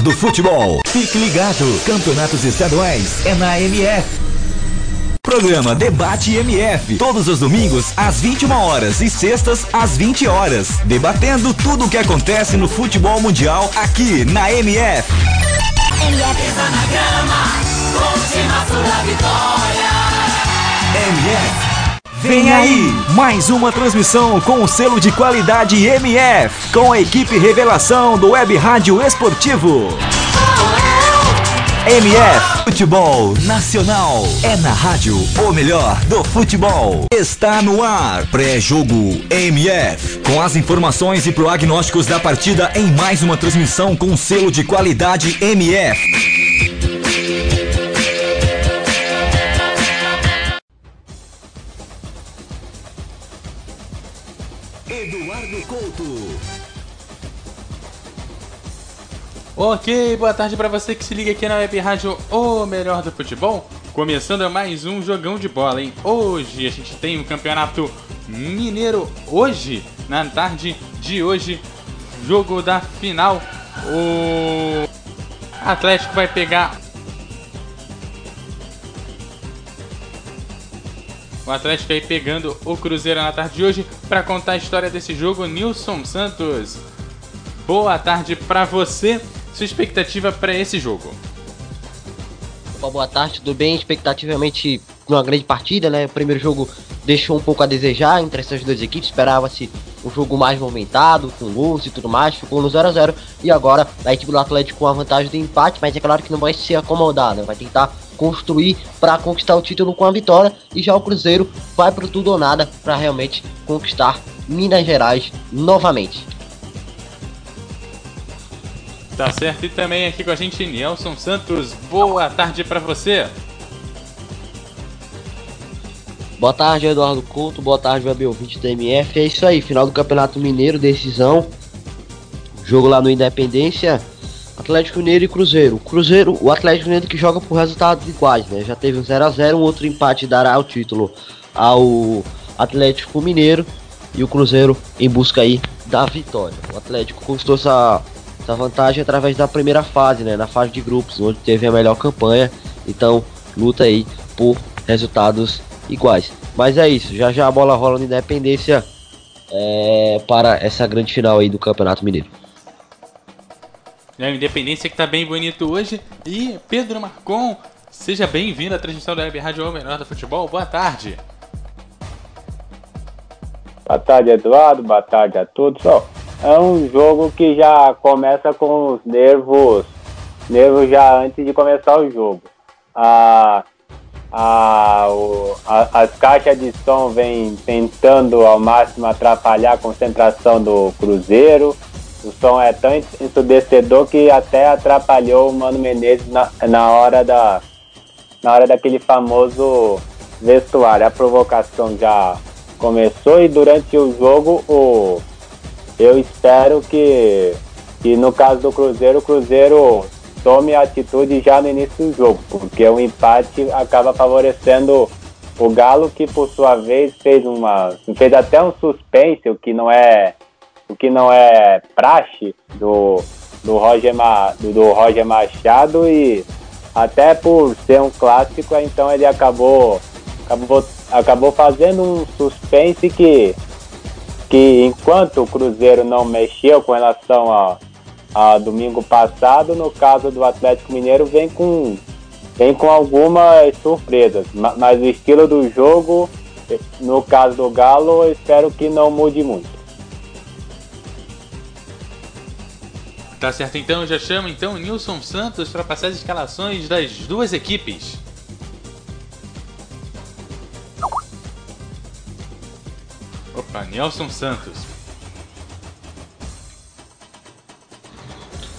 melhor do futebol. Fique ligado. Campeonatos estaduais é na MF. Programa Debate MF, todos os domingos às 21 horas e sextas às 20 horas, debatendo tudo o que acontece no futebol mundial aqui na MF. MF na grama, vitória. MF Vem aí, mais uma transmissão com o selo de qualidade MF, com a equipe Revelação do Web Rádio Esportivo. MF Futebol Nacional é na rádio o melhor do futebol. Está no ar pré-jogo MF com as informações e prognósticos da partida em mais uma transmissão com selo de qualidade MF. Ok, boa tarde para você que se liga aqui na Web Rádio O Melhor do Futebol. Começando mais um jogão de bola, hein? Hoje a gente tem o um campeonato mineiro. Hoje, na tarde de hoje, jogo da final. O Atlético vai pegar O Atlético aí pegando o Cruzeiro na tarde de hoje para contar a história desse jogo. Nilson Santos, boa tarde para você. Sua expectativa para esse jogo? boa tarde, tudo bem? Expectativamente uma grande partida, né? O primeiro jogo deixou um pouco a desejar entre essas duas equipes. Esperava-se um jogo mais movimentado, com gols e tudo mais. Ficou no 0 a 0 E agora a equipe do Atlético com a vantagem do empate, mas é claro que não vai se acomodar, né? Vai tentar construir para conquistar o título com a vitória e já o Cruzeiro vai pro tudo ou nada para realmente conquistar Minas Gerais novamente. Tá certo, e também aqui com a gente Nelson Santos. Boa tarde para você. Boa tarde, Eduardo Couto. Boa tarde, web ouvinte da MF. É isso aí, final do Campeonato Mineiro, decisão. Jogo lá no Independência. Atlético Mineiro e Cruzeiro. Cruzeiro, o Atlético Mineiro que joga por resultados iguais, né? Já teve um 0 a 0 um outro empate dará o título ao Atlético Mineiro e o Cruzeiro em busca aí da vitória. O Atlético conquistou essa, essa vantagem através da primeira fase, né? Na fase de grupos, onde teve a melhor campanha. Então, luta aí por resultados iguais. Mas é isso, já já a bola rola na Independência é, para essa grande final aí do Campeonato Mineiro. É, Independência que tá bem bonito hoje. E Pedro Marcon, seja bem-vindo à transmissão da Web Rádio O Menor do Futebol. Boa tarde. Boa tarde, Eduardo. Boa tarde a todos. Oh, é um jogo que já começa com os nervos, nervos já antes de começar o jogo. A, a, o, a, as caixas de som vêm tentando ao máximo atrapalhar a concentração do Cruzeiro. O som é tão ensurdecedor que até atrapalhou o Mano Menezes na, na hora da na hora daquele famoso vestuário. A provocação já começou e durante o jogo o eu espero que, que no caso do Cruzeiro, o Cruzeiro tome atitude já no início do jogo, porque o empate acaba favorecendo o Galo, que por sua vez fez uma. fez até um suspense, o que não é o que não é praxe do, do, Roger, Ma, do, do Roger Machado e até por ser um clássico, então ele acabou, acabou, acabou fazendo um suspense que, que enquanto o Cruzeiro não mexeu com relação a, a domingo passado, no caso do Atlético Mineiro vem com, vem com algumas surpresas, mas o estilo do jogo, no caso do Galo, eu espero que não mude muito. Tá certo, então já chamo então o Nilson Santos para passar as escalações das duas equipes. Opa, Nelson Santos.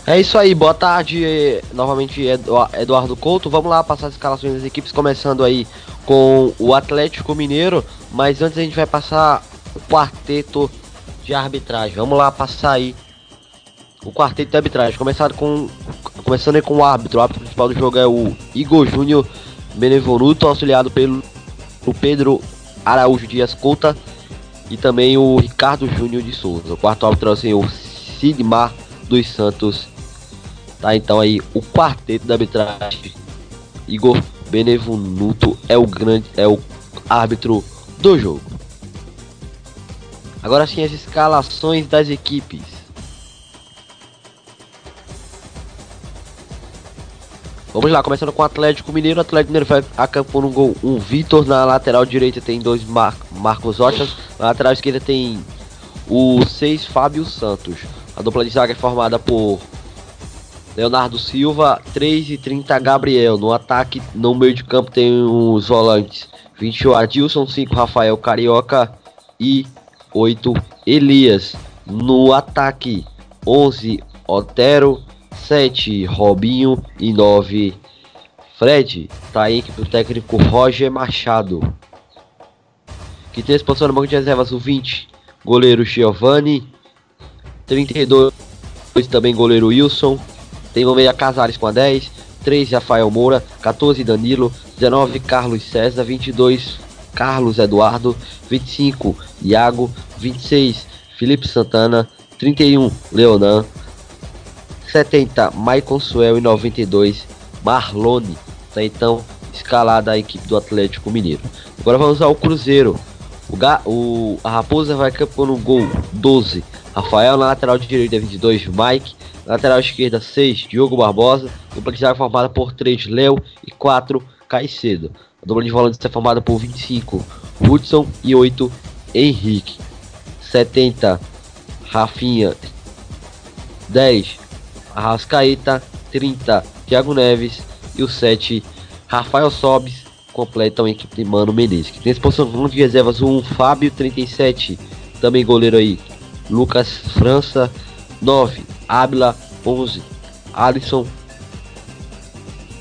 É isso aí, boa tarde, novamente Eduardo Couto. Vamos lá passar as escalações das equipes, começando aí com o Atlético Mineiro, mas antes a gente vai passar o quarteto de arbitragem. Vamos lá passar aí o quarteto de arbitragem. Começando com, começando com o árbitro. O árbitro principal do jogo é o Igor Júnior Benevoluto, auxiliado pelo Pedro Araújo Dias Couta e também o Ricardo Júnior de Souza. O quarto árbitro é o senhor Sidmar dos Santos Tá, então aí o quarteto da arbitragem. Igor Benevenuto é o grande é o árbitro do jogo. Agora sim as escalações das equipes. Vamos lá, começando com o Atlético Mineiro. O Atlético Mineiro vai acampou no gol um Vitor. Na lateral direita tem dois Mar Marcos Rochas. Na lateral esquerda tem o 6 Fábio Santos. A dupla de zaga é formada por Leonardo Silva, 3 e 30 Gabriel. No ataque, no meio de campo tem os volantes 21 Adilson, 5 Rafael Carioca e 8 Elias. No ataque, 11 Otero, 7 Robinho e 9 Fred. Tá aí equipe do técnico Roger Machado. Que tem expansão no banco de reservas o 20, goleiro Giovanni, 32 também goleiro Wilson, tem o meia Casares com a 10, 13 Rafael Moura, 14 Danilo, 19 Carlos César, 22 Carlos Eduardo, 25 Iago, 26 Felipe Santana, 31 Leonan, 70 Maicon Suel e 92 Marlone. Tá então escalada a equipe do Atlético Mineiro. Agora vamos ao Cruzeiro. O, Ga o a Raposa vai campo no gol 12. Rafael na lateral direita 22 Mike, lateral esquerda 6 Diogo Barbosa, dupla de zaga formada por 3 Léo e 4 Caicedo. A dupla de volantes é formada por 25 Hudson e 8 Henrique. 70 Rafinha 10 Arrascaeta, 30 Thiago Neves e o 7 Rafael Sobes completam a equipe de Mano Menezes. Que tem exposição de reservas um Fábio 37, também goleiro aí. Lucas França 9, Ábila 11, Alisson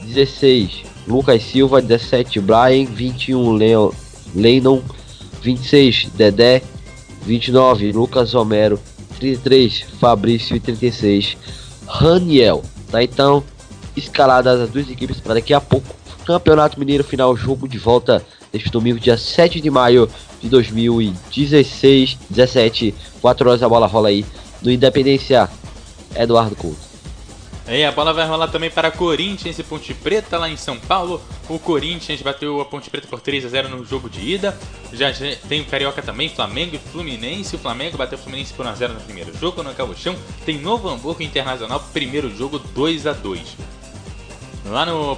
16, Lucas Silva 17, Brian 21, Leon, Lennon 26, Dedé 29, Lucas Romero 33, Fabrício e 36, Raniel. Tá então escaladas as duas equipes para daqui a pouco. Campeonato Mineiro final jogo de volta neste domingo, dia 7 de maio de 2016, 17, 4 horas a bola rola aí no Independência Eduardo Couto. E a bola vai rolar também para Corinthians e Ponte Preta lá em São Paulo. O Corinthians bateu a Ponte Preta por 3 a 0 no jogo de ida. Já tem o Carioca também, Flamengo e Fluminense. O Flamengo bateu o Fluminense por 1 a 0 no primeiro jogo. No Gauchão tem Novo Hamburgo Internacional, primeiro jogo 2 a 2. Lá no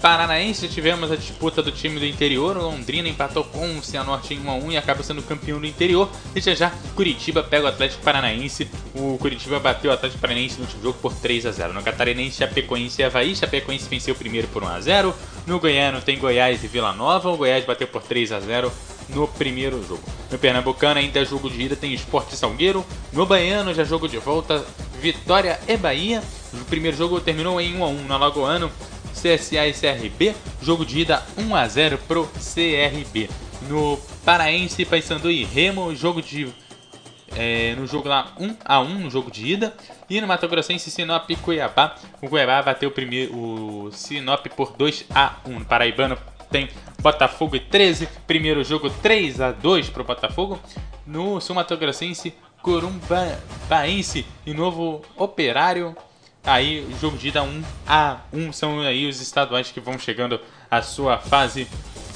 Paranaense tivemos a disputa do time do interior. O Londrina empatou com o Cianorte em 1x1 e acaba sendo campeão do interior. E já já Curitiba pega o Atlético Paranaense. O Curitiba bateu o Atlético Paranaense no último jogo por 3x0. No Catarinense, Chapecoense e Havaí. Chapecoense venceu primeiro por 1x0. No Goiano tem Goiás e Vila Nova. O Goiás bateu por 3x0 no primeiro jogo. No Pernambucano ainda é jogo de ida tem Esporte Salgueiro. No Baiano já jogo de volta Vitória e Bahia. O primeiro jogo terminou em 1x1 no Alagoano. CSA e CRB, jogo de ida 1 a 0 pro CRB. No Paraense, Paysandu e Remo, jogo de é, no jogo lá 1 a 1 no jogo de ida. E no Mato Grossense, Sinop e Cuiabá. O Cuiabá bateu o, primeiro, o Sinop por 2 a 1 No Paraibano tem Botafogo e 13. Primeiro jogo 3 a 2 pro Botafogo. No Sul Mato Grossense, Corumbaense e Novo Operário Aí, jogo de ida 1 a 1 são aí os estaduais que vão chegando à sua fase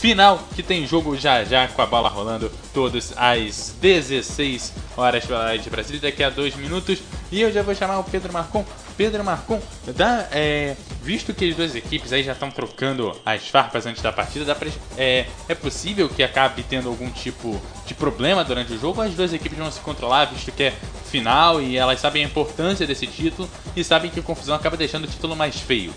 final, que tem jogo já já com a bola rolando todas às 16 horas pela de Brasília, daqui a dois minutos. E eu já vou chamar o Pedro Marcon. Pedro Marcon, dá, é, visto que as duas equipes aí já estão trocando as farpas antes da partida, dá pra, é, é possível que acabe tendo algum tipo de problema durante o jogo? As duas equipes vão se controlar, visto que é final e elas sabem a importância desse título e sabem que a confusão acaba deixando o título mais feio.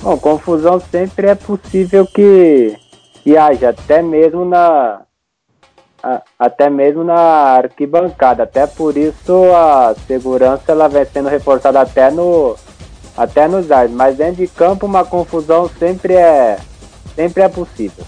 Bom, confusão sempre é possível que, que haja, até mesmo na até mesmo na arquibancada. Até por isso a segurança ela vem sendo reforçada até no até nos ares. Mas dentro de campo uma confusão sempre é sempre é possível.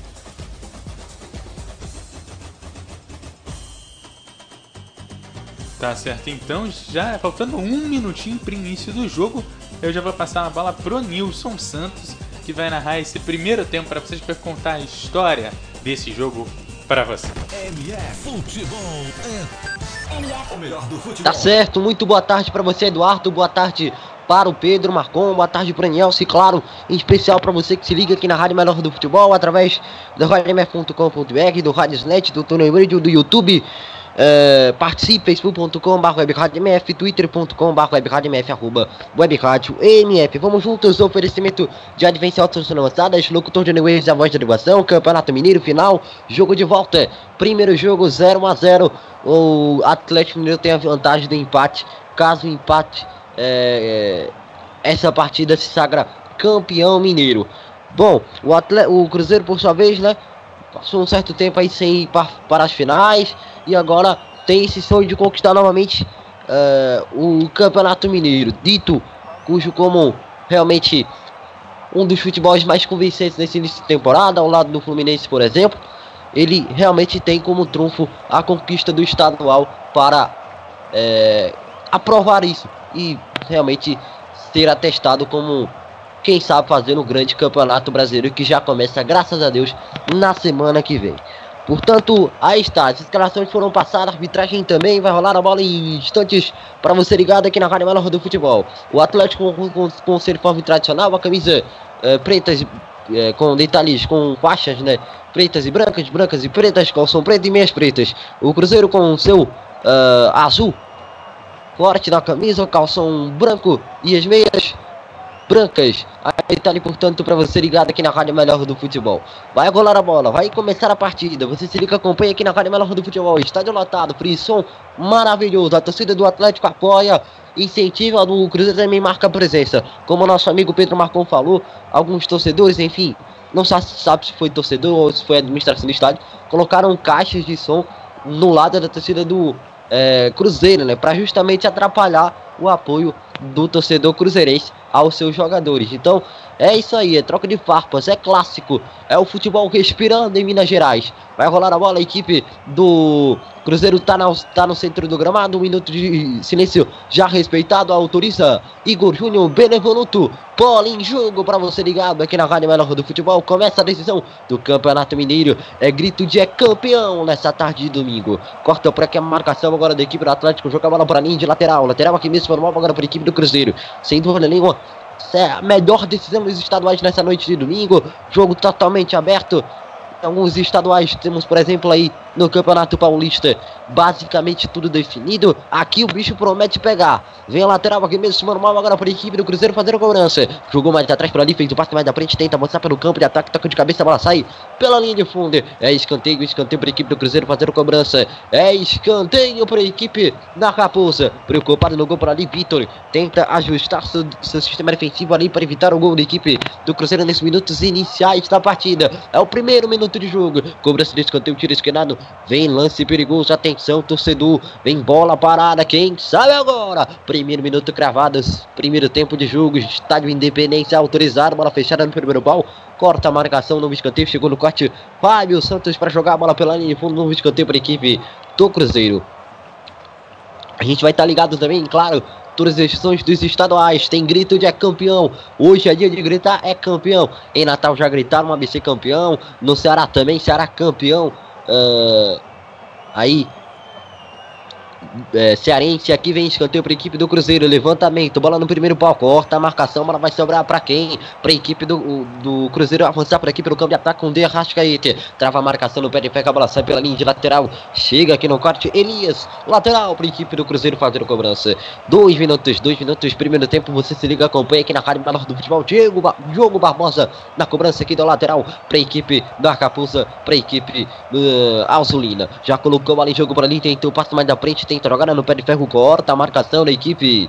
Tá certo, então já faltando um minutinho para início do jogo, eu já vou passar a bola pro Nilson Santos, que vai narrar esse primeiro tempo para vocês para contar a história desse jogo para você. MF Futebol é Tá certo, muito boa tarde para você, Eduardo. Boa tarde para o Pedro Marcon, boa tarde para o Nielce, claro, em especial para você que se liga aqui na Rádio Melhor do Futebol, através do radiomf.com.br, do Radiosnet, do Túnel do YouTube. Uh, participe, facebook.com.br twitter.com.br arroba webradiomf. Vamos juntos, oferecimento de Advência Autos Lançadas, locutor de Neways, a voz da animação, Campeonato Mineiro, final, jogo de volta, primeiro jogo 0 a 0 o Atlético Mineiro tem a vantagem do empate, caso o empate é, essa partida se sagra campeão mineiro. Bom, o, atleta, o Cruzeiro, por sua vez, né? Passou um certo tempo aí sem ir para, as finais e agora tem esse sonho de conquistar novamente uh, o Campeonato Mineiro, dito cujo como realmente um dos futebols mais convincentes nesse início de temporada, ao lado do Fluminense, por exemplo, ele realmente tem como trunfo a conquista do estadual para é, aprovar isso e realmente ser atestado como quem sabe fazer um grande campeonato brasileiro que já começa, graças a Deus, na semana que vem. Portanto, aí está, as escalações foram passadas, a arbitragem também vai rolar a bola em instantes para você ligado aqui na Rádio Melhor do Futebol. O Atlético com, o seu uniforme tradicional, a camisa eh, pretas eh, com detalhes, com faixas, né? Pretas e brancas, brancas e pretas, calção preto e meias pretas. O Cruzeiro com o seu uh, azul forte na camisa, calção branco e as meias brancas. Aí tá ali, portanto, para você ligado aqui na Rádio Melhor do Futebol. Vai rolar a bola, vai começar a partida. Você se liga, acompanha aqui na Rádio Melhor do Futebol. Estádio lotado, frisson maravilhoso. A torcida do Atlético apoia, incentiva, do Cruzeiro também marca presença. Como o nosso amigo Pedro Marcon falou, alguns torcedores, enfim, não sabe se foi torcedor ou se foi administração do estádio, colocaram caixas de som no lado da torcida do é, Cruzeiro, né? Para justamente atrapalhar o apoio do torcedor cruzeirense aos seus jogadores. Então, é isso aí, é troca de farpas, é clássico, é o futebol respirando em Minas Gerais. Vai rolar a bola, a equipe do Cruzeiro tá, na, tá no centro do gramado, um minuto de silêncio já respeitado, autoriza Igor Júnior Benevoluto. Bola em jogo para você ligado aqui na Rádio Melhor do Futebol. Começa a decisão do Campeonato Mineiro. É grito de é campeão nessa tarde de domingo. Corta para que a marcação agora da equipe do Atlético. Joga a bola para linha de lateral. Lateral aqui mesmo, normal agora a equipe do Cruzeiro. Sem dúvida nenhuma, é a melhor decisão dos estaduais nessa noite de domingo. Jogo totalmente aberto alguns estaduais temos, por exemplo, aí no Campeonato Paulista, basicamente tudo definido. Aqui o bicho promete pegar. Vem a lateral aqui mesmo, normal agora para a equipe do Cruzeiro fazer a cobrança. Jogou mais atrás por ali, fez o passe mais da frente, tenta avançar pelo campo de ataque, toca de cabeça, a bola sai pela linha de fundo. É escanteio, escanteio para a equipe do Cruzeiro fazer a cobrança. É escanteio para a equipe da Raposa. Preocupado no gol por ali, Vitor tenta ajustar seu, seu sistema defensivo ali para evitar o gol da equipe do Cruzeiro nesses minutos iniciais da partida. É o primeiro minuto de jogo. Cobrança de escanteio, tiro esquinado. Vem lance perigoso. Atenção, torcedor. Vem bola parada. Quem sabe agora? Primeiro minuto cravadas. Primeiro tempo de jogo. Estádio Independência autorizado. Bola fechada no primeiro pau. Corta a marcação no escanteio. Chegou no corte. Fábio Santos para jogar a bola pela linha de fundo no escanteio para a equipe do Cruzeiro. A gente vai estar tá ligado também, claro, todas as edições dos estaduais. Tem grito de é campeão. Hoje é dia de gritar é campeão. Em Natal já gritaram ABC campeão. No Ceará também, Ceará campeão. Uh, aí é, cearense. Aqui vem escanteio para a equipe do Cruzeiro. Levantamento, bola no primeiro pau. Corta a marcação, bola vai sobrar para quem? Para a equipe do, do Cruzeiro avançar por aqui pelo campo de ataque com De Arrascaete. Trava a marcação no pé de pé, a bola sai pela linha de lateral. Chega aqui no corte. Elias, lateral para a equipe do Cruzeiro fazer a cobrança. Dois minutos, dois minutos. Primeiro tempo, você se liga, acompanha aqui na Rádio Menor do Futebol. Diego ba Diogo Barbosa na cobrança aqui do lateral para a equipe da Capuza, para a equipe uh, Azulina. Já colocou ali jogo para ali, tentou o passo mais da frente, jogar no pé de ferro, corta a marcação da equipe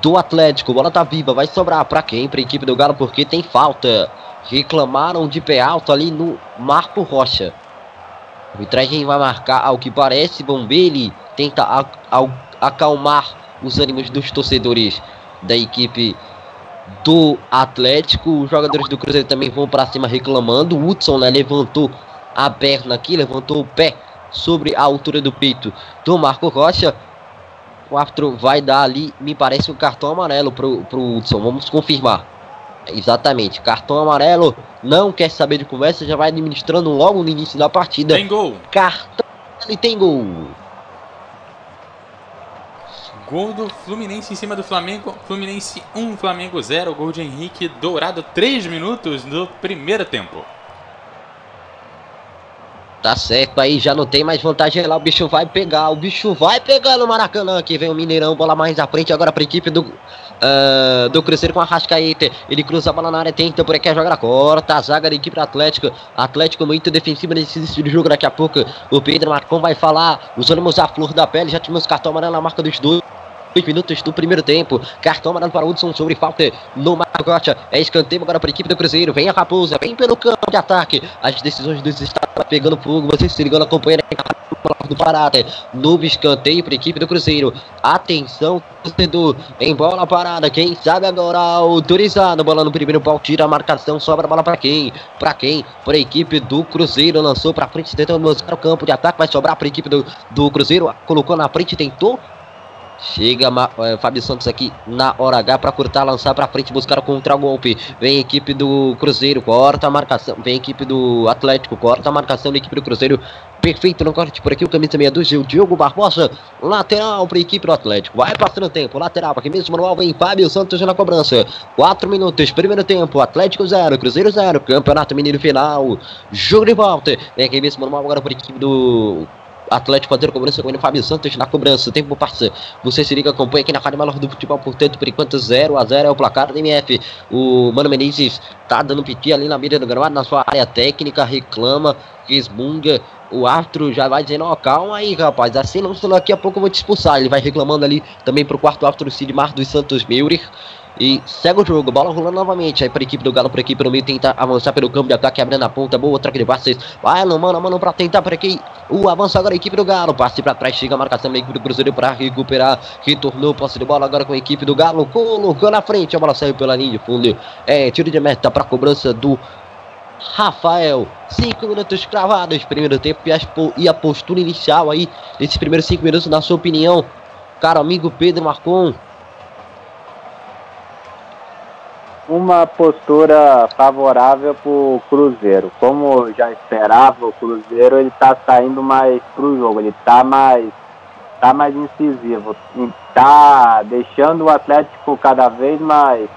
do Atlético. Bola tá viva, vai sobrar para quem? Para a equipe do Galo, porque tem falta. Reclamaram de pé alto ali no Marco Rocha. O arbitragem vai marcar, ao que parece, Bombele tenta acalmar os ânimos dos torcedores da equipe do Atlético. Os jogadores do Cruzeiro também vão para cima reclamando. O Hudson né, levantou a perna aqui, levantou o pé sobre a altura do peito do Marco Rocha. O árbitro vai dar ali, me parece, um cartão amarelo pro, pro Hudson. Vamos confirmar. Exatamente, cartão amarelo. Não quer saber de conversa, já vai administrando logo no início da partida. Tem gol. Cartão e tem gol. Gol do Fluminense em cima do Flamengo. Fluminense 1, Flamengo 0. Gol de Henrique Dourado, 3 minutos do primeiro tempo. Tá certo, aí já não tem mais vantagem lá. O bicho vai pegar, o bicho vai pegar no Maracanã. Aqui vem o Mineirão, bola mais à frente agora para a equipe do, uh, do Cruzeiro com a Rascaeta. Ele cruza a bola na área, tenta por aqui a jogar, corta a zaga da equipe do Atlético. Atlético muito defensivo nesse jogo. Daqui a pouco o Pedro Marcon vai falar. Os ânimos à flor da pele, já tivemos cartão amarelo na marca dos dois. 8 minutos do primeiro tempo. Cartão amarelo para Hudson sobre falta no Marcote. É escanteio agora para a equipe do Cruzeiro. Vem a Raposa, vem pelo campo de ataque. As decisões dos estados pegando fogo. Você se ligando, acompanhando do Parada. Novo escanteio para a equipe do Cruzeiro. Atenção, torcedor. Em bola parada. Quem sabe agora autorizado. Bola no primeiro pau. Tira a marcação. Sobra a bola para quem? Para quem? Para a equipe do Cruzeiro. Lançou para frente, tentando buscar o campo de ataque. Vai sobrar para a equipe do, do Cruzeiro. Colocou na frente, tentou Chega é, Fábio Santos aqui na hora H para cortar, lançar para frente, buscar o contra-golpe. Vem equipe do Cruzeiro, corta a marcação. Vem equipe do Atlético, corta a marcação da equipe do Cruzeiro. Perfeito no corte por aqui, o camisa 62, o Diogo Barbosa. Lateral para a equipe do Atlético. Vai passando tempo, lateral aqui mesmo alvo, vem Fábio Santos na cobrança. 4 minutos, primeiro tempo, Atlético 0, Cruzeiro 0, Campeonato Mineiro final. Jogo de volta. Vem aqui mesmo no agora a equipe do Atlético fazendo cobrança com o Fábio Santos na cobrança. Tempo passa. Você se liga, acompanha aqui na Rádio Malor do Futebol. Portanto, por enquanto 0 a 0 é o placar do MF. O Mano Menezes tá dando piti ali na mira do gramado, na sua área técnica, reclama, resmunga. O árbitro já vai dizendo, ó, calma aí, rapaz. Assim não, daqui a pouco eu vou te expulsar. Ele vai reclamando ali também pro quarto árbitro Sidmar dos Santos Meurer. E segue o jogo, bola rolando novamente. Aí para a equipe do Galo, para a equipe do meio, tenta avançar pelo campo de ataque, abrindo a ponta. Boa, troca de passes. Vai no mano mano para tentar para aqui. O avanço agora a equipe do Galo. Passe para trás, chega a marcação da equipe do Cruzeiro para recuperar. Retornou posse de bola agora com a equipe do Galo. Colocou na frente, a bola saiu pela linha de fundo. É tiro de meta para cobrança do Rafael. Cinco minutos cravados, primeiro tempo e a postura inicial aí, nesses primeiros cinco minutos, na sua opinião, caro amigo Pedro Marcon uma postura favorável para o Cruzeiro. Como já esperava, o Cruzeiro ele está saindo mais para o jogo, ele está mais, tá mais incisivo, está deixando o Atlético cada vez mais,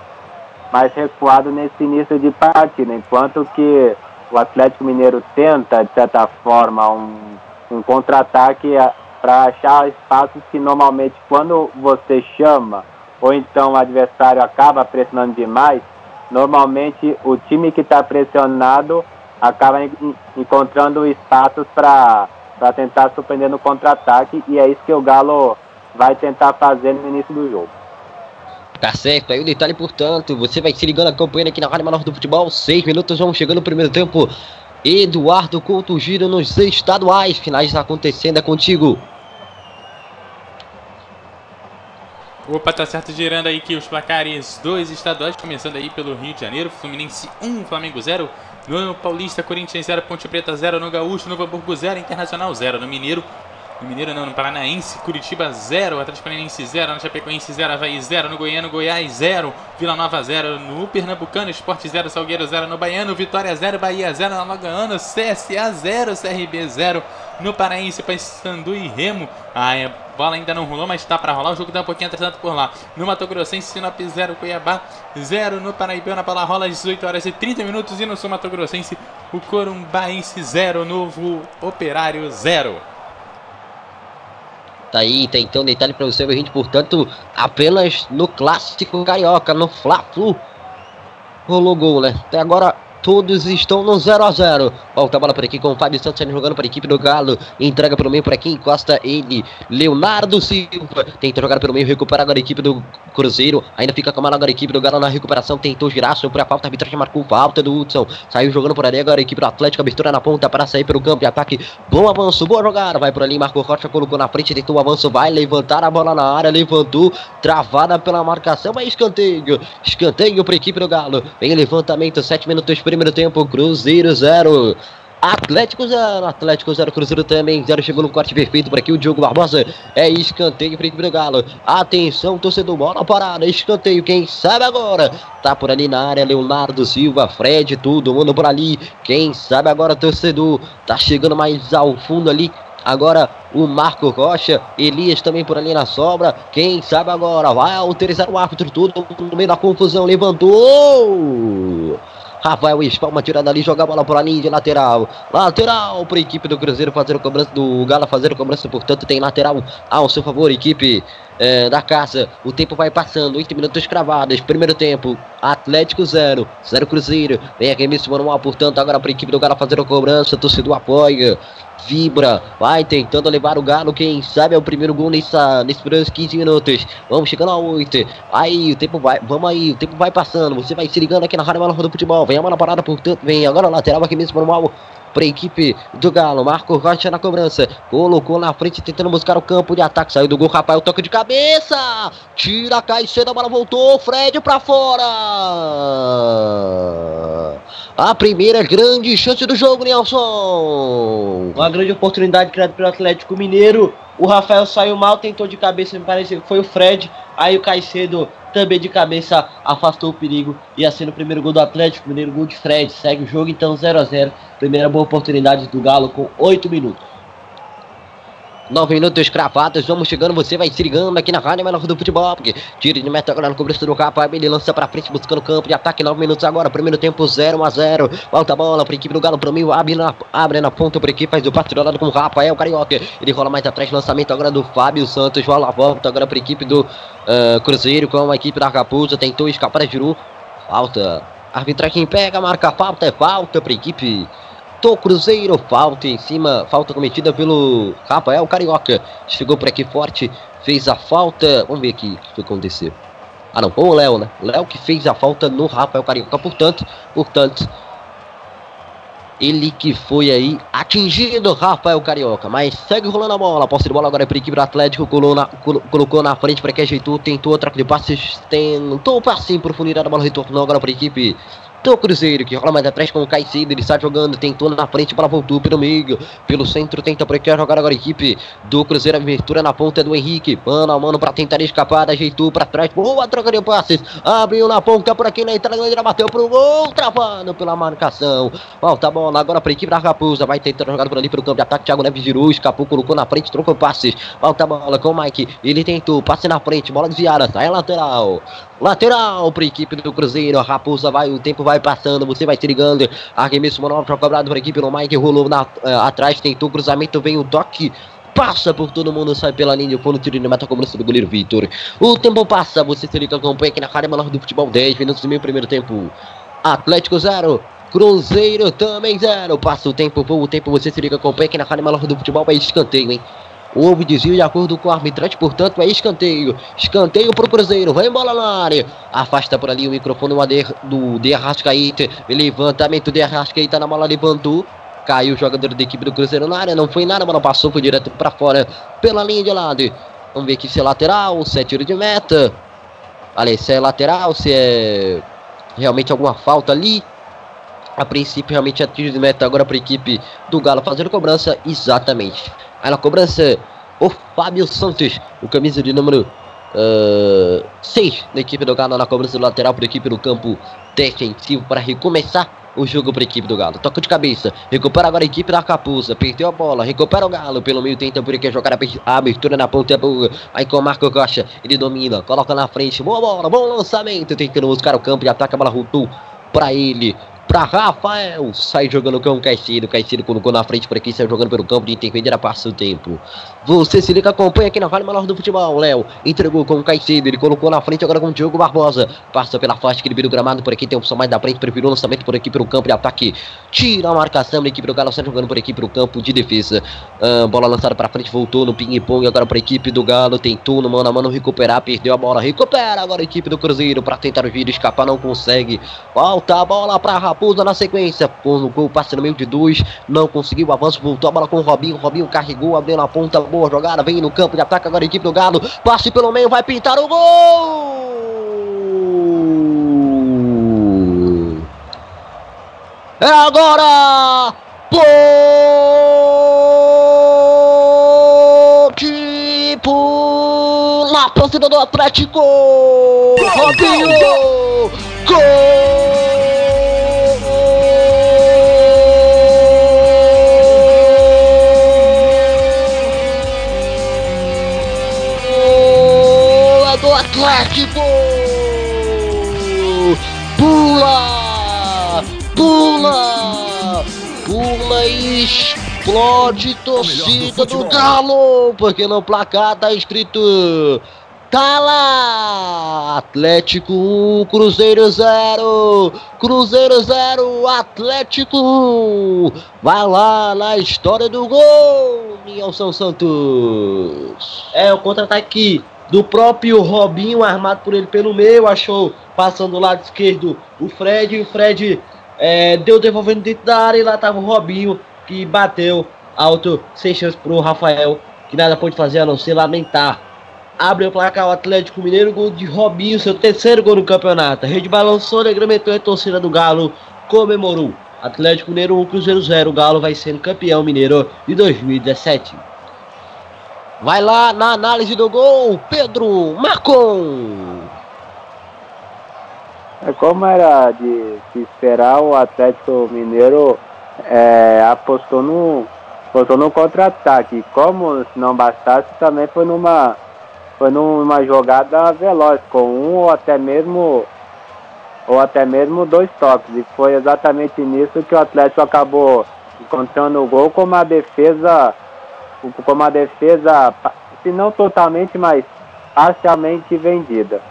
mais recuado nesse início de partida, enquanto que o Atlético Mineiro tenta, de certa forma, um, um contra-ataque para achar espaços que normalmente quando você chama ou então o adversário acaba pressionando demais, normalmente o time que está pressionado acaba encontrando espaços para tentar surpreender no contra-ataque e é isso que o Galo vai tentar fazer no início do jogo. Tá certo, aí o detalhe, portanto, você vai se ligando, acompanhando aqui na Rádio Menor do Futebol, seis minutos, vamos chegando no primeiro tempo. Eduardo Couto gira nos estaduais, finais acontecendo, é contigo. Opa, tá certo, girando aí que os placares dois estaduais, começando aí pelo Rio de Janeiro, Fluminense 1, Flamengo 0, no Paulista, Corinthians 0, Ponte Preta 0, no Gaúcho, Novo Hamburgo 0, Internacional 0, no Mineiro, no Mineiro não, no Paranaense, Curitiba 0, Atlético Paranaense 0, no Chapecoense 0, Havaí 0, no Goiano, Goiás 0, Vila Nova 0, no Pernambucano, Esporte 0, Salgueiro 0, no Baiano, Vitória 0, Bahia 0, no Alagoano, CSA 0, CRB 0, no Paraense, Paysandu e Remo. A bola ainda não rolou, mas está para rolar, o jogo dá um pouquinho atrasado por lá. No Mato Grossense, Sinop 0, Cuiabá 0, no Paraibana, a bola rola às 18 horas e 30 minutos e no Sul Mato Grossense, o Corumbaense 0, Novo Operário 0. Tá aí, então detalhe para você, gente, portanto, apenas no clássico carioca, no Fla-Flu, rolou gol, né? Até agora todos estão no 0 a 0 Volta a bola por aqui com o Fábio Santos jogando para a equipe do Galo. Entrega pelo meio por aqui, encosta ele. Leonardo Silva tenta jogar pelo meio, recupera agora a equipe do Cruzeiro. Ainda fica com a agora a equipe do Galo na recuperação. Tentou girar, sobre a falta. A arbitragem marcou falta do Hudson. Saiu jogando por ali agora a equipe do Atlético. Abertura na ponta para sair pelo campo de ataque. Bom avanço, boa jogada. Vai por ali, Marco Rocha colocou na frente, tentou o avanço. Vai levantar a bola na área, levantou. Travada pela marcação, mas escanteio. Escanteio para a equipe do Galo. Vem levantamento, 7 minutos, primeiro tempo. Cruzeiro 0. Atlético 0, Atlético 0, Cruzeiro também 0, chegou no corte perfeito por aqui o Diogo Barbosa, é escanteio para equipe do Galo, atenção torcedor, bola parada, escanteio, quem sabe agora, tá por ali na área, Leonardo Silva, Fred, tudo mundo por ali, quem sabe agora torcedor, tá chegando mais ao fundo ali, Agora o Marco Rocha, Elias também por ali na sobra. Quem sabe agora vai autorizar o árbitro tudo no meio da confusão. Levantou! Rafael Espalma tirando ali, joga a bola para a linha de lateral. Lateral para a equipe do Cruzeiro fazer o cobrança do Gala fazer o cobrança, portanto tem lateral ao seu favor, equipe é, da casa. O tempo vai passando, 8 minutos cravados. Primeiro tempo, Atlético 0, 0 Cruzeiro. Vem aqui mesmo manual, portanto, agora para a equipe do Gala fazer a cobrança. Torcedor apoia vibra, vai tentando levar o Galo, quem sabe é o primeiro gol nessa, nesses primeiros 15 minutos. Vamos chegando a 8. Aí o tempo vai, vamos aí, o tempo vai passando. Você vai se ligando aqui na Rádio Maluco do Futebol. Vem a bola parada, portanto, vem agora lateral aqui mesmo normal para a equipe do Galo. Marco Rocha na cobrança. Colocou na frente, tentando buscar o campo de ataque. Saiu do gol, Rafael, toque de cabeça. Tira, cai cedo, a bola voltou. Fred para fora. A primeira grande chance do jogo, Nelson. Uma grande oportunidade criada pelo Atlético Mineiro. O Rafael saiu mal, tentou de cabeça, me parece que foi o Fred. Aí o Caicedo também de cabeça afastou o perigo. E assim no primeiro gol do Atlético, primeiro gol de Fred. Segue o jogo então 0 a 0 Primeira boa oportunidade do Galo com 8 minutos. 9 minutos cravados, vamos chegando, você vai se ligando aqui na Rádio Menor do Futebol, porque de meta agora no cobertura do capa, ele lança pra frente buscando campo de ataque, 9 minutos agora, primeiro tempo 0 a 0 volta a bola pra equipe do Galo pro meio, abre na, abre na ponta pra equipe, faz o passe do lado com o Rafael Carioca, ele rola mais atrás, lançamento agora do Fábio Santos, rola a volta agora pra equipe do uh, Cruzeiro, com a equipe da Raposa, tentou escapar de Giru, falta, arbitragem pega, marca falta, é falta pra equipe do Cruzeiro. Falta em cima, falta cometida pelo Rafael Carioca. Chegou por aqui forte, fez a falta. Vamos ver aqui o que aconteceu. Ah não, foi o Léo, né? Léo que fez a falta no Rafael Carioca. Portanto, portanto, ele que foi aí atingido, Rafael Carioca. Mas segue rolando a bola. Posse de bola agora para a equipe do Atlético. Colocou na, colocou na frente para que ajeitou. Tentou troca de passes. Tentou passe em profundidade. A bola retornou agora para a equipe do Cruzeiro, que rola mais atrás com o Caicedo, ele está jogando, tentou na frente, bola voltou pelo meio, pelo centro, tenta por aqui jogar agora a equipe do Cruzeiro, abertura na ponta do Henrique, mano a mano para tentar escapar, ajeitou para trás, boa troca de passes, abriu na ponta por aqui na entrada, já bateu pro gol, travando pela marcação, volta a bola agora para a equipe da Raposa, vai tentando jogar por ali pelo campo de ataque, Thiago Neves girou, escapou, colocou na frente, trocou passes, volta a bola com o Mike, ele tentou, passe na frente, bola desviada, sai lateral, lateral para a equipe do Cruzeiro, a Raposa vai, o tempo vai passando, você vai se ligando. Arremesso manual para cobrado para a equipe no Mike, rolou na, uh, atrás, tentou cruzamento, vem o toque. Passa por todo mundo, sai pela linha, põe no tiro de meta, cobrança do goleiro Vitor. O tempo passa, você se liga, acompanha aqui na Rádio Menor do Futebol 10 minutos e meio, primeiro tempo. Atlético 0, Cruzeiro também 0. Passa o tempo, o tempo, você se liga, acompanha aqui na Rádio Menor do Futebol, vai escanteio, hein? Houve desvio de acordo com o arbitrante, portanto é escanteio. Escanteio pro Cruzeiro, vai embora na área. Afasta por ali o microfone do De Arrascaíta. Levantamento de Arrascaíta na bola, levantou. Caiu o jogador da equipe do Cruzeiro na área, não foi nada, a bola passou, foi direto para fora pela linha de lado. Vamos ver aqui se é lateral, se é tiro de meta. Olha, se é lateral, se é realmente alguma falta ali. A princípio, realmente é tiro de meta agora para a equipe do Galo fazendo cobrança. Exatamente. Aí na cobrança, o Fábio Santos, o camisa de número 6 uh, da equipe do Galo na cobrança do lateral para a equipe do campo defensivo para recomeçar o jogo para a equipe do Galo. Toca de cabeça, recupera agora a equipe da Capuza, perdeu a bola, recupera o Galo pelo meio, tenta por aqui jogar a abertura na ponta, aí com o Marco Costa, ele domina, coloca na frente, boa bola, bom lançamento, tentando buscar o campo e ataca a bola, voltou para ele, para Rafael. Sai jogando com o Caicedo. Caicedo colocou na frente por aqui, sai jogando pelo campo de intermediária, passa o tempo. Você se liga, acompanha aqui na Vale Menor do Futebol. Léo entregou com o Caicedo, ele colocou na frente agora com o Diogo Barbosa. Passa pela faixa que vira o gramado por aqui, tem opção mais da frente, preferiu o lançamento por aqui pelo campo de ataque. Tira a marcação da equipe do Galo, sai jogando por aqui pelo campo de defesa. Ah, bola lançada para frente, voltou no ping-pong agora para a equipe do Galo. Tentou no mano a mano recuperar, perdeu a bola, recupera agora a equipe do Cruzeiro para tentar vir escapar, não consegue. Volta a bola para Raposa na sequência. Colocou o passe no meio de dois, não conseguiu o avanço, voltou a bola com o Robinho. Robinho carregou, abriu na ponta, boa jogada, vem no campo de ataque agora a equipe do Galo. Passe pelo meio, vai pintar o gol! É agora! Ponte na torcida do Atlético! Robinho! Gol! Atlético! Pula! Pula! Pula e explode torcida do Galo! Porque no placar tá escrito Tá lá! Atlético 1, Cruzeiro 0! Cruzeiro 0, Atlético 1! Vai lá na história do gol, Nilson Santos! É, o contra-ataque do próprio Robinho, armado por ele pelo meio, achou passando do lado esquerdo o Fred, e o Fred é, deu devolvendo dentro da área e lá tava o Robinho que bateu alto, sem chance pro Rafael, que nada pôde fazer a não ser lamentar abre o placar o Atlético Mineiro, gol de Robinho, seu terceiro gol no campeonato. A rede balançou, negramentou a torcida do Galo comemorou. Atlético Mineiro 1, Cruzeiro 0. O Galo vai sendo campeão mineiro de 2017. Vai lá na análise do gol, Pedro Marcon. É como era de se esperar, o Atlético Mineiro é, apostou no, apostou no contra-ataque. Como se não bastasse, também foi numa foi numa jogada veloz, com um ou até mesmo ou até mesmo dois toques. E foi exatamente nisso que o Atlético acabou encontrando o gol com uma defesa, com uma defesa, se não totalmente, mas parcialmente vendida.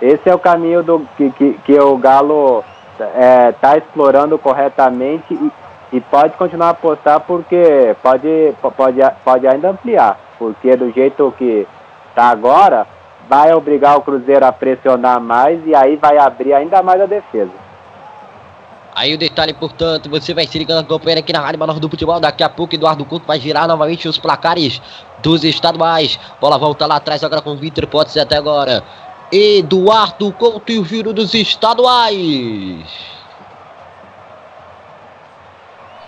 Esse é o caminho do, que, que, que o Galo está é, tá explorando corretamente e, e pode continuar a apostar porque pode, pode, pode ainda ampliar. Porque do jeito que tá agora, vai obrigar o Cruzeiro a pressionar mais e aí vai abrir ainda mais a defesa. Aí o detalhe, portanto, você vai se ligando acompanhando aqui na Rádio Menor do Futebol. Daqui a pouco Eduardo Couto vai girar novamente os placares dos estaduais. Bola volta lá atrás agora com o Vitor, ser até agora. Eduardo Couto e o giro dos estaduais.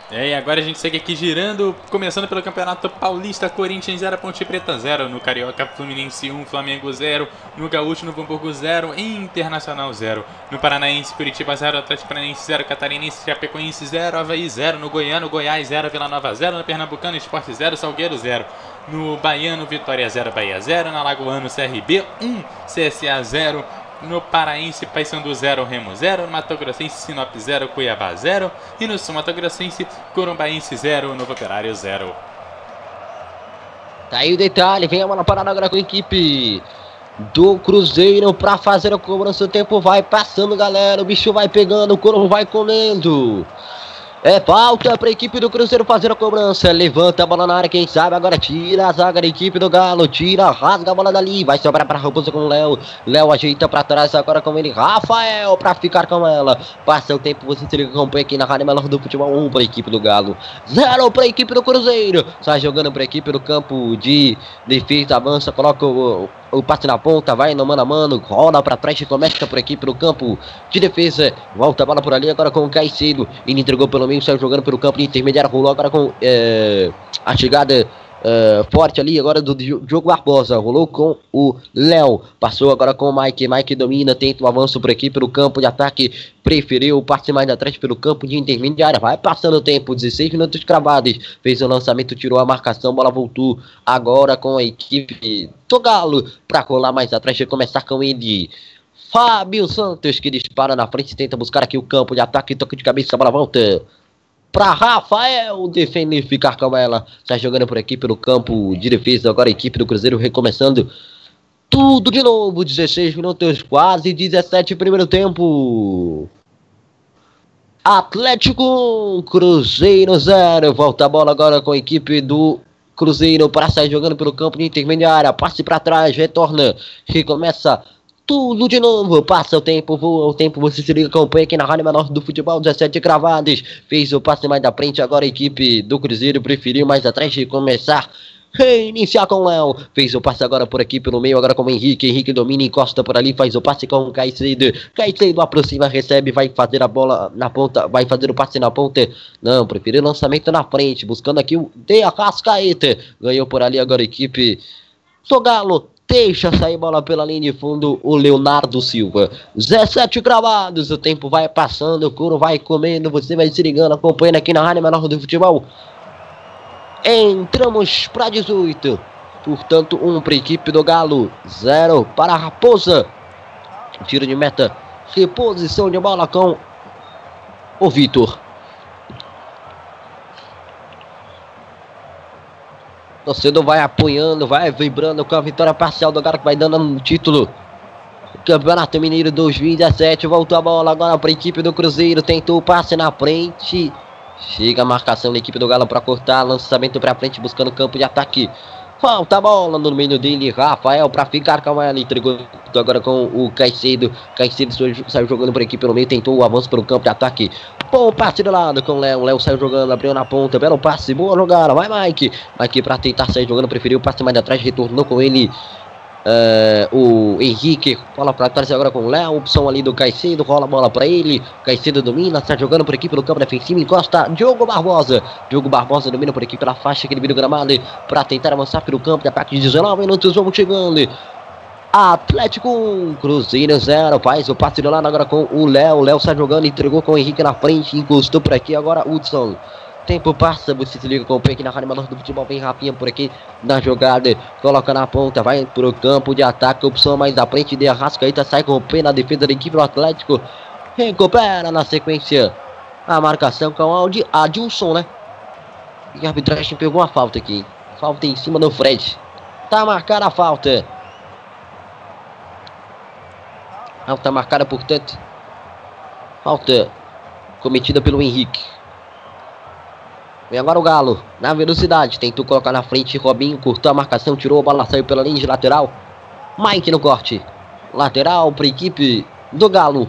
É, e agora a gente segue aqui girando, começando pelo Campeonato Paulista, Corinthians 0, Ponte Preta 0, no Carioca Fluminense 1, Flamengo 0, no Gaúcho, no Hamburgo 0, Internacional 0, no Paranaense, Curitiba 0, Atlético Paranaense 0, Catarinense, Chapecoense 0, Havaí 0, no Goiano, Goiás 0, Vila Nova 0, no Pernambucano, Esporte 0, Salgueiro 0, no Baiano, Vitória 0, Bahia 0, na Lagoano, CRB 1, CSA 0, no Paraense, Paysandu 0, Remo 0. No Mato Grossense, Sinop 0, Cuiabá 0. E no Sul Mato Grossense, Corumbaense 0, Novo Operário 0. Tá aí o detalhe, vem a bola parada agora com a equipe do Cruzeiro para fazer a cobrança. O tempo vai passando, galera. O bicho vai pegando, o corpo vai comendo. É falta para a equipe do Cruzeiro fazer a cobrança. Levanta a bola na área, quem sabe agora tira a zaga da equipe do Galo. Tira, rasga a bola dali. Vai sobrar para a Raposa com o Léo. Léo ajeita para trás agora com ele. Rafael para ficar com ela. Passa o tempo, você se liga acompanha aqui na Rádio Melhor do Futebol 1 para a equipe do Galo. 0 para a equipe do Cruzeiro. Sai jogando para a equipe do campo de defesa. Avança, coloca o, o passe na ponta, vai no mano a mano, rola para trás e começa por equipe no campo de defesa. Volta a bola por ali agora com o Caicedo. Ele entregou pelo meio, saiu jogando pelo campo de intermediário, rolou agora com é, a chegada Uh, forte ali agora do Diogo Barbosa. Rolou com o Léo. Passou agora com o Mike. Mike domina, tenta o um avanço por aqui pelo campo de ataque. Preferiu parte mais atrás pelo campo de intermediária. Vai passando o tempo, 16 minutos cravados. Fez o lançamento, tirou a marcação. Bola voltou agora com a equipe do Galo para rolar mais atrás e começar com ele. Fábio Santos que dispara na frente, tenta buscar aqui o campo de ataque, toque de cabeça, a bola volta para Rafael defender ficar com ela. Está jogando por aqui pelo campo de defesa. Agora a equipe do Cruzeiro recomeçando tudo de novo. 16 minutos, quase 17 primeiro tempo. Atlético Cruzeiro 0. Volta a bola agora com a equipe do Cruzeiro para sair jogando pelo campo de intermediária. Passe para trás, retorna. Recomeça tudo de novo. Passa o tempo, voa o tempo. Você se liga, acompanha aqui na Rádio Menor do Futebol. 17 cravados. Fez o passe mais da frente. Agora a equipe do Cruzeiro preferiu mais atrás de começar. Reiniciar com o Léo. Fez o passe agora por aqui pelo meio. Agora com o Henrique. Henrique domina, encosta por ali. Faz o passe com o Caicedo. Caicedo aproxima, recebe. Vai fazer a bola na ponta. Vai fazer o passe na ponta. Não, preferiu lançamento na frente. Buscando aqui o De Arrascaeta. Ganhou por ali agora a equipe. Sogalo Deixa sair bola pela linha de fundo o Leonardo Silva. 17 gravados, o tempo vai passando, o couro vai comendo, você vai se ligando, acompanhando aqui na Rádio Menor do Futebol. Entramos para 18. Portanto, 1 um para a equipe do Galo, 0 para a Raposa. Tiro de meta, reposição de bola com o Vitor. Torcedor vai apoiando, vai vibrando com a vitória parcial do Galo que vai dando um título. Campeonato Mineiro 2017. Voltou a bola agora para a equipe do Cruzeiro. Tentou o passe na frente. Chega a marcação da equipe do Galo para cortar. Lançamento para frente, buscando campo de ataque. Falta a bola no meio dele, Rafael para ficar com ela. Entregou agora com o Caicedo. Caicedo saiu jogando para a equipe no meio, tentou o avanço para o campo de ataque. Bom passe do lado com o Léo. Léo saiu jogando, abriu na ponta. Belo passe, boa jogada. Vai, Mike. Mike para tentar sair jogando, preferiu o passe mais atrás, retornou com ele. Uh, o Henrique bola para trás agora com o Léo, opção ali do Caicedo, rola a bola para ele, Caicedo domina, está jogando por aqui pelo campo defensivo, encosta Diogo Barbosa, Diogo Barbosa domina por aqui pela faixa que ele vira o gramado para tentar avançar pelo campo de ataque de 19 minutos, vamos chegando. Atlético 1, Cruzeiro 0, faz o passe do lado agora com o Léo, Léo está jogando, entregou com o Henrique na frente, encostou por aqui agora Hudson. Tempo passa, você se liga com o aqui na Menor do Futebol. Vem rapinha por aqui na jogada. Coloca na ponta, vai pro campo de ataque. Opção mais da frente de Arrascaíta. Sai com o pé na defesa da equipe do Atlético. Recupera na sequência a marcação com o Adilson, né? E a arbitragem pegou uma falta aqui. Falta em cima do Fred. Tá marcada a falta. Falta marcada, portanto. Falta cometida pelo Henrique. Vem agora o Galo, na velocidade, tentou colocar na frente, Robinho cortou a marcação, tirou a bola, saiu pela linha de lateral. Mike no corte. Lateral para a equipe do Galo.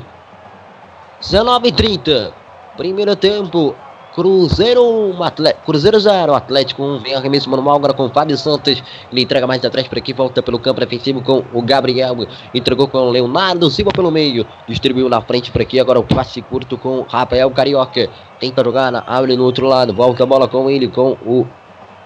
19 30 Primeiro tempo. Cruzeiro 1, Atlético, Cruzeiro 0, Atlético 1, vem arremesso manual agora com o Fábio Santos, ele entrega mais atrás para aqui, volta pelo campo defensivo com o Gabriel, entregou com o Leonardo Silva pelo meio, distribuiu na frente para aqui, agora o passe curto com o Rafael Carioca, tenta jogar, abre no outro lado, volta a bola com ele, com o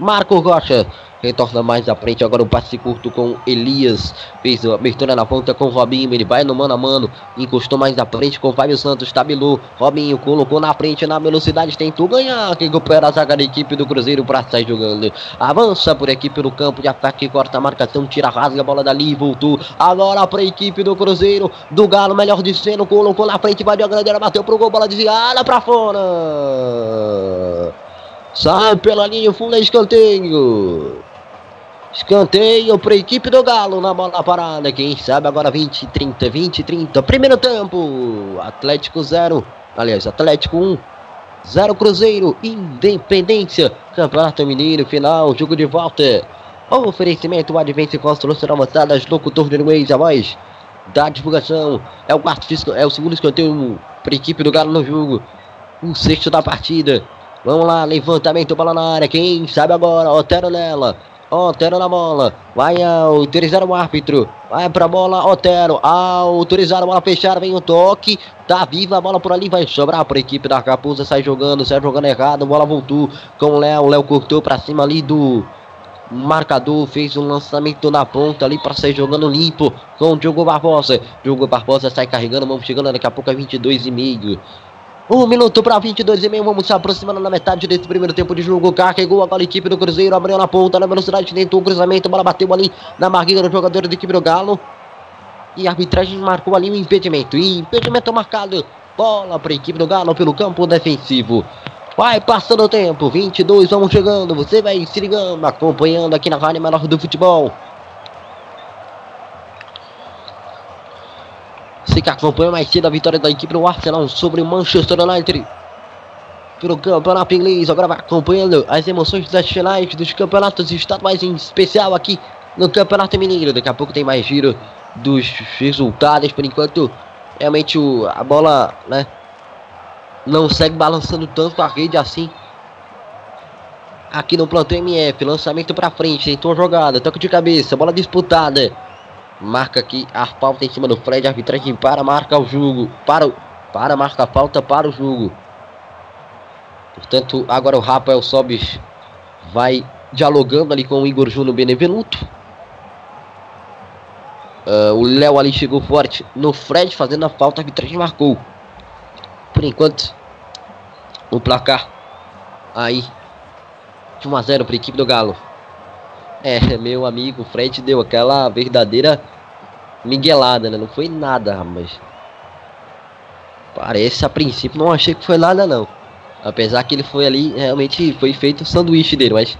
Marco Rocha, Retorna mais à frente. Agora o passe curto com Elias. Fez a abertura na ponta com Robinho. Ele vai no mano a mano. Encostou mais à frente com Fábio Santos. Tabelou. Robinho colocou na frente na velocidade. Tentou ganhar. Recupera a zaga da equipe do Cruzeiro para sair jogando. Avança por aqui pelo campo de ataque. Corta a marcação. Tira, rasga a bola dali. Voltou. Agora para a equipe do Cruzeiro. Do Galo. Melhor de cena. Colocou na frente. Vai de grande. Bateu pro gol. Bola desviada para fora. Sai pela linha. Fundo escanteio. Escanteio para a equipe do Galo na bola parada. Quem sabe agora 20, 30, 20, 30. Primeiro tempo. Atlético 0. Aliás, Atlético 1. 0 Cruzeiro. Independência. Campeonato Mineiro. Final. Jogo de volta. O oferecimento Advance Construção Avançadas. Locutor de Luiz. A voz da divulgação. É o quarto é o segundo escanteio para a equipe do Galo no jogo. O sexto da partida. Vamos lá, levantamento, bola na área. Quem sabe agora? Otero nela. Otero na bola. Vai autorizar o árbitro. Vai pra bola, Otero. Autorizar a bola fechada. Vem o toque. Tá viva a bola por ali. Vai sobrar pra equipe da Raposa. Sai jogando. Sai jogando errado. Bola voltou com o Léo. Léo cortou pra cima ali do marcador. Fez um lançamento na ponta ali para sair jogando limpo com o Diogo Barbosa. Diogo Barbosa sai carregando. Vamos chegando daqui a pouco a 22 e meio. Um minuto para 22 e meio, vamos se aproximando na metade desse primeiro tempo de jogo. Carregou agora a equipe do Cruzeiro, abriu na ponta, na velocidade, tentou o cruzamento, a bola bateu ali na marquinha do jogador da equipe do Galo. E a arbitragem marcou ali o um impedimento. Impedimento marcado. Bola para a equipe do Galo pelo campo defensivo. Vai passando o tempo, 22, vamos chegando. Você vai se ligando, acompanhando aqui na Rádio Menor do Futebol. Você que acompanha mais cedo a vitória da equipe do Arsenal sobre o Manchester United pelo campeonato inglês. Agora vai acompanhando as emoções das finais dos campeonatos estaduais, em especial aqui no Campeonato Mineiro. Daqui a pouco tem mais giro dos resultados. Por enquanto, realmente o, a bola né, não segue balançando tanto a rede assim. Aqui no plantão MF, lançamento para frente, tentou jogada, toque de cabeça, bola disputada. Marca aqui a falta em cima do Fred. Arbitragem para marcar o jogo. Para, para marcar a falta para o jogo. Portanto, agora o Rafael Sobis vai dialogando ali com o Igor Júnior Benevenuto. Uh, o Léo ali chegou forte no Fred fazendo a falta. A arbitragem marcou. Por enquanto, o placar aí de 1 a 0 para a equipe do Galo. É, meu amigo Fred deu aquela verdadeira miguelada, né? Não foi nada, mas parece a princípio não achei que foi nada não. Apesar que ele foi ali, realmente foi feito o sanduíche dele, mas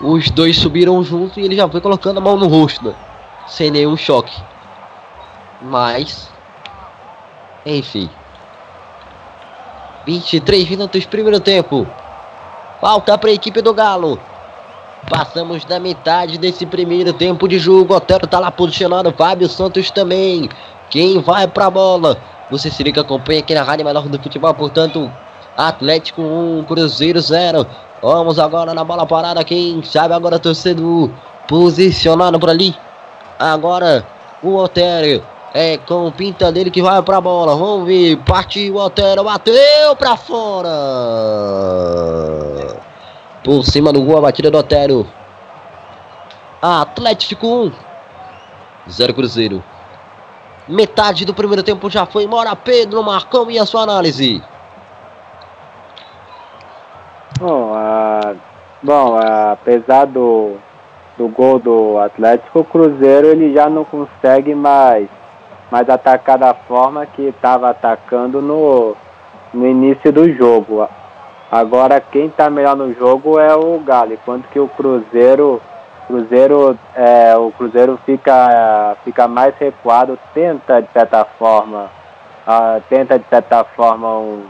os dois subiram junto e ele já foi colocando a mão no rosto, né? sem nenhum choque. Mas, enfim. 23 minutos primeiro tempo. Falta para a equipe do Galo. Passamos da metade desse primeiro tempo de jogo. Otero tá lá posicionado. Fábio Santos também. Quem vai pra bola? Você se liga, acompanha aqui na Rádio Melhor do Futebol. Portanto, Atlético 1, Cruzeiro 0. Vamos agora na bola parada. Quem sabe agora torcedor posicionado por ali. Agora o Otero é com o pinta dele que vai pra bola. Vamos ver. Partiu o Otero. Bateu pra fora. Por cima do gol a batida do Otero. Atlético 1. 0 Cruzeiro. Metade do primeiro tempo já foi embora. Pedro Marcão e a sua análise. Bom, bom apesar do, do gol do Atlético, o Cruzeiro ele já não consegue mais, mais atacar da forma que estava atacando no, no início do jogo. Agora quem está melhor no jogo é o Galo, enquanto que o Cruzeiro, Cruzeiro é, o Cruzeiro fica, fica mais recuado, tenta de certa forma, uh, tenta de certa forma um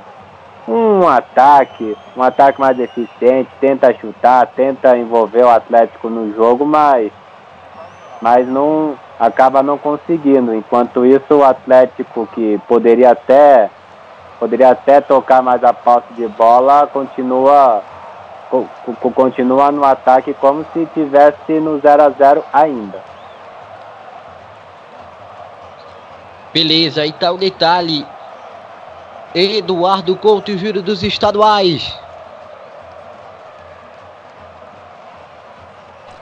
um ataque, um ataque mais eficiente, tenta chutar, tenta envolver o Atlético no jogo, mas, mas não acaba não conseguindo. Enquanto isso, o Atlético que poderia até poderia até tocar mais a posse de bola, continua continua no ataque como se tivesse no 0 a 0 ainda. Beleza, aí tá o detalhe. Eduardo Couto, giro dos estaduais.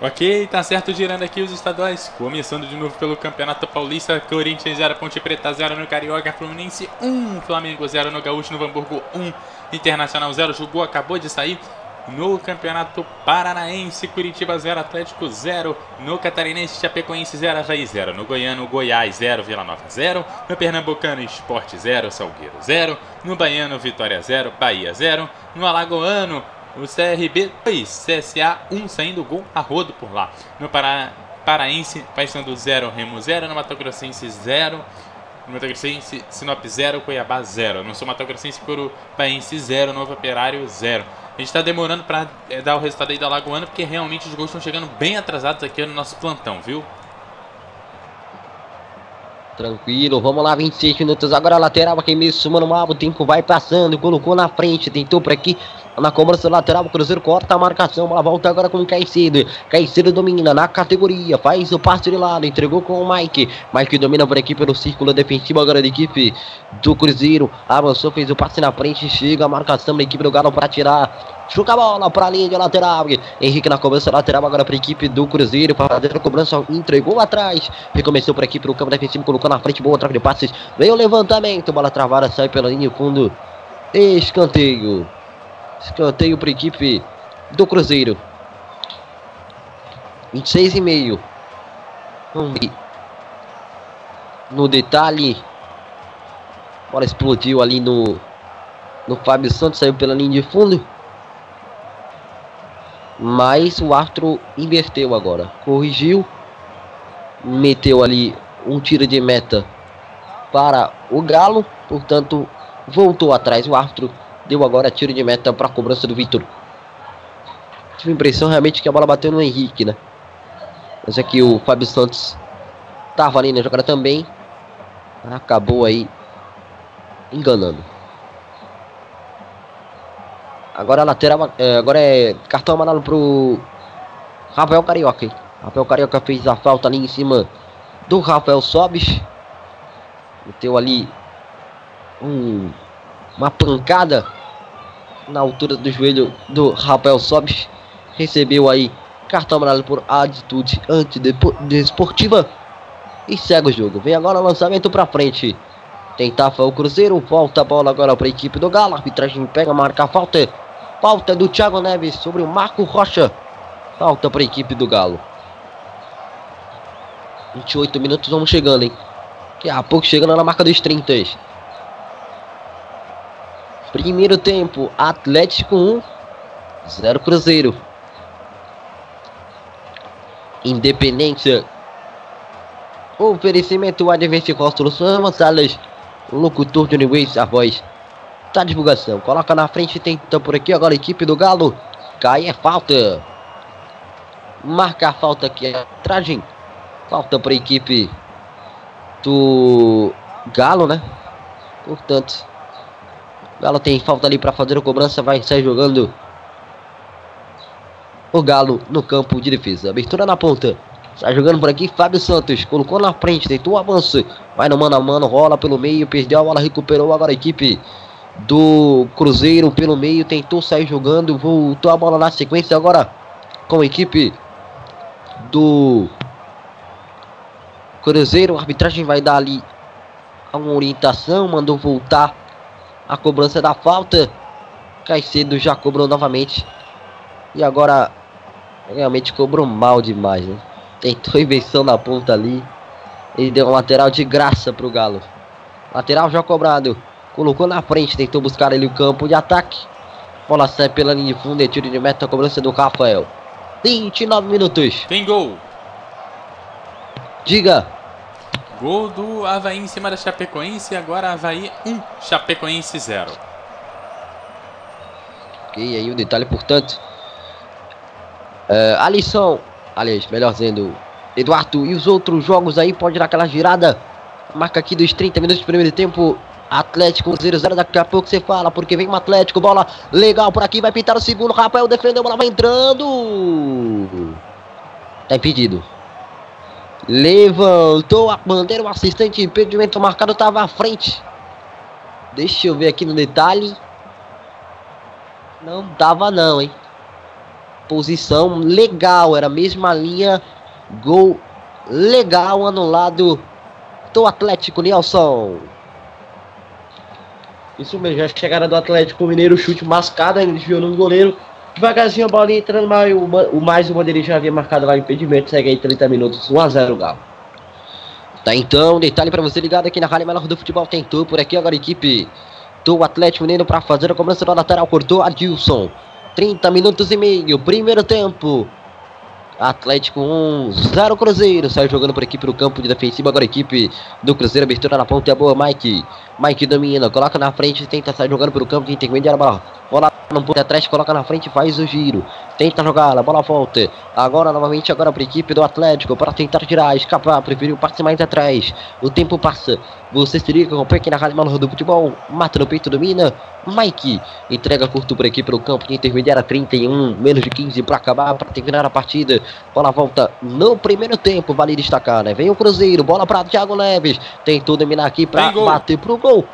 Ok, tá certo, girando aqui os estaduais. Começando de novo pelo Campeonato Paulista. Corinthians 0, Ponte Preta 0 no Carioca, Fluminense 1, Flamengo 0 no Gaúcho, no Hamburgo 1, Internacional 0. Jogou, acabou de sair. No Campeonato Paranaense, Curitiba 0, Atlético 0. No Catarinense, Chapecoense 0, Havaí 0. No Goiano, Goiás 0, Vila Nova 0. No Pernambucano, Esporte 0, Salgueiro 0. No Baiano, Vitória 0, Bahia 0. No Alagoano, o CRB 2, CSA 1, saindo gol a rodo por lá. No Pará, Paraense, Paysandu 0, Remo 0. No Mato Grossense 0. No Mato Grossense, Sinop 0, Cuiabá 0. No São Mato Grossense, Curupaense 0, Novo Operário 0. A gente está demorando para é, dar o resultado aí da Lagoana, porque realmente os gols estão chegando bem atrasados aqui no nosso plantão, viu? Tranquilo, vamos lá, 26 minutos. Agora a lateral, quem mesmo mano mal, o tempo vai passando, colocou na frente, tentou por aqui, na cobrança lateral, o Cruzeiro corta a marcação, bola volta agora com o Caicedo. Caicedo domina na categoria, faz o passe de lado, entregou com o Mike. Mike domina por aqui pelo círculo defensivo agora da equipe do Cruzeiro. Avançou, fez o passe na frente, chega a marcação da equipe do Galo para tirar. Chuca a bola para a linha de lateral. Henrique na cobrança lateral agora para a equipe do Cruzeiro. Para a cobrança, entregou atrás. Recomeçou por aqui o campo defensivo, colocou na frente, boa troca de passes. Veio o levantamento, bola travada, sai pela linha fundo. Escanteio. Escanteio para a equipe do Cruzeiro. 26 e meio. No detalhe. Bola explodiu ali no. No Fábio Santos, saiu pela linha de fundo. Mas o árbitro inverteu agora. Corrigiu. Meteu ali um tiro de meta para o Galo. Portanto, voltou atrás o árbitro Deu agora tiro de meta para a cobrança do Vitor. Tive a impressão realmente que a bola bateu no Henrique, né? Mas é que o Fábio Santos tava ali na jogada também. Acabou aí enganando. Agora a lateral, é, agora é cartão amarelo pro Rafael Carioca. Rafael Carioca fez a falta ali em cima do Rafael Sobis. Meteu ali um uma pancada na altura do joelho do Rafael Sobis. Recebeu aí cartão amarelo por atitude antidesportiva e segue o jogo. Vem agora o lançamento para frente. Tentava o Cruzeiro, volta a bola agora para a equipe do Galo. Arbitragem pega, marca a falta. Falta do Thiago Neves sobre o Marco Rocha. Falta para a equipe do Galo. 28 minutos, vamos chegando, hein? Daqui a pouco chegando na marca dos 30. Primeiro tempo, Atlético 1, 0 Cruzeiro. Independência. Oferecimento Advance Construção avançadas. Locutor de Uniways, a voz da divulgação. Coloca na frente, tenta por aqui agora a equipe do Galo. Cai é falta. Marca a falta aqui, a tragem. Falta para a equipe do Galo, né? Portanto, Galo tem falta ali para fazer a cobrança, vai sair jogando o Galo no campo de defesa. Abertura na ponta. Sai jogando por aqui Fábio Santos. Colocou na frente, tentou o avanço. Vai no mano a mano, rola pelo meio, perdeu a bola, recuperou agora a equipe do Cruzeiro pelo meio, tentou sair jogando, voltou a bola na sequência agora com a equipe do Cruzeiro. A arbitragem vai dar ali uma orientação, mandou voltar a cobrança da falta. Caicedo já cobrou novamente. E agora realmente cobrou mal demais, né? Tentou invenção na ponta ali. E deu um lateral de graça pro Galo. Lateral já cobrado. Colocou na frente, tentou buscar ali o campo de ataque. Bola sai pela linha de fundo, é tiro de meta, cobrança do Rafael. 29 minutos. Tem gol. Diga. Gol do Havaí em cima da Chapecoense. Agora Havaí 1, Chapecoense 0. Ok, aí o detalhe, portanto. Uh, Alisson, aliás, melhor dizendo, Eduardo, e os outros jogos aí, pode dar aquela girada. Marca aqui dos 30 minutos do primeiro tempo. Atlético 0-0, daqui a pouco você fala, porque vem um Atlético, bola legal por aqui, vai pintar o segundo, Rafael defendeu, bola vai entrando. Tá impedido. Levantou a bandeira, o assistente, impedimento marcado, tava à frente. Deixa eu ver aqui no detalhe. Não dava não, hein. Posição legal, era a mesma linha, gol legal, anulado do Atlético, Nelson. Isso mesmo, já chegada do Atlético Mineiro, chute mascado, ainda desviou no goleiro. Devagarzinho a bola entrando, mas o, o mais o Bandeirinha já havia marcado lá o impedimento. Segue aí 30 minutos, 1x0 o Galo. Tá então, detalhe para você ligado aqui na Rádio Melhor do Futebol. Tentou por aqui agora a equipe do Atlético Mineiro para fazer a cobrança da lateral. Cortou Adilson. 30 minutos e meio, primeiro tempo. Atlético 1, 0 Cruzeiro. Sai jogando por aqui pelo campo de defensivo. Agora a equipe do Cruzeiro. Abertura na ponta é boa. Mike. Mike domina. Coloca na frente. Tenta sair jogando pelo campo de intermediário. Bola, no ponto atrás. Coloca na frente. Faz o giro. Tenta jogar. A bola volta. Agora novamente. Agora para a equipe do Atlético. Para tentar tirar. Escapar. Preferiu passe mais atrás. O tempo passa. Você se liga com o aqui na Rádio Maluco do Futebol. Mata no peito. Domina. Mike. Entrega curto por aqui pelo campo de intermediária. 31. Menos de 15 para acabar. Para terminar a partida. Bola volta no primeiro tempo, vale destacar, né? Vem o Cruzeiro, bola para Thiago Neves, tentou dominar aqui para bater pro gol.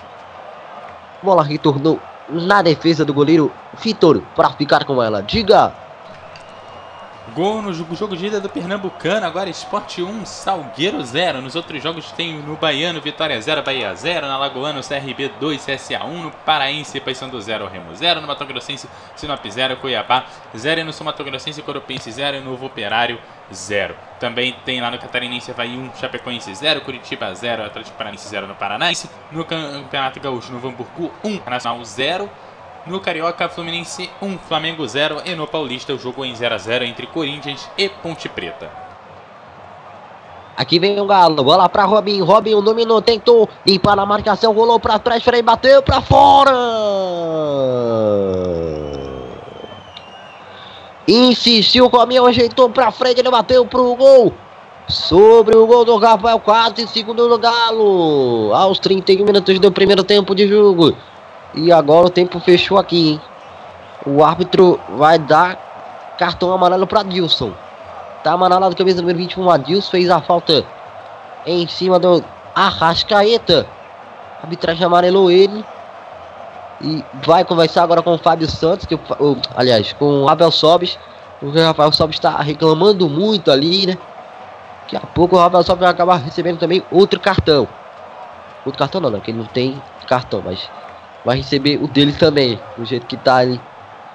Bola retornou na defesa do goleiro Vitor para ficar com ela. Diga. Gol no jogo, de ida do Pernambucano, agora Esporte 1, Salgueiro 0. Nos outros jogos tem no Baiano Vitória 0, Bahia 0, na Lagoano CRB 2, CSA 1, no Paraense Paysandu 0, Remo 0, no Mato Grossense Sinop 0, Cuiabá 0 e no Sul Mato Grossense Coropense 0 e no Novo Operário 0. Também tem lá no Catarinense Havaí 1, Chapecoense 0, Curitiba 0, Atlético Paranaense 0 no Paranaense. No Campeonato Gaúcho, no Hamburgo 1, Nacional 0. No Carioca, Fluminense 1, Flamengo 0 e no Paulista o jogo em 0 a 0 entre Corinthians e Ponte Preta. Aqui vem o Galo, bola para Robinho, Robinho dominou, tentou limpar na marcação, rolou para trás, Frei bateu para fora. Insistiu, Robinho ajeitou para frente, ele bateu pro gol. Sobre o gol do Rafael, quase segundo do Galo. Aos 31 minutos do primeiro tempo de jogo. E agora o tempo fechou aqui, hein? O árbitro vai dar cartão amarelo para Dilson. Tá amarelado camisa número 21. Adilson fez a falta em cima do Arrascaeta. A arbitragem amarelou ele. E vai conversar agora com o Fábio Santos, que, o, aliás, com o Rafael Sobis. O Rafael Sobis está reclamando muito ali, né? Daqui a pouco o Rafael Sobis vai acabar recebendo também outro cartão. Outro cartão não, não, que ele não tem cartão, mas vai receber o dele também. Do jeito que tá ali,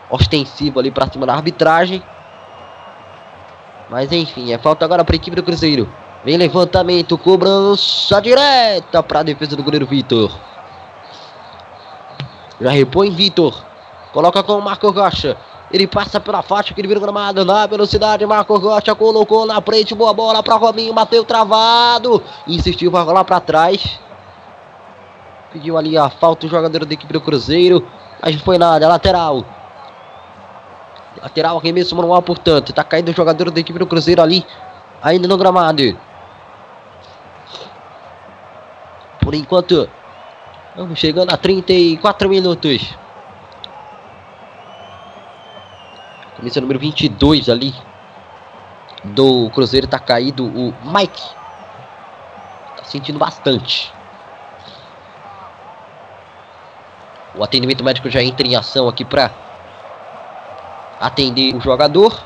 ostensivo ali pra cima da arbitragem. Mas enfim, é falta agora para a equipe do Cruzeiro. Vem levantamento, cobrança direta para a defesa do goleiro Vitor. Já repõe Vitor. Coloca com o Marco Rocha. Ele passa pela faixa que ele vira gramado na velocidade. Marco Rocha colocou na frente. Boa bola para Robinho. Bateu travado. Insistiu para rolar para trás. Pediu ali a falta o jogador da equipe do Cruzeiro. Mas não foi nada. Lateral. Lateral arremesso manual, portanto. Tá caindo o jogador da equipe do Cruzeiro ali. Ainda no gramado. Por enquanto, vamos chegando a 34 minutos. Camisa número 22 ali do Cruzeiro tá caído o Mike. Tá sentindo bastante. O atendimento médico já entra em ação aqui para atender o jogador.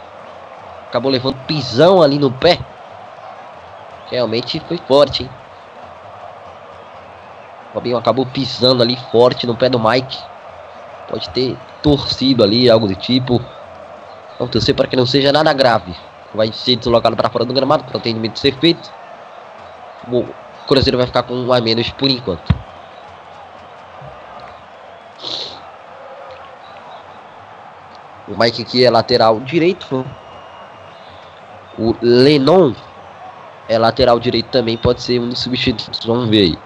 Acabou levando pisão ali no pé. Realmente foi forte, hein? Robinho acabou pisando ali forte no pé do Mike. Pode ter torcido ali, algo do tipo. Vamos torcer para que não seja nada grave. Vai ser deslocado para fora do gramado para o atendimento ser feito. O Cruzeiro vai ficar com um a menos por enquanto. O Mike aqui é lateral direito. O Lenon é lateral direito também, pode ser um dos substitutos. Vamos ver aí.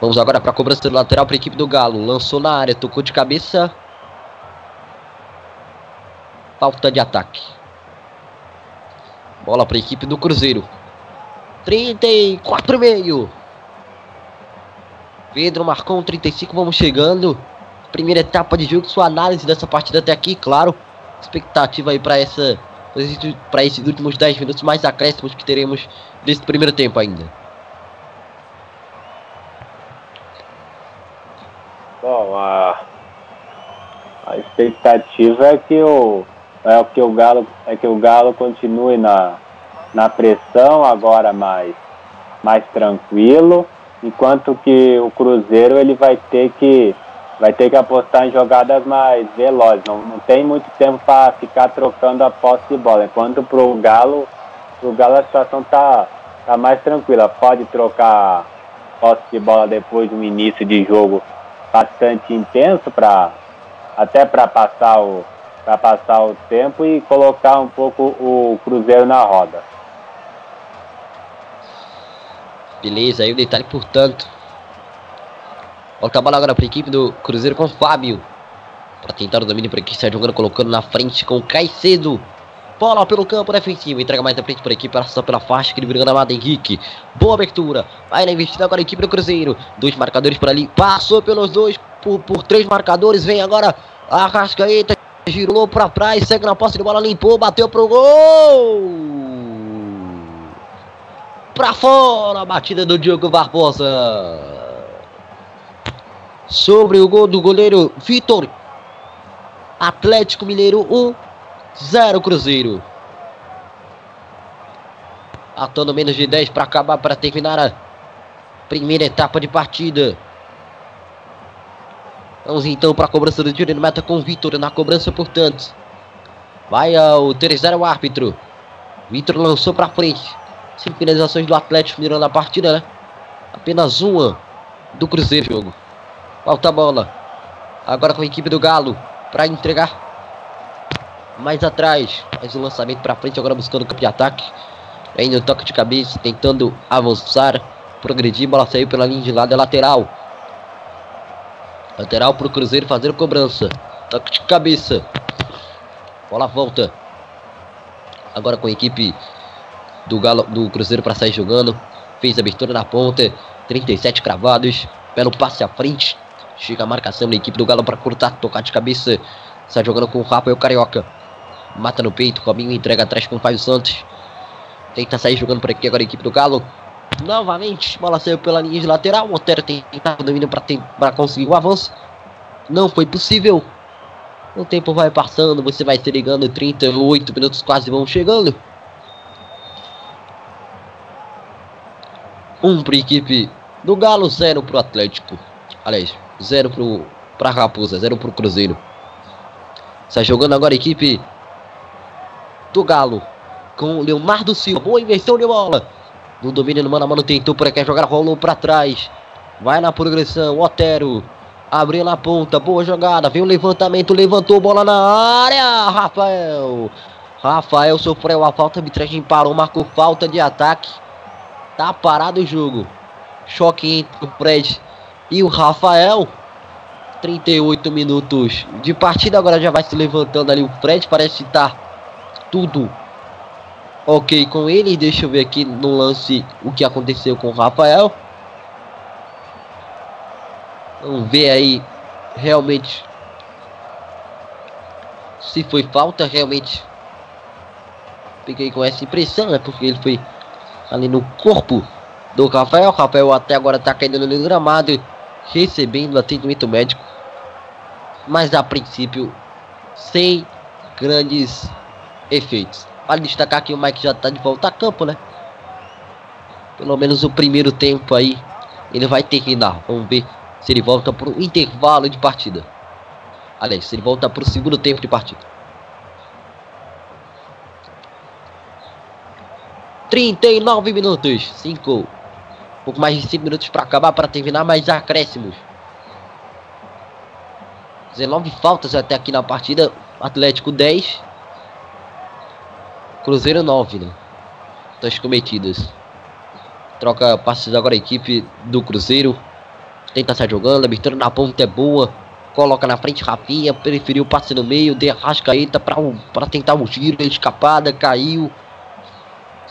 Vamos agora para a cobrança do lateral para a equipe do Galo. Lançou na área, tocou de cabeça. Falta de ataque. Bola para a equipe do Cruzeiro. 34,5. Pedro marcou um 35, vamos chegando. Primeira etapa de jogo, sua análise dessa partida até aqui, claro. Expectativa aí para essa para esses últimos 10 minutos mais acréscimos que teremos desse primeiro tempo ainda. Bom, a, a expectativa é que o é que o Galo é que o Galo continue na, na pressão agora mais mais tranquilo, enquanto que o Cruzeiro ele vai ter que vai ter que apostar em jogadas mais velozes. Não, não tem muito tempo para ficar trocando a posse de bola. Enquanto para o Galo, pro Galo a situação tá, tá mais tranquila. Pode trocar posse de bola depois de um início de jogo bastante intenso para até para passar o para passar o tempo e colocar um pouco o Cruzeiro na roda. Beleza, aí o detalhe, portanto, Coloca a bola agora para a equipe do Cruzeiro com o Fábio. Para tentar o domínio para aqui, está jogando, colocando na frente com o Caicedo. Bola pelo campo defensivo. Entrega mais na frente para a equipe, passa pela faixa, que ele virando amado Henrique. Boa abertura. Vai na investida agora a equipe do Cruzeiro. Dois marcadores por ali. Passou pelos dois, por, por três marcadores. Vem agora a Rascaeta. Girou para trás, segue na posse de bola, limpou, bateu pro gol. Para fora a batida do Diogo Barbosa sobre o gol do goleiro Vitor. Atlético Mineiro 1, 0 Cruzeiro. Faltando menos de 10 para acabar, para terminar a primeira etapa de partida. Vamos então para a cobrança do tiro de meta com o Vitor na cobrança, portanto. Vai ao terceiro árbitro. Vitor lançou para frente. Cinco finalizações do Atlético Mineiro na partida, né? Apenas uma do Cruzeiro jogo. Falta a bola. Agora com a equipe do Galo. Para entregar. Mais atrás. Mais um lançamento para frente. Agora buscando o campo de ataque. Aí no toque de cabeça. Tentando avançar. Progredir. Bola saiu pela linha de lado. É lateral. Lateral para o Cruzeiro fazer cobrança. Toque de cabeça. Bola volta. Agora com a equipe do Galo do Cruzeiro para sair jogando. Fez a abertura na ponta. 37 cravados. Belo passe à frente. Chega a marcação da equipe do Galo para cortar, tocar de cabeça. Está jogando com o Rafael Carioca. Mata no peito, Robinho entrega atrás com o Fábio Santos. Tenta sair jogando por aqui agora a equipe do Galo. Novamente, bola saiu pela linha de lateral. O Otero tenta domínio para conseguir o avanço. Não foi possível. O tempo vai passando, você vai se ligando. 38 minutos quase vão chegando. Um para a equipe do Galo, zero para o Atlético. Aliás, 0 pro pra Raposa, 0 pro Cruzeiro. Está jogando agora a equipe do Galo. Com Leonardo Silva. Boa inversão de bola. No domínio no mano a mano tentou por aqui jogar, rolou para trás. Vai na progressão, Otero. Abriu na ponta, boa jogada. Vem o levantamento, levantou bola na área. Rafael. Rafael sofreu a falta, a arbitragem parou, marcou falta de ataque. Tá parado o jogo. Choque entre o Fred e o Rafael. 38 minutos de partida. Agora já vai se levantando ali o Fred. Parece estar tá tudo ok com ele. Deixa eu ver aqui no lance o que aconteceu com o Rafael. Vamos ver aí realmente se foi falta realmente. Fiquei com essa impressão, né? Porque ele foi ali no corpo do Rafael. Rafael até agora está caindo no gramado, recebendo atendimento médico. Mas a princípio, sem grandes efeitos. Vale destacar que o Mike já está de volta a campo, né? Pelo menos o primeiro tempo aí ele vai terminar. Vamos ver se ele volta para o intervalo de partida. Aliás, se ele volta para o segundo tempo de partida. 39 minutos. 5. Um pouco mais de 5 minutos para acabar, para terminar, mais acréscimos. 19 faltas até aqui na partida. Atlético 10. Cruzeiro 9, né? Faltas cometidas. Troca passes agora a equipe do Cruzeiro. Tenta sair jogando, abertura na ponta é boa. Coloca na frente Rafinha, preferiu passe no meio, de Arrascaeta para tentar um giro, escapada, caiu.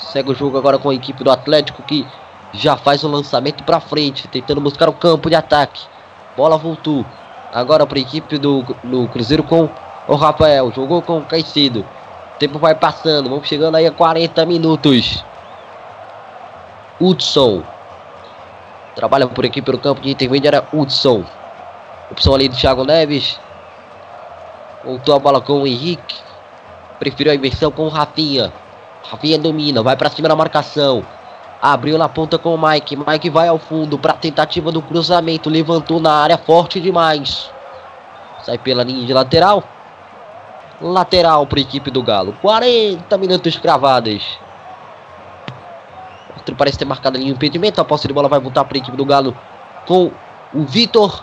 Segue o jogo agora com a equipe do Atlético que já faz o lançamento para frente, tentando buscar o campo de ataque. Bola voltou. Agora para a equipe do, do Cruzeiro com o Rafael. Jogou com o Caicedo. O tempo vai passando. Vamos chegando aí a 40 minutos. Hudson. Trabalha por aqui pelo campo de intermediária Hudson. Opção ali do Thiago Neves. Voltou a bola com o Henrique. Preferiu a inversão com o Rafinha. Rafinha domina, vai para cima da marcação. Abriu na ponta com o Mike. Mike vai ao fundo para tentativa do cruzamento. Levantou na área forte demais. Sai pela linha de lateral. Lateral para a equipe do Galo. 40 minutos cravados. Outro parece ter marcado ali o impedimento. A posse de bola vai voltar para a equipe do Galo com o Vitor.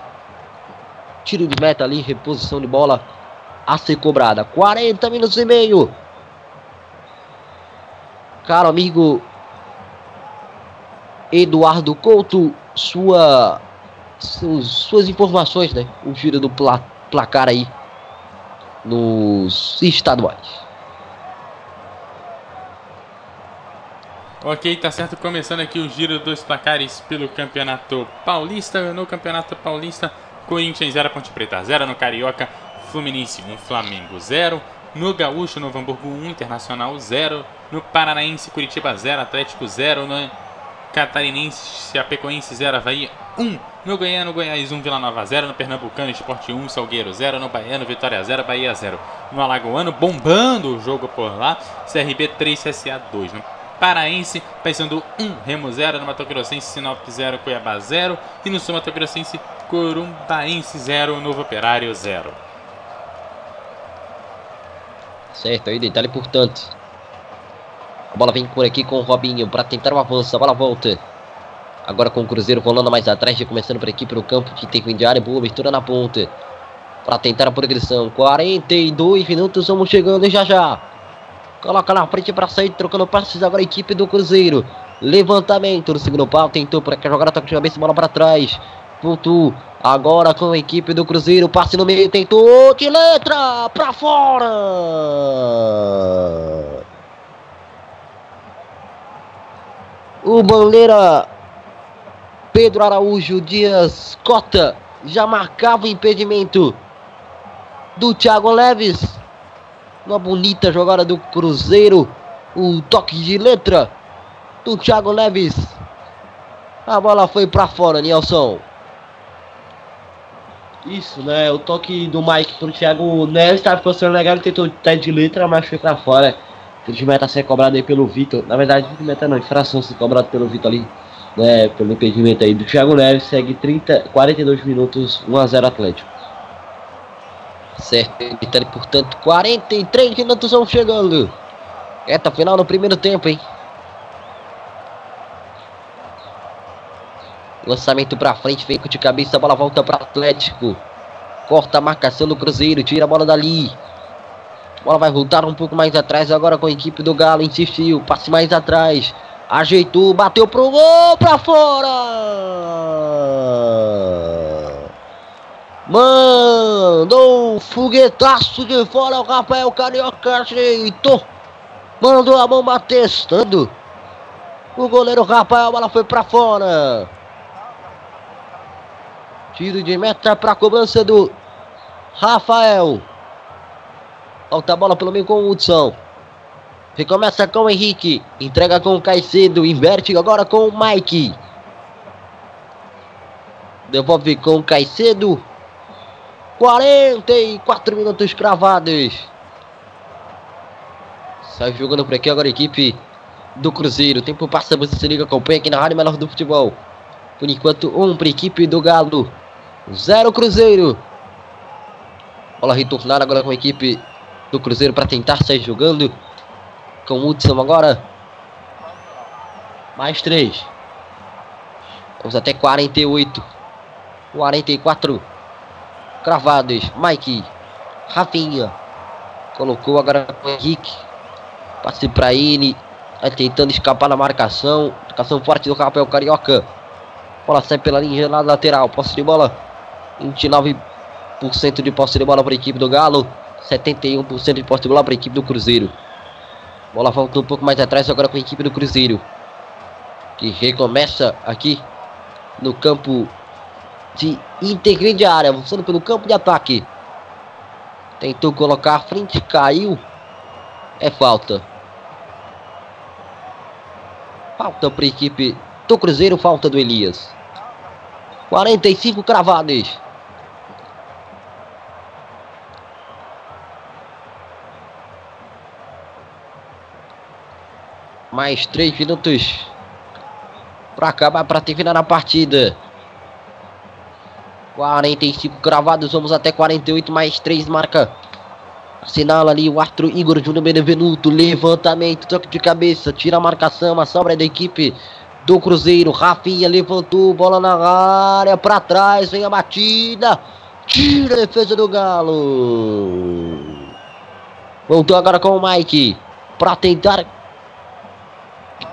Tiro de meta ali, reposição de bola a ser cobrada. 40 minutos e meio. Caro amigo Eduardo Couto, sua, suas, informações, né? O giro do pla, placar aí nos estaduais. Ok, tá certo. Começando aqui o giro dos placares pelo Campeonato Paulista. No Campeonato Paulista, Corinthians 0, Ponte Preta 0. No Carioca, Fluminense 1, Flamengo 0. No Gaúcho, Novo Hamburgo 1, Internacional 0. No Paranaense, Curitiba 0, Atlético 0. No Catarinense, Chapecoense 0, Havaí 1. No Goiano, Goiás 1, Vila Nova 0. No Pernambucano, Esporte 1, Salgueiro 0. No Baiano, Vitória 0, Bahia 0. No Alagoano, bombando o jogo por lá, CRB 3, CSA 2. No Paraense, Paysandu 1, Remo 0. No Mato Grossense, Sinop 0, Cuiabá 0. E no Sul Mato Grossense, Corumbaense 0, Novo Operário 0. Certo, aí detalhe portanto. A bola vem por aqui com o Robinho para tentar o avanço. A bola volta. Agora com o Cruzeiro rolando mais atrás, começando por aqui para o campo de intermediário. Boa abertura na ponta. Para tentar a progressão. 42 minutos, vamos chegando já já. Coloca na frente para sair, trocando passes agora a equipe do Cruzeiro. Levantamento no segundo pau, tentou para jogar a toque de cabeça, bola para trás. Voltou agora com a equipe do Cruzeiro, passe no meio, tentou de letra para fora. O bandeira Pedro Araújo Dias Cota já marcava o impedimento do Thiago Leves. Uma bonita jogada do Cruzeiro. O toque de letra do Thiago Leves. A bola foi para fora, Nelson. Isso, né? O toque do Mike pro Thiago Neves estava funcionando legal. Ele tentou até de letra, mas foi para fora. O de meta ser cobrado aí pelo Vitor. Na verdade, de meta não, infração ser cobrado pelo Vitor ali, né? Pelo impedimento aí do Thiago Neves. Segue 30, 42 minutos, 1x0 Atlético. Certo, portanto, 43 minutos vão chegando. Reta final no primeiro tempo, hein? Lançamento pra frente, vem de cabeça, a bola volta para Atlético. Corta a marcação do Cruzeiro, tira a bola dali. A bola vai voltar um pouco mais atrás agora com a equipe do Galo. Insistiu, passe mais atrás. Ajeitou, bateu pro gol, pra fora! Mandou um foguetaço de fora o Rafael Carioca ajeitou. Mandou a mão testando. O goleiro Rafael, a bola foi pra fora. Tiro de meta para cobrança do Rafael. Volta a bola pelo meio com o Hudson. Recomeça com o Henrique. Entrega com o Caicedo. Inverte agora com o Mike. Devolve com o Caicedo. 44 minutos cravados. Sai jogando por aqui agora a equipe do Cruzeiro. Tempo passa, você se liga, acompanha aqui na Rádio Melhor do Futebol. Por enquanto, um para a equipe do Galo. Zero Cruzeiro. Bola retornada agora com a equipe do Cruzeiro para tentar sair jogando. Com o Hudson agora. Mais três. Vamos até 48. 44. Cravados. Mike. Rafinha. Colocou agora com o Henrique. Passe para ele. Vai tentando escapar na marcação. Marcação forte do Rafael Carioca. Bola sai pela linha lateral. Posse de bola 29% de posse de bola para a equipe do Galo. 71% de posse de bola para a equipe do Cruzeiro. Bola volta um pouco mais atrás agora com a equipe do Cruzeiro. Que recomeça aqui no campo de intermediária. Avançando pelo campo de ataque. Tentou colocar frente, caiu. É falta. Falta para a equipe do Cruzeiro, falta do Elias. 45 cravados. Mais 3 minutos para acabar, para terminar a partida. 45 cravados, vamos até 48, mais 3 marca. Assinala ali o Arthur Igor Júnior Benevenuto. Levantamento, toque de cabeça, tira a marcação, a sobra da equipe do Cruzeiro. Rafinha levantou, bola na área, para trás, vem a batida. Tira a defesa do Galo. Voltou agora com o Mike para tentar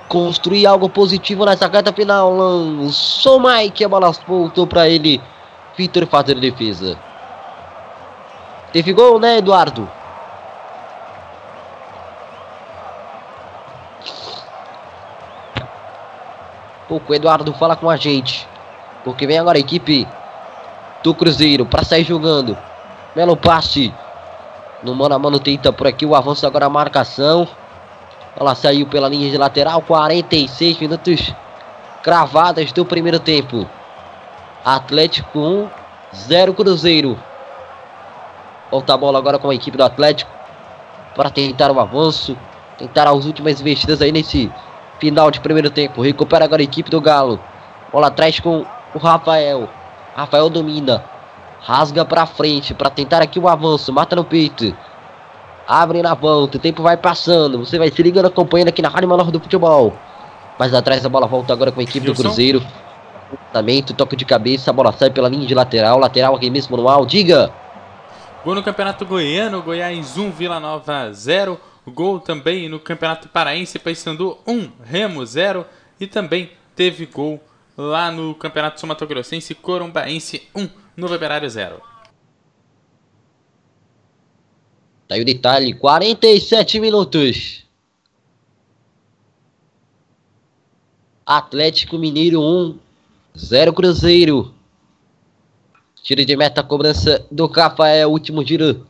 construir algo positivo nessa carta final. Lançou Mike, a bola voltou para ele. Vitor fazer defesa. Teve gol, né, Eduardo? Pouco Eduardo fala com a gente. Porque vem agora a equipe do Cruzeiro para sair jogando. Belo passe. No mano a mano tenta por aqui o avanço agora a marcação. Ela saiu pela linha de lateral. 46 minutos cravadas do primeiro tempo. Atlético 1, 0 Cruzeiro. Volta a bola agora com a equipe do Atlético. Para tentar o avanço. Tentar as últimas investidas aí nesse final de primeiro tempo. Recupera agora a equipe do Galo. Bola atrás com o Rafael. Rafael domina. Rasga para frente para tentar aqui o avanço. Mata no peito. Abre na volta, o tempo vai passando. Você vai se ligando, acompanhando aqui na Rádio Menor do Futebol. Mais atrás a bola volta agora com a equipe Wilson. do Cruzeiro. Lançamento, toque de cabeça, a bola sai pela linha de lateral. Lateral aqui mesmo no al, diga. Gol no Campeonato Goiano, Goiás 1, Vila Nova 0. Gol também no Campeonato Paraense, Paysandu 1, Remo 0. E também teve gol lá no Campeonato Somatogrossense, Corumbaense 1, Novo Operário 0. Tá aí o detalhe, 47 minutos. Atlético Mineiro 1, 0 Cruzeiro. Tiro de meta, cobrança do Rafael, último tiro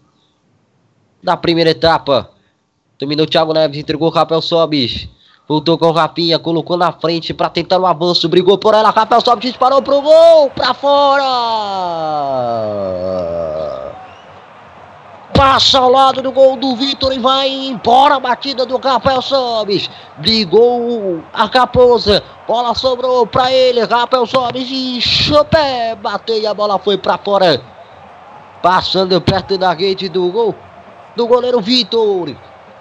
da primeira etapa. Dominou o Thiago Neves, entregou o Rafael Sobis. Voltou com o Rapinha, colocou na frente para tentar o um avanço, brigou por ela. Rafael Sobis disparou pro gol, para fora passa ao lado do gol do Vitor e vai embora a batida do Rafael Sobis. Brigou a Raposa. Bola sobrou para ele. Rafael Sobis e chopé. Bateu e a bola foi para fora. Passando perto da rede do gol do goleiro Vitor.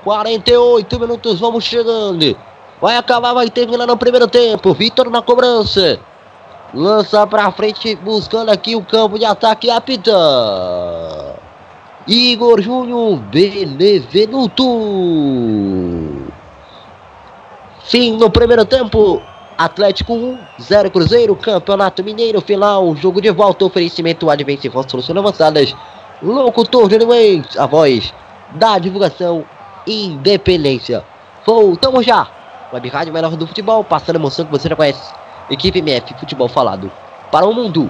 48 minutos, vamos chegando. Vai acabar, vai terminar no primeiro tempo. Vitor na cobrança. Lança pra frente, buscando aqui o campo de ataque. Apita. Igor Júnior Benevenuto. Fim no primeiro tempo. Atlético 1, 0 Cruzeiro, Campeonato Mineiro, final, jogo de volta, oferecimento Advance Construções Avançadas, locutor de a voz da divulgação Independência. Voltamos já. Web Rádio Melhor do Futebol, passando a emoção que você já conhece. Equipe MF Futebol Falado para o mundo.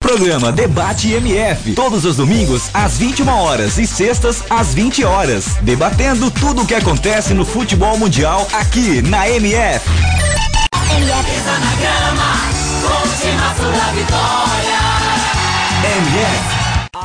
Programa Debate MF. Todos os domingos às 21 horas e sextas às 20 horas. Debatendo tudo o que acontece no futebol mundial aqui na MF. Vitória. MF.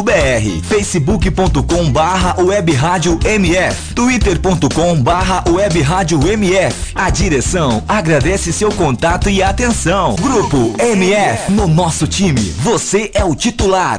radiomf.com.br facebook.com barra web rádio MF twitter.com barra web rádio MF A direção agradece seu contato e atenção. Grupo MF, no nosso time, você é o titular.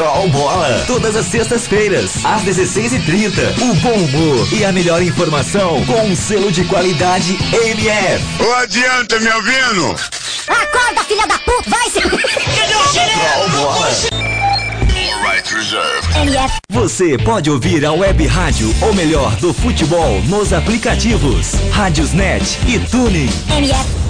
Troll Bola, todas as sextas-feiras, às 16h30. O bom humor e a melhor informação com um selo de qualidade MF. Ô, adianta, me ouvindo? Acorda, filha da puta! Vai se... Troll Bola. Right reserved. MF. Você pode ouvir a web rádio, ou melhor, do futebol, nos aplicativos Rádiosnet e Tuning. MF.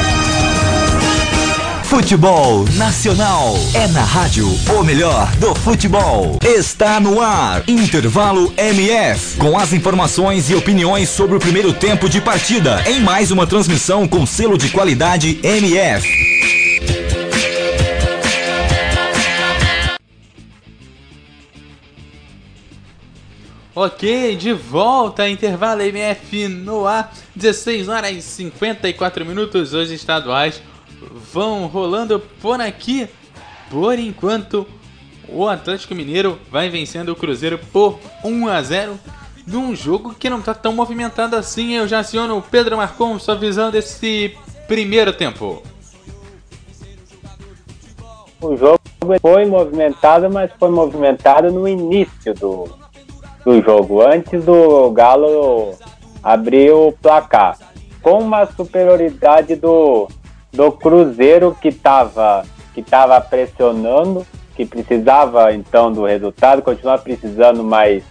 Futebol Nacional. É na rádio, o melhor do futebol. Está no ar, Intervalo MF, com as informações e opiniões sobre o primeiro tempo de partida, em mais uma transmissão com selo de qualidade MF. Ok, de volta, intervalo MF no ar, 16 horas e 54 minutos, os estaduais vão rolando por aqui. Por enquanto, o Atlético Mineiro vai vencendo o Cruzeiro por 1 a 0 num jogo que não tá tão movimentado assim. Eu já aciono o Pedro Marcon, sua visão desse primeiro tempo. O jogo foi movimentado, mas foi movimentado no início do, do jogo, antes do Galo abrir o placar. Com uma superioridade do, do Cruzeiro que estava que tava pressionando, que precisava então do resultado, continua precisando mais,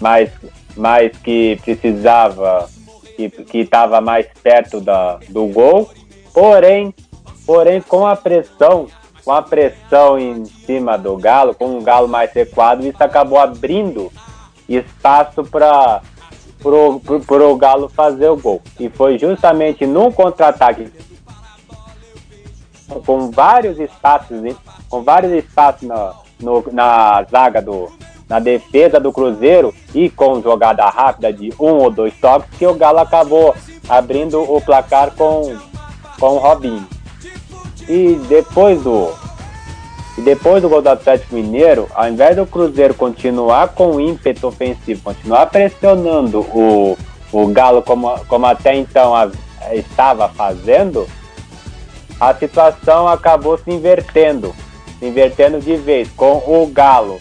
mais, mais que precisava, que estava mais perto da, do gol. Porém, porém com a pressão com a pressão em cima do Galo, com um Galo mais recuado, isso acabou abrindo espaço para o Galo fazer o gol. E foi justamente num contra-ataque com vários espaços, com vários espaços na, no, na zaga do, na defesa do Cruzeiro e com jogada rápida de um ou dois toques que o Galo acabou abrindo o placar com, com o Robinho. E depois do. E depois do gol do Atlético Mineiro, ao invés do Cruzeiro continuar com ímpeto ofensivo, continuar pressionando o, o Galo como, como até então a, estava fazendo, a situação acabou se invertendo, se invertendo de vez, com o Galo,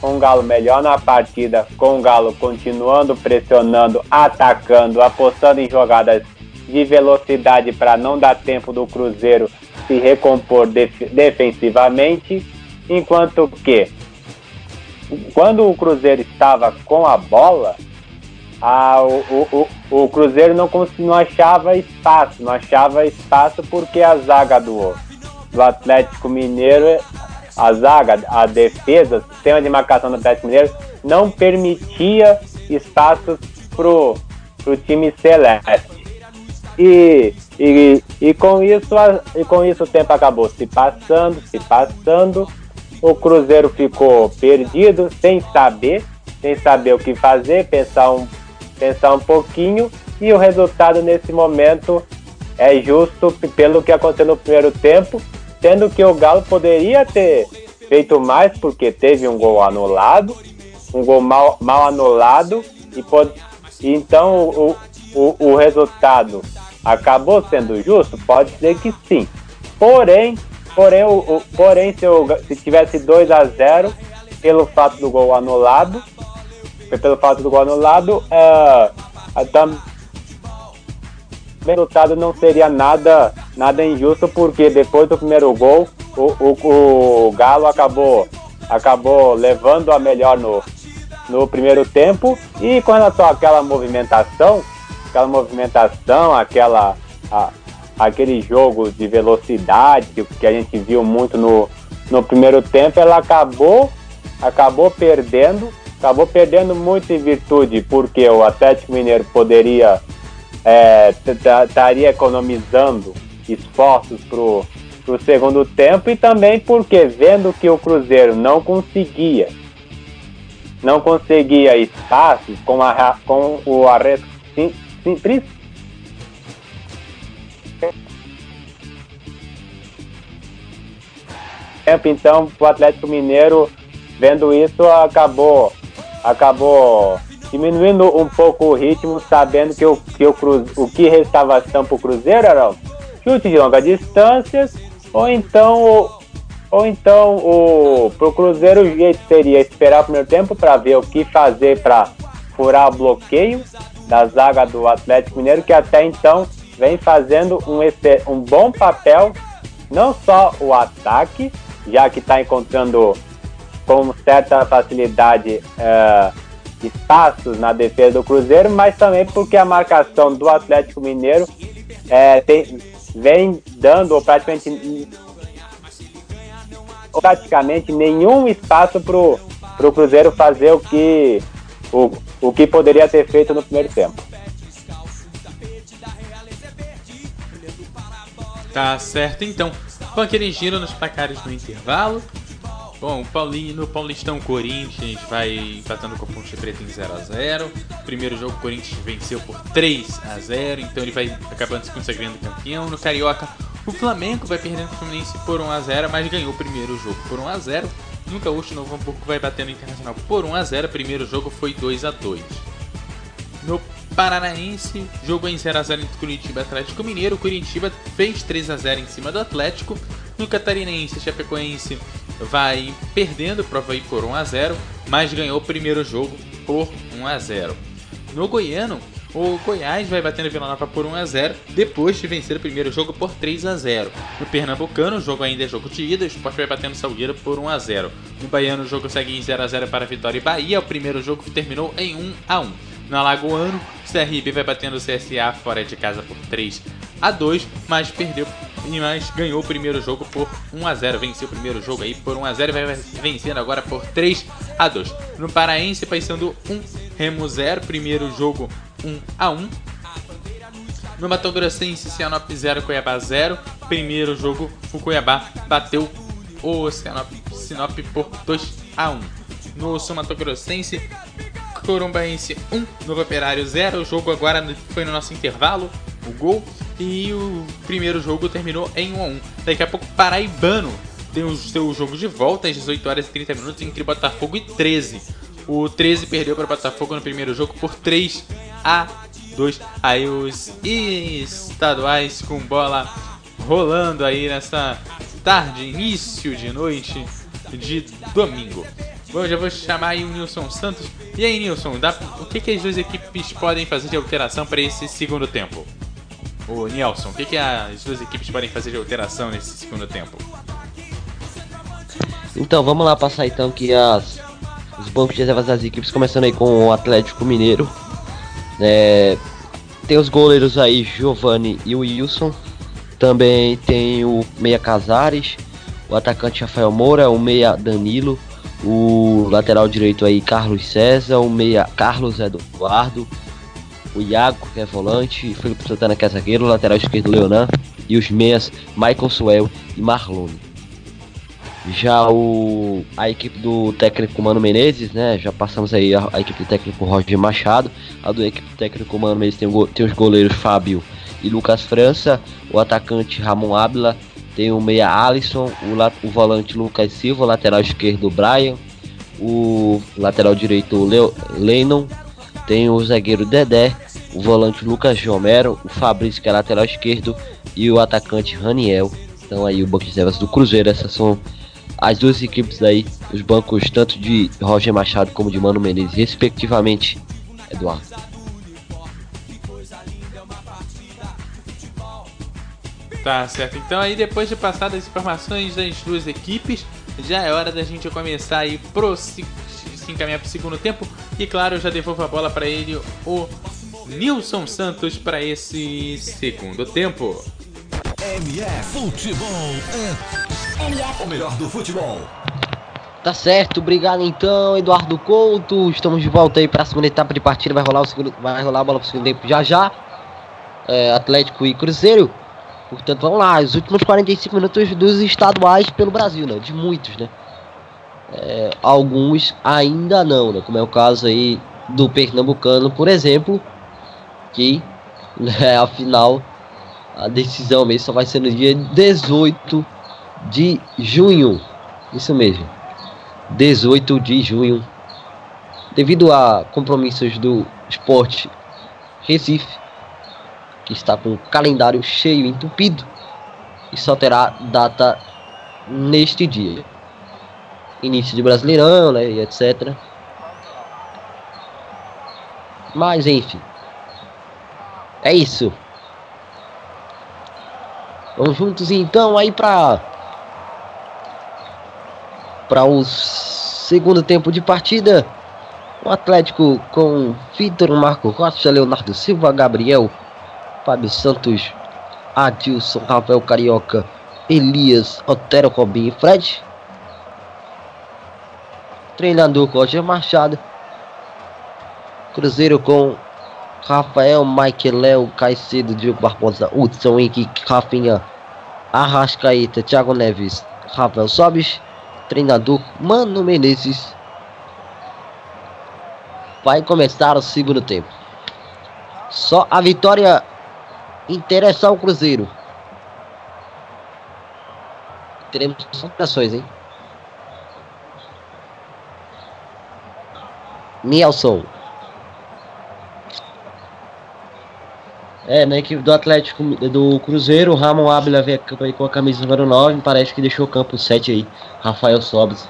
com o Galo melhor na partida, com o Galo continuando pressionando, atacando, apostando em jogadas de velocidade para não dar tempo do Cruzeiro se recompor def defensivamente, enquanto que quando o Cruzeiro estava com a bola, a, o, o, o, Cruzeiro não, não achava espaço, não achava espaço porque a zaga do, do Atlético Mineiro, a zaga, a defesa, o sistema de marcação do Atlético Mineiro não permitia espaços pro, pro time celeste. E, e, e, com isso, e com isso o tempo acabou se passando, se passando. O Cruzeiro ficou perdido, sem saber, sem saber o que fazer, pensar um, pensar um pouquinho. E o resultado nesse momento é justo pelo que aconteceu no primeiro tempo, sendo que o Galo poderia ter feito mais porque teve um gol anulado, um gol mal, mal anulado, e pode, então o, o, o resultado acabou sendo justo? Pode ser que sim. Porém, porém, o, o porém se, eu, se tivesse 2 a 0 pelo fato do gol anulado, pelo fato do gol anulado, é, também o resultado não seria nada, nada injusto, porque depois do primeiro gol, o, o, o Galo acabou, acabou levando a melhor no, no primeiro tempo. E com relação àquela movimentação, aquela movimentação, aquela, a, aquele jogo de velocidade que, que a gente viu muito no, no primeiro tempo, ela acabou, acabou perdendo, acabou perdendo muito em virtude, porque o Atlético Mineiro poderia é, estaria economizando esforços pro o segundo tempo e também porque vendo que o Cruzeiro não conseguia não conseguia espaços com, a, com o arresto Sim, então o Atlético Mineiro vendo isso acabou acabou diminuindo um pouco o ritmo sabendo que o que o, o que restava para o Cruzeiro era chute de longa distância ou então ou então o pro Cruzeiro o jeito seria esperar o primeiro tempo para ver o que fazer para furar o bloqueio da zaga do Atlético Mineiro, que até então vem fazendo um, um bom papel, não só o ataque, já que está encontrando com certa facilidade uh, espaços na defesa do Cruzeiro, mas também porque a marcação do Atlético Mineiro é, tem, vem dando praticamente, praticamente nenhum espaço para o Cruzeiro fazer o que o, o que poderia ter feito no primeiro tempo. Tá certo então. Aquele giro nos placares no intervalo. Bom, o Paulinho no Paulistão Corinthians vai empatando com o Ponte Preta em 0 a 0 Primeiro jogo o Corinthians venceu por 3 a 0 então ele vai acabando se consagrando campeão. No Carioca, o Flamengo vai perdendo o Fluminense por 1 a 0 mas ganhou o primeiro jogo por 1 a 0 no Gaúcho, Novo Hamburgo vai bater no Internacional por 1 a 0 Primeiro jogo foi 2 a 2 No Paranaense, jogo em 0x0 entre Curitiba e Atlético Mineiro. Curitiba fez 3x0 em cima do Atlético. No Catarinense, Chapecoense vai perdendo, prova aí por 1x0, mas ganhou o primeiro jogo por 1x0. No Goiano, o Goiás vai batendo Vila Nova por 1x0, depois de vencer o primeiro jogo por 3x0. No Pernambucano, o jogo ainda é jogo de ida, o Sport vai batendo Salgueiro por 1x0. No Baiano, o jogo segue em 0x0 para Vitória e Bahia, o primeiro jogo terminou em 1x1. No Alagoano, o CRB vai batendo o CSA fora de casa por 3 a 2, mas perdeu mas ganhou o primeiro jogo por 1 a 0, venceu o primeiro jogo aí por 1 a 0 e vai vencendo agora por 3 a 2. No Paraense, Paysandu 1, Remo 0, primeiro jogo 1 a 1. No Mato Grossense, Cianop 0, Cuiabá 0. Primeiro jogo, o Cuiabá bateu o Cianop, Sinop por 2 a 1. No Sul Mato Corumbaense 1, Novo Operário 0. O jogo agora foi no nosso intervalo, o gol. E o primeiro jogo terminou em 1 a 1. Daqui a pouco, Paraibano tem o seu jogo de volta às 18 horas e 30 minutos entre Botafogo e 13. O 13 perdeu para o Botafogo no primeiro jogo por 3 a 2. Aí os estaduais com bola rolando aí nessa tarde, início de noite de domingo. Bom, já vou chamar aí o Nilson Santos. E aí, Nilson, dá, o que, que as duas equipes podem fazer de alteração para esse segundo tempo? O Nelson, o que, que as duas equipes podem fazer de alteração nesse segundo tempo? Então, vamos lá passar então aqui as, os bancos de reservas das equipes, começando aí com o Atlético Mineiro. É, tem os goleiros aí, Giovanni e Wilson. Também tem o Meia Casares, o atacante Rafael Moura, o Meia Danilo, o lateral direito aí Carlos César, o meia Carlos Eduardo, o Iago, que é volante, Felipe Santana, que é zagueiro, o lateral esquerdo Leonan, e os meias Michael Suel e Marlone. Já o, a equipe do técnico Mano Menezes, né? Já passamos aí a, a equipe do técnico Roger Machado. A do equipe técnico Mano Menezes tem, o, tem os goleiros Fábio e Lucas França, o atacante Ramon Ábila, tem o meia Alisson, o, o volante Lucas Silva, o lateral esquerdo Brian, o lateral direito Leo, Lennon, tem o zagueiro Dedé, o volante Lucas Romero, o Fabrício que é lateral esquerdo e o atacante Raniel. Então aí o banco de reservas do Cruzeiro, essas são as duas equipes aí, os bancos tanto de Roger Machado como de Mano Menezes, respectivamente. Eduardo. Tá certo. Então aí depois de passar as informações das duas equipes, já é hora da gente começar aí pro se, se encaminhar pro segundo tempo. E claro, eu já devolvo a bola para ele, o Nilson Santos, para esse segundo tempo. MF Futebol é o melhor do futebol. Tá certo, obrigado então, Eduardo Couto. Estamos de volta aí para a segunda etapa de partida. Vai rolar o segundo, vai rolar a bola pro segundo tempo já já. É, Atlético e Cruzeiro. Portanto, vamos lá, os últimos 45 minutos dos estaduais pelo Brasil, né? De muitos, né? É, alguns ainda não, né? Como é o caso aí do Pernambucano, por exemplo, que né, afinal a decisão mesmo só vai ser no dia 18 de junho. Isso mesmo. 18 de junho. Devido a compromissos do esporte Recife, que está com o calendário cheio, entupido, e só terá data neste dia. Início de Brasileirão, né, e etc. Mas enfim. É isso. Vamos juntos então aí para para o segundo tempo de partida. O Atlético com Vitor Marco Rocha, Leonardo Silva, Gabriel Fábio Santos, Adilson, Rafael Carioca, Elias, Otero Robinho e Fred. Treinador Roger Machado. Cruzeiro com Rafael, Mike, Léo, Caicedo, Diogo Barbosa, Hudson, Henrique, Rafinha, Arrascaeta, Thiago Neves, Rafael Sobis. Treinador Mano Menezes. Vai começar o segundo tempo. Só a vitória interessar o Cruzeiro. Teremos operações, hein? Nelson. É, na equipe do Atlético do Cruzeiro, o Ramon Ábila veio a campo aí com a camisa número 9, parece que deixou o campo 7 aí, Rafael Sobres.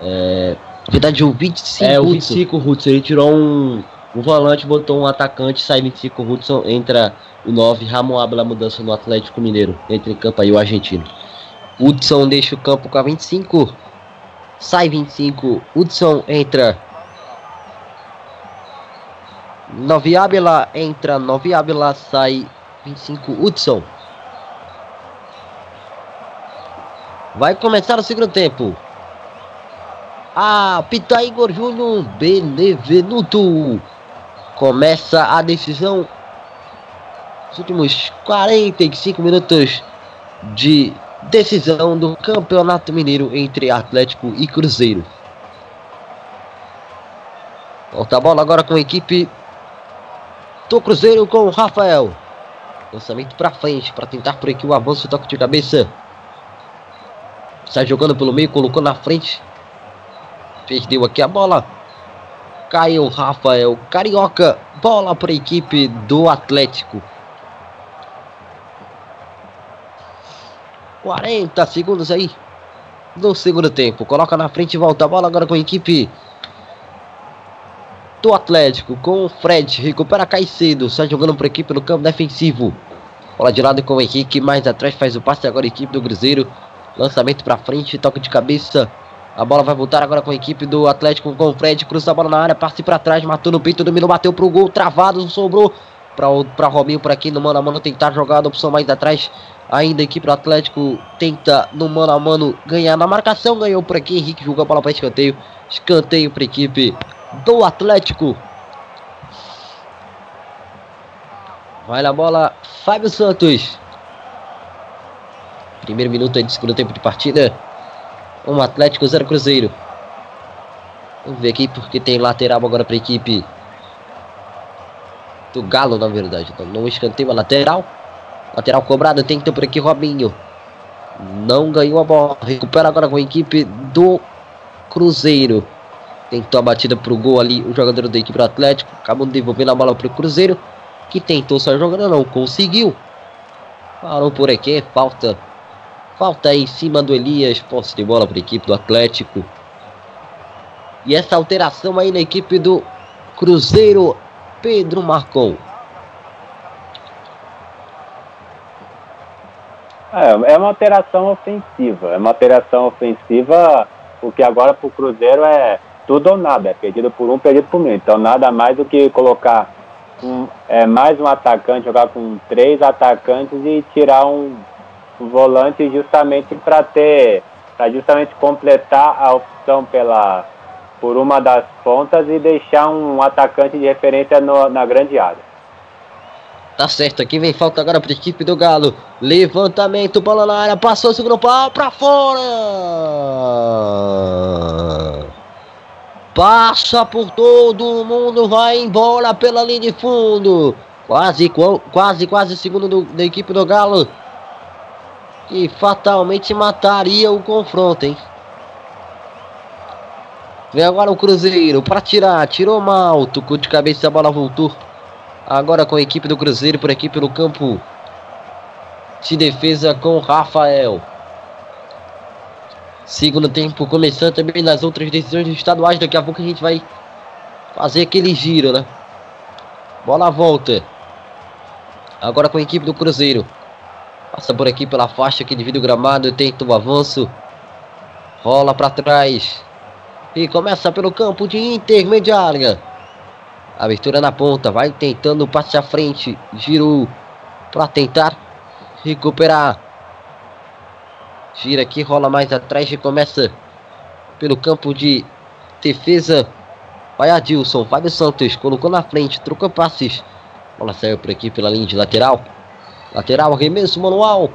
É, Verdade, o 25 é, o Hudson. 25 Hudson, ele tirou um, um volante, botou um atacante, sai 25 Hudson, entra o 9, Ramon Ábila, mudança no Atlético Mineiro, entra em campo aí o argentino. Hudson deixa o campo com a 25. Sai 25. Hudson entra. Nove Ábila entra. Nove Ábila sai 25. Hudson. Vai começar o segundo tempo. Ah, Pita Igor Júnior Benevenuto. Começa a decisão. Os últimos 45 minutos de decisão do Campeonato Mineiro entre Atlético e Cruzeiro. Volta a bola agora com a equipe do Cruzeiro com o Rafael. Lançamento para frente para tentar por aqui o avanço, toque de cabeça. Sai jogando pelo meio, colocou na frente. Perdeu aqui a bola. Caiu Rafael Carioca. Bola para a equipe do Atlético. 40 segundos aí no segundo tempo. Coloca na frente e volta a bola agora com a equipe do Atlético. Com o Fred. Recupera Caicedo. Sai jogando por aqui pelo campo defensivo. Bola de lado com o Henrique. Mais atrás faz o passe agora a equipe do Cruzeiro. Lançamento para frente. Toque de cabeça. A bola vai voltar agora com a equipe do Atlético com o Fred. Cruza a bola na área. Passe para trás. Matou no peito. Dominou. Bateu pro gol. Travado. Sobrou para Robinho por aqui no mano a mano tentar jogar a opção mais atrás. Ainda aqui para o Atlético tenta no mano a mano ganhar na marcação. Ganhou por aqui. Henrique jogou a bola para escanteio. Escanteio para a equipe do Atlético. Vai na bola, Fábio Santos. Primeiro minuto de segundo tempo de partida. Um Atlético, zero Cruzeiro. Vamos ver aqui porque tem lateral agora para a equipe do Galo, na verdade. Então, não escanteio a lateral. Lateral cobrado, tem que por aqui Robinho. Não ganhou a bola. Recupera agora com a equipe do Cruzeiro. Tentou a batida pro gol ali o jogador da equipe do Atlético. Acabou devolvendo a bola pro Cruzeiro. Que tentou sair jogando, não conseguiu. Parou por aqui, falta. Falta em cima do Elias. Posse de bola para a equipe do Atlético. E essa alteração aí na equipe do Cruzeiro. Pedro Marcon. É, é uma alteração ofensiva. É uma alteração ofensiva, porque agora pro Cruzeiro é tudo ou nada. É perdido por um, perdido por mil. Então nada mais do que colocar um, é, mais um atacante, jogar com três atacantes e tirar um, um volante justamente para ter, para justamente completar a opção pela por uma das pontas e deixar um atacante de referência no, na grande área. Tá certo, aqui vem falta agora para a equipe do Galo. Levantamento, bola na área, passou o segundo pau para fora. Passa por todo mundo, vai embora pela linha de fundo. Quase, quase, quase segundo do, da equipe do Galo. Que fatalmente mataria o confronto, hein? Vem agora o Cruzeiro para tirar. Tirou mal. Tocou de cabeça a bola voltou. Agora com a equipe do Cruzeiro por aqui pelo campo de defesa com Rafael. Segundo tempo começando também nas outras decisões estaduais. Daqui a pouco a gente vai fazer aquele giro, né? Bola volta. Agora com a equipe do Cruzeiro. Passa por aqui pela faixa que divide o gramado. Tenta o avanço. Rola para trás. E começa pelo campo de intermediária. Abertura na ponta. Vai tentando o passe à frente. Girou para tentar recuperar. Gira aqui, rola mais atrás e começa pelo campo de defesa. Vai Adilson, Fábio Santos, colocou na frente, trocou passes. Bola saiu por aqui pela linha de lateral. Lateral, arremesso manual.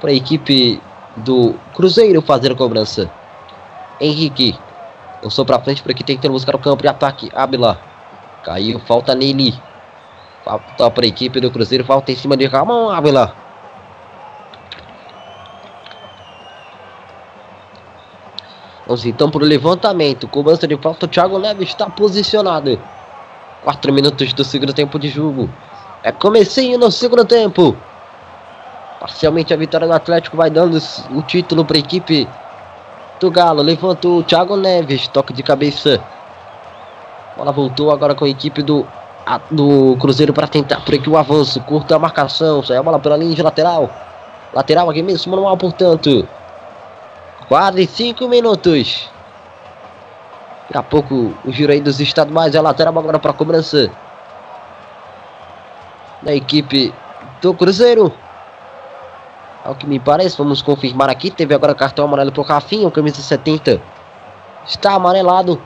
Para a equipe do Cruzeiro fazer a cobrança. Henrique. Lançou para frente por aqui, tentando buscar o campo de ataque. Abila. Caiu, falta nele. Falta para a equipe do Cruzeiro, falta em cima de Ramon Abila. Vamos então para o levantamento. Cobrança de falta. O Thiago Neves está posicionado. 4 minutos do segundo tempo de jogo. É comecinho no segundo tempo. Parcialmente a vitória do Atlético vai dando o título para a equipe do Galo. Levantou o Thiago Neves, toque de cabeça. Bola voltou agora com a equipe do, a, do Cruzeiro para tentar por aqui o avanço. Curta a marcação, sai a bola pela linha de lateral. Lateral aqui mesmo, manual, portanto. Quase 5 minutos. Daqui a pouco o giro aí dos estaduais é lateral agora para cobrança da equipe do Cruzeiro. Ao que me parece, vamos confirmar aqui. Teve agora cartão amarelo pro Rafinha, o camisa 70 está amarelado.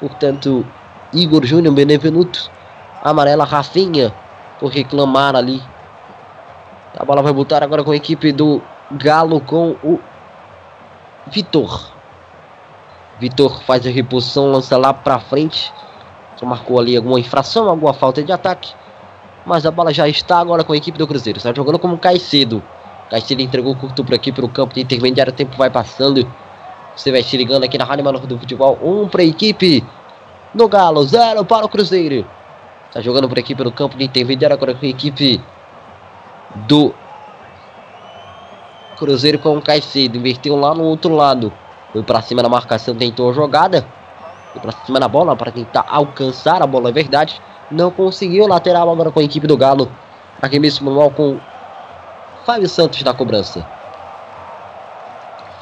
Portanto, Igor Júnior Benevenuto amarela Rafinha por reclamar ali. A bola vai botar agora com a equipe do Galo com o Vitor. Vitor faz a reposição, lança lá para frente. Só marcou ali alguma infração, alguma falta de ataque. Mas a bola já está agora com a equipe do Cruzeiro. Está jogando como Caicedo. Caicedo entregou curto por aqui para o campo de intermediário. O tempo vai passando. Você vai se ligando aqui na Rádio Manoel do Futebol. Um para a equipe do Galo. Zero para o Cruzeiro. Está jogando por aqui pelo campo de intermediário. Agora com a equipe do Cruzeiro com o Caicedo. Inverteu lá no outro lado. Foi para cima da marcação. Tentou a jogada. Foi para cima da bola para tentar alcançar a bola. É verdade não conseguiu lateral agora com a equipe do Galo. Arremesso manual com Fábio Santos na cobrança.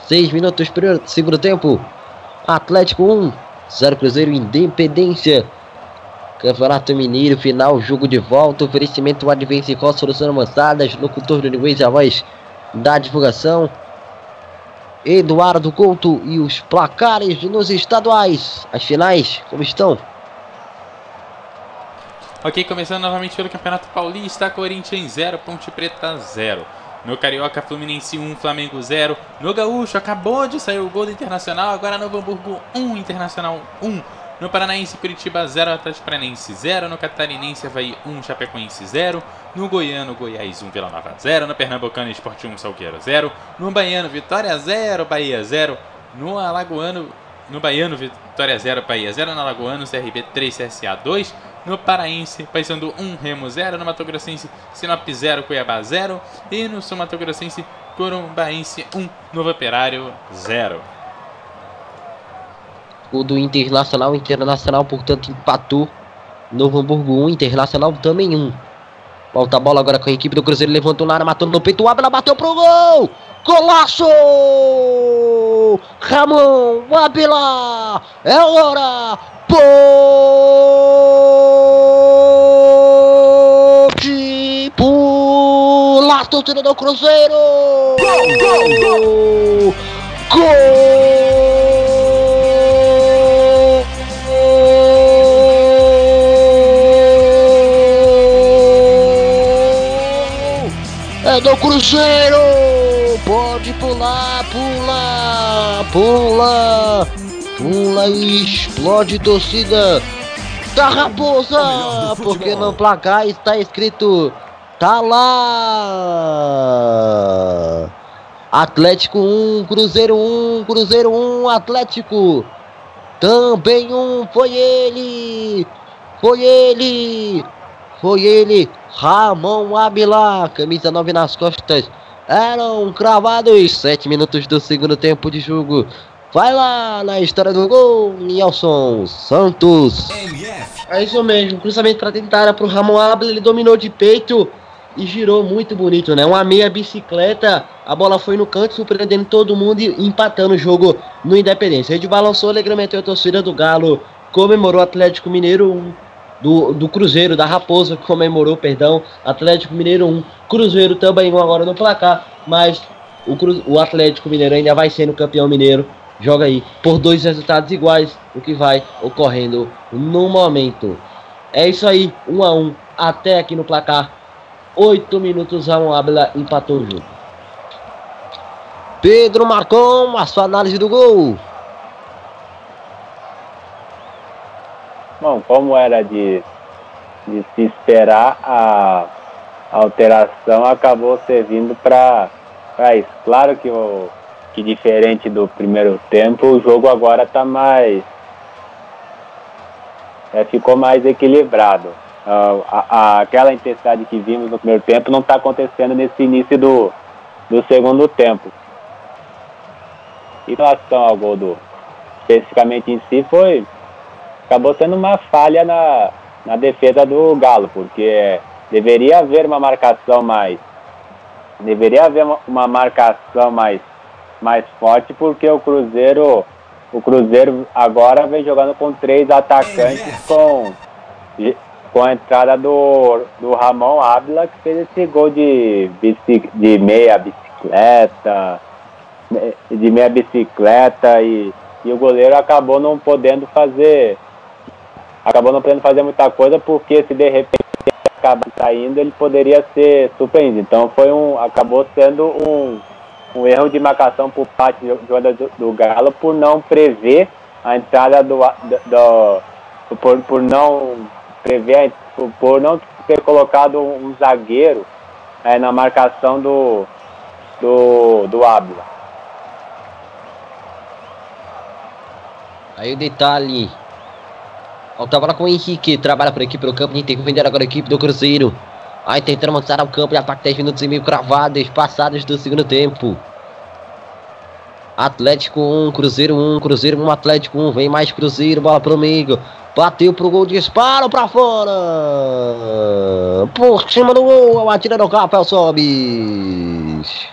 6 minutos primeiro, segundo tempo. Atlético 1, 0 Cruzeiro Independência. Campeonato Mineiro, final, jogo de volta, oferecimento Advance com solução avançadas, locutor do Linguês, a voz da divulgação. Eduardo Couto e os placares nos estaduais. As finais, como estão? Ok, começando novamente pelo Campeonato Paulista, Corinthians 0, Ponte Preta 0. No Carioca, Fluminense 1, Flamengo 0. No Gaúcho, acabou de sair o gol do Internacional, agora Novo Hamburgo 1, Internacional 1. No Paranaense, Curitiba 0, Atlético Paranaense 0. No Catarinense, Havaí 1, Chapecoense 0. No Goiano, Goiás 1, Vila Nova 0. No Pernambucano, Esporte 1, Salgueiro 0. No Baiano, Vitória 0, Bahia 0. No Alagoano, no Baiano, Vitória 0, Bahia 0. No Alagoano, CRB 3, CSA 2 no Paraense, Paysandu 1, Remo 0, no Mato Grossense, Sinop 0, Cuiabá 0 e no Sul Mato Grossense, Corumbaense 1, Novo Operário 0. O do Internacional, Internacional, portanto, empatou. Novo Hamburgo 1, Internacional também 1. Volta a bola agora com a equipe do Cruzeiro, levantou na área, matou no peito, o Abela bateu pro gol! Golaço! Ramon, Abela! É hora! Pode pular, torcida do Cruzeiro! Gol, gol, gol! Gol! Do Cruzeiro! Pode pular, pula, pula! Pula e explode torcida da Raposa! Porque no placar está escrito Tá lá! Atlético 1, Cruzeiro 1, Cruzeiro 1, Atlético. Também um, foi ele! Foi ele! Foi ele! Ramon Abila, camisa 9 nas costas. Eram cravados 7 minutos do segundo tempo de jogo. Vai lá na história do gol, Nelson Santos. É isso mesmo, cruzamento para tentar para o Ramon Abel, ele dominou de peito e girou muito bonito, né? Uma meia bicicleta, a bola foi no canto, surpreendendo todo mundo e empatando o jogo no Independência. Ele balançou, alegremente a torcida do Galo, comemorou o Atlético Mineiro 1, do, do Cruzeiro, da Raposa, que comemorou, perdão, Atlético Mineiro 1, Cruzeiro também 1 agora no placar, mas o, Cru, o Atlético Mineiro ainda vai sendo campeão mineiro joga aí por dois resultados iguais, o que vai ocorrendo no momento. É isso aí, um a um, até aqui no placar. Oito minutos a um, Abela empatou o jogo. Pedro Marcon, a sua análise do gol. Bom, como era de, de se esperar, a, alteração acabou servindo para isso. Claro que o que diferente do primeiro tempo, o jogo agora está mais. É, ficou mais equilibrado. A- a- aquela intensidade que vimos no primeiro tempo não está acontecendo nesse início do, do segundo tempo. Em relação ao gol do especificamente em si foi acabou sendo uma falha na, na defesa do Galo, porque deveria haver uma marcação mais deveria haver uma, uma marcação mais mais forte porque o Cruzeiro o Cruzeiro agora vem jogando com três atacantes com com a entrada do, do Ramon Ávila que fez esse gol de, de meia bicicleta de meia bicicleta e, e o goleiro acabou não podendo fazer acabou não podendo fazer muita coisa porque se de repente acaba saindo ele poderia ser surpreendido então foi um acabou sendo um, um erro de marcação por parte do, do Galo por não prever a entrada do, do, do por, por não prever por, por não ter colocado um zagueiro é, na marcação do do, do Ávila Aí o detalhe. Faltava lá com o Henrique, trabalha por aqui pelo campo, tem que vender agora a equipe do Cruzeiro. Aí tentando avançar ao campo e ataque 10 minutos e meio cravados, passados do segundo tempo. Atlético 1, Cruzeiro 1, Cruzeiro 1, Atlético 1, vem mais Cruzeiro, bola pro meio. Bateu pro gol, disparo pra fora. Por cima do gol, atira no Rafael Sobis.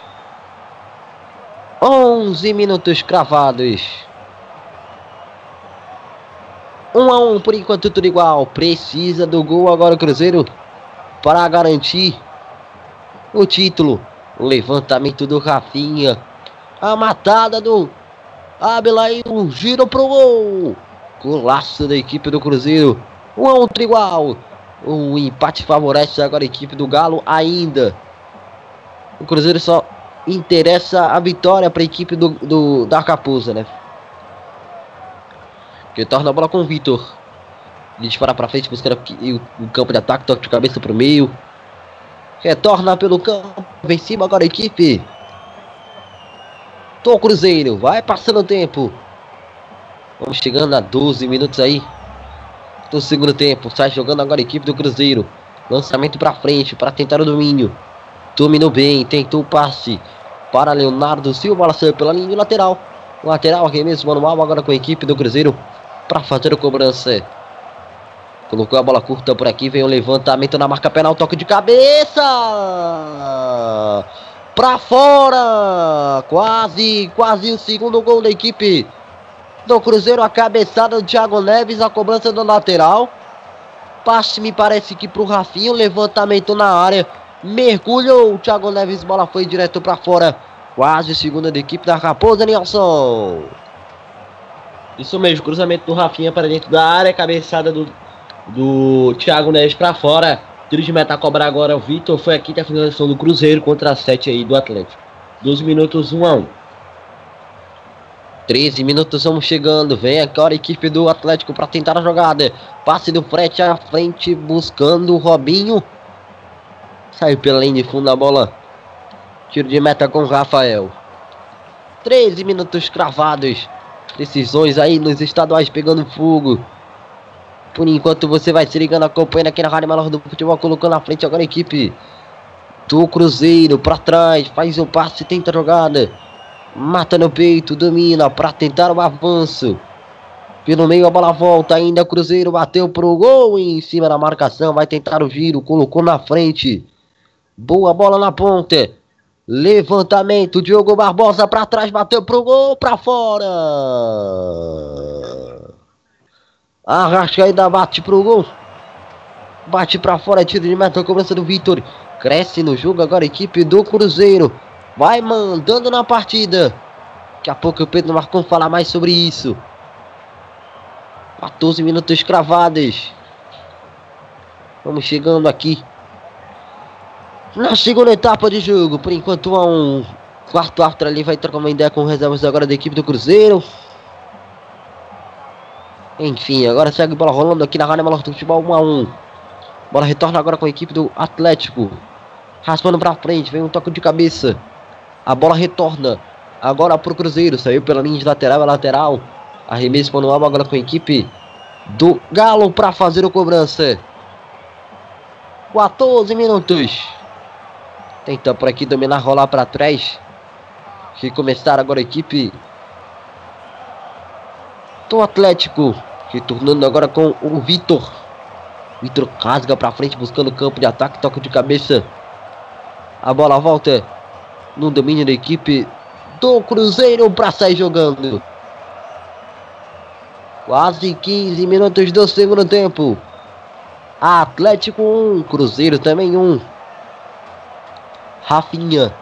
11 minutos cravados. 1 um a 1 um, por enquanto tudo igual. Precisa do gol agora o Cruzeiro para garantir o título. O levantamento do Rafinha. A matada do Abela e um giro pro gol. Golaço da equipe do Cruzeiro. 1 um a 1 um, tudo igual. O empate favorece agora a equipe do Galo ainda. O Cruzeiro só interessa a vitória para a equipe do, do da Raposa, né? Que torna a bola com o Vitor. Ele dispara para frente, buscando o, o campo de ataque, toque de cabeça para o meio. Retorna pelo campo, vem cima agora a equipe. Tô Cruzeiro, vai passando o tempo. Vamos chegando a 12 minutos aí do segundo tempo. Sai jogando agora a equipe do Cruzeiro. Lançamento para frente para tentar o domínio. Dominou bem, tentou o passe para Leonardo Silva. Saiu pela linha lateral. Lateral, arremesso manual agora com a equipe do Cruzeiro para fazer a cobrança. Colocou a bola curta por aqui, vem o levantamento na marca penal, toque de cabeça! Para fora! Quase, quase o segundo gol da equipe do Cruzeiro, a cabeçada do Thiago Neves, a cobrança do lateral. Passe me parece que pro Rafinho, levantamento na área, mergulhou o Thiago Neves, bola foi direto para fora. Quase segunda da equipe da Raposa Nilson. Isso mesmo, cruzamento do Rafinha para dentro da área, cabeçada do, do Thiago Neves para fora. Tiro de meta a cobrar agora o Vitor. Foi aqui a finalização do Cruzeiro contra a 7 aí do Atlético. 12 minutos 1 a 1. 13 minutos vamos chegando. Vem agora a equipe do Atlético para tentar a jogada. Passe do frete à frente, buscando o Robinho. Saiu pela linha de fundo da bola. Tiro de meta com o Rafael. 13 minutos cravados. Decisões aí nos estaduais pegando fogo. Por enquanto você vai se ligando, acompanhando aqui na Rádio Melhor do Futebol, colocando na frente agora a equipe do Cruzeiro para trás, faz o passe, tenta a jogada, mata no peito, domina para tentar o avanço. Pelo meio a bola volta, ainda Cruzeiro bateu pro gol em cima da marcação, vai tentar o giro, colocou na frente. Boa bola na ponta. Levantamento, Diogo Barbosa para trás, bateu pro gol, para fora. Arrascaída bate pro gol. Bate para fora, tiro de meta, cobrança do Vitor. Cresce no jogo agora equipe do Cruzeiro. Vai mandando na partida. Daqui a pouco o Pedro Marcon falar mais sobre isso. 14 minutos cravados. Vamos chegando aqui na segunda etapa de jogo, por enquanto há um quarto árbitro ali vai trocar uma ideia com reservas agora da equipe do Cruzeiro. Enfim, agora segue a bola rolando aqui na Rádio Melhor do Futebol 1 a 1. Bola retorna agora com a equipe do Atlético. Raspando pra frente, vem um toque de cabeça. A bola retorna agora pro Cruzeiro, saiu pela linha de lateral, é lateral. Arremesso manual agora com a equipe do Galo para fazer o cobrança. 14 minutos. Tenta por aqui dominar, rolar para trás. Recomeçar agora a equipe do Atlético. Retornando agora com o Vitor. Vitor rasga para frente buscando campo de ataque, toca de cabeça. A bola volta no domínio da equipe do Cruzeiro para sair jogando. Quase 15 minutos do segundo tempo. Atlético 1, Cruzeiro também 1. Rafinha.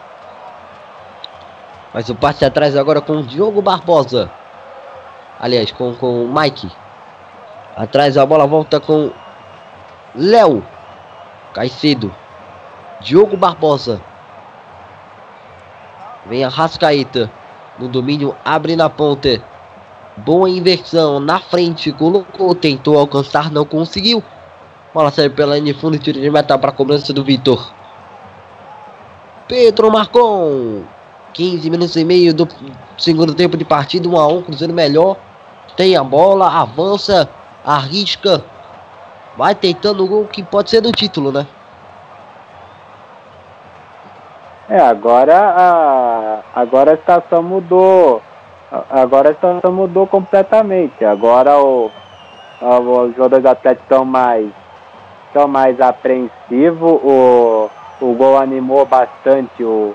Mas o passe atrás agora com o Diogo Barbosa. Aliás, com, com o Mike. Atrás a bola volta com Léo. Caicedo. Diogo Barbosa. Vem a Rascaeta. No domínio, abre na ponta. Boa inversão na frente. Colocou, tentou alcançar, não conseguiu. Bola sai pela linha de fundo e tiro de meta para a cobrança do Vitor. Pedro Marcon. 15 minutos e meio do segundo tempo de partida. 1 a 1 Cruzeiro melhor. Tem a bola, avança, arrisca. Vai tentando o gol que pode ser do título, né? É, agora a, agora a situação mudou. Agora a situação mudou completamente. Agora o, o, os jogadores do Atlético estão mais, estão mais apreensivos. O, o gol animou bastante o,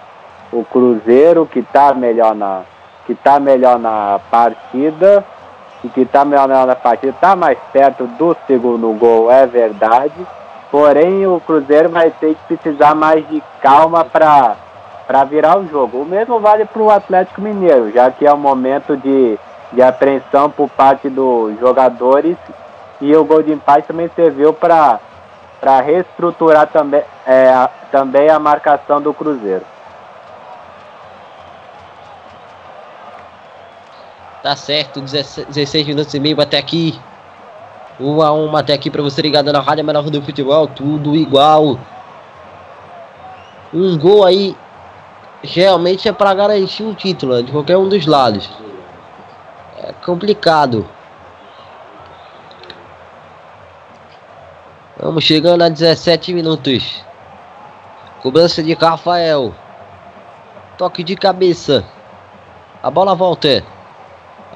o Cruzeiro, que está melhor na, que tá melhor na partida. E que está melhor na partida, está mais perto do segundo gol, é verdade. Porém, o Cruzeiro vai ter que precisar mais de calma para virar o jogo. O mesmo vale para o Atlético Mineiro, já que é um momento de, de apreensão por parte dos jogadores e o gol de empate também serviu para reestruturar também, é, também a marcação do Cruzeiro. Tá certo, 16 minutos e meio até aqui. 1 a 1 até aqui para você ligado na Rádio Menor do Futebol, tudo igual. Um gol aí realmente é para garantir um título né, de qualquer um dos lados. É complicado. Vamos chegando a 17 minutos. Cobrança de Rafael. Toque de cabeça. A bola volta.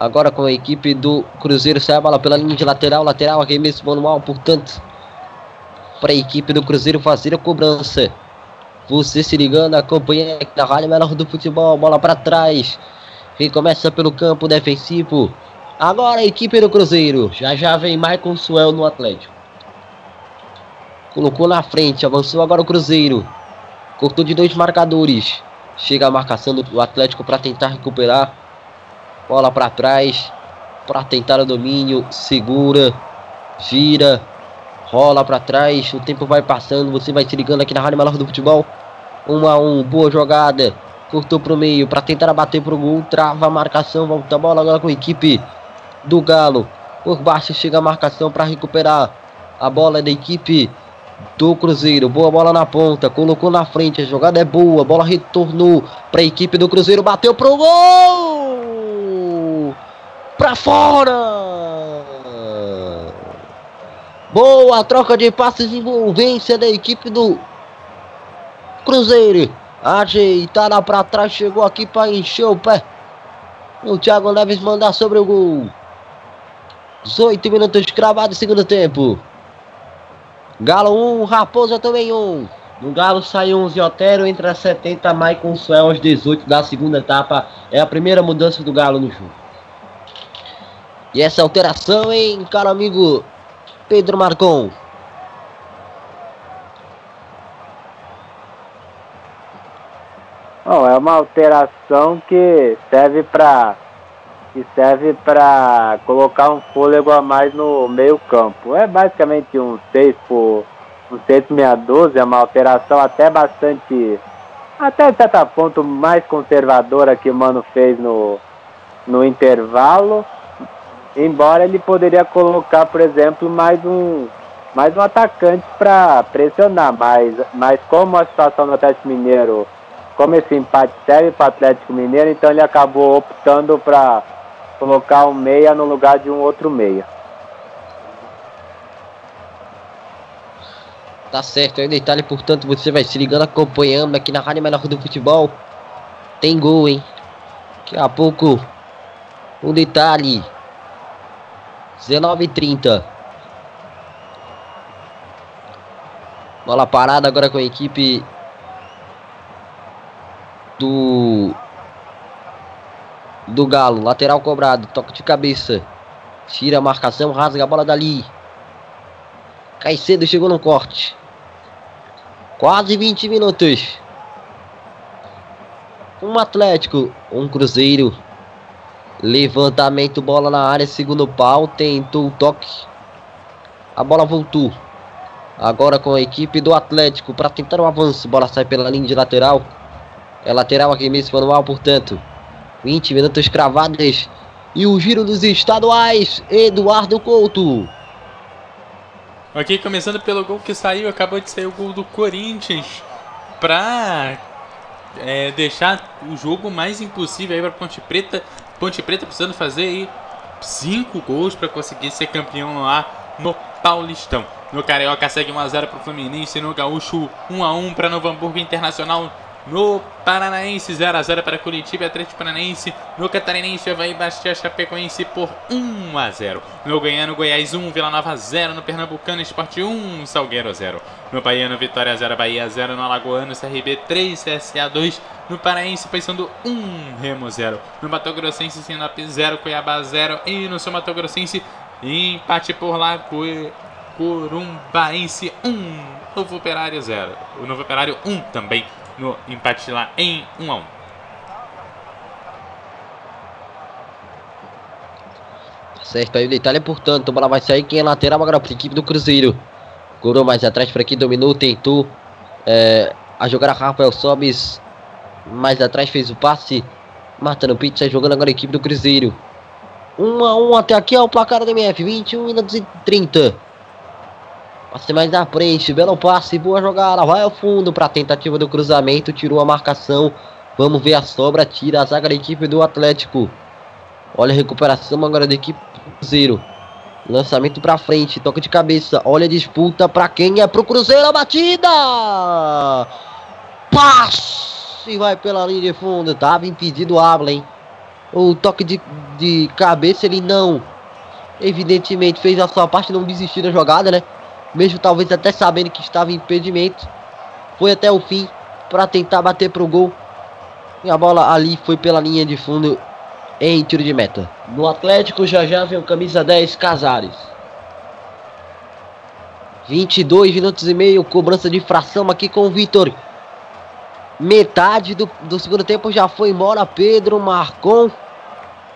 Agora com a equipe do Cruzeiro sai a bola pela linha de lateral, lateral, arremesso manual, portanto, para a equipe do Cruzeiro fazer a cobrança. Você se ligando, acompanhando aqui na Rádio Menor do Futebol, bola para trás. Quem começa pelo campo defensivo. Agora a equipe do Cruzeiro. Já já vem Michael Suel no Atlético. Colocou na frente, avançou agora o Cruzeiro. Cortou de dois marcadores. Chega a marcação do Atlético para tentar recuperar. Bola para trás. Para tentar o domínio. Segura. Gira. Rola para trás. O tempo vai passando. Você vai se ligando aqui na Rádio Melhor do Futebol. 1 a 1 Boa jogada. Cortou para o meio para tentar bater para o gol. Trava a marcação. Volta a bola agora com a equipe do Galo. Por baixo chega a marcação para recuperar. A bola é da equipe do Cruzeiro. Boa bola na ponta, colocou na frente, a jogada é boa, a bola retornou para a equipe do Cruzeiro, bateu pro gol! Para fora! Boa troca de passes envolvência da equipe do Cruzeiro. Ajeitada para trás, chegou aqui para encher o pé. O Thiago Neves mandar sobre o gol. 18 minutos cravados segundo tempo. Galo 1, Raposa também 1. No Galo sai 11 Otero, entra 70 Maicon Suel aos 18 da segunda etapa. É a primeira mudança do Galo no jogo. E essa alteração, hein, caro amigo Pedro Marcon. Bom, é uma alteração que serve para que serve para colocar um fôlego a mais no meio campo. É basicamente um 6 por um 6 meia dúzia, é uma alteração até bastante até certo ponto mais conservadora que o Mano fez no, no intervalo. Embora ele poderia colocar, por exemplo, mais um mais um atacante para pressionar, mas, mas como a situação do Atlético Mineiro, como esse empate serve para o Atlético Mineiro, então ele acabou optando para colocar um meia no lugar de um outro meia. Tá certo, aí o detalhe, portanto, você vai se ligando, acompanhando aqui na Rádio Melhor do Futebol. Tem gol, hein? Daqui a pouco, um detalhe. 19 h 30 Bola parada agora com a equipe do do Galo, lateral cobrado, toque de cabeça. Tira a marcação, rasga a bola dali. Caicedo chegou no corte. Quase 20 minutos. Um Atlético, um Cruzeiro. Levantamento, bola na área, segundo pau. Tentou o toque. A bola voltou. Agora com a equipe do Atlético para tentar o um avanço. Bola sai pela linha de lateral. É lateral aqui mesmo manual, portanto. 20 minutos cravados. E o giro dos estaduais, Eduardo Couto. Ok, começando pelo gol que saiu, acabou de sair o gol do Corinthians para é, deixar o jogo mais impossível aí para Ponte Preta. Ponte Preta precisando fazer aí cinco gols para conseguir ser campeão lá no Paulistão. No Carioca segue 1x0 para o Fluminense, no Gaúcho 1x1 para Novo Hamburgo Internacional no Paranaense, 0x0 para Curitiba Atlético Paranaense. No Catarinense, Havaí Bastia Chapecoense por 1x0. No Goiano, Goiás 1, Vila Nova 0. No Pernambucano, Esporte 1, Salgueiro 0. No Baiano, Vitória 0, Bahia 0. No Alagoano, CRB 3, CSA 2. No Paraense, Paysandu 1, Remo 0. No Mato Grossense, Sinop 0, Cuiabá 0. E no São Mato Grossense, empate por lá, Corumbaense 1, Novo Operário 0. O Novo Operário 1 também no empate lá em 1 a 1. Certo aí o detalhe, portanto, a bola vai sair quem é lateral agora para a equipe do Cruzeiro. Corou mais atrás para aqui, dominou, tentou é, a jogar a Rafael Sobis. Mais atrás fez o passe. Matando pizza, jogando agora a equipe do Cruzeiro. 1 a 1 até aqui é o placar do MF, 21 minutos e 30. Passe mais na frente, belo passe, boa jogada, vai ao fundo para a tentativa do cruzamento, tirou a marcação. Vamos ver a sobra, tira a zaga da equipe do Atlético. Olha a recuperação agora da equipe do Cruzeiro. Lançamento para frente, toque de cabeça. Olha a disputa para quem é pro Cruzeiro a batida. Passe vai pela linha de fundo, tava impedido o Abla? O toque de, de cabeça ele não evidentemente fez a sua parte, não desistiu da jogada, né? Mesmo talvez até sabendo que estava em impedimento, foi até o fim para tentar bater pro gol. E a bola ali foi pela linha de fundo em tiro de meta. No Atlético já já vem o camisa 10 Casares. 22 minutos e meio, cobrança de fração aqui com o Vitor. Metade do, do segundo tempo já foi embora Pedro Marcon.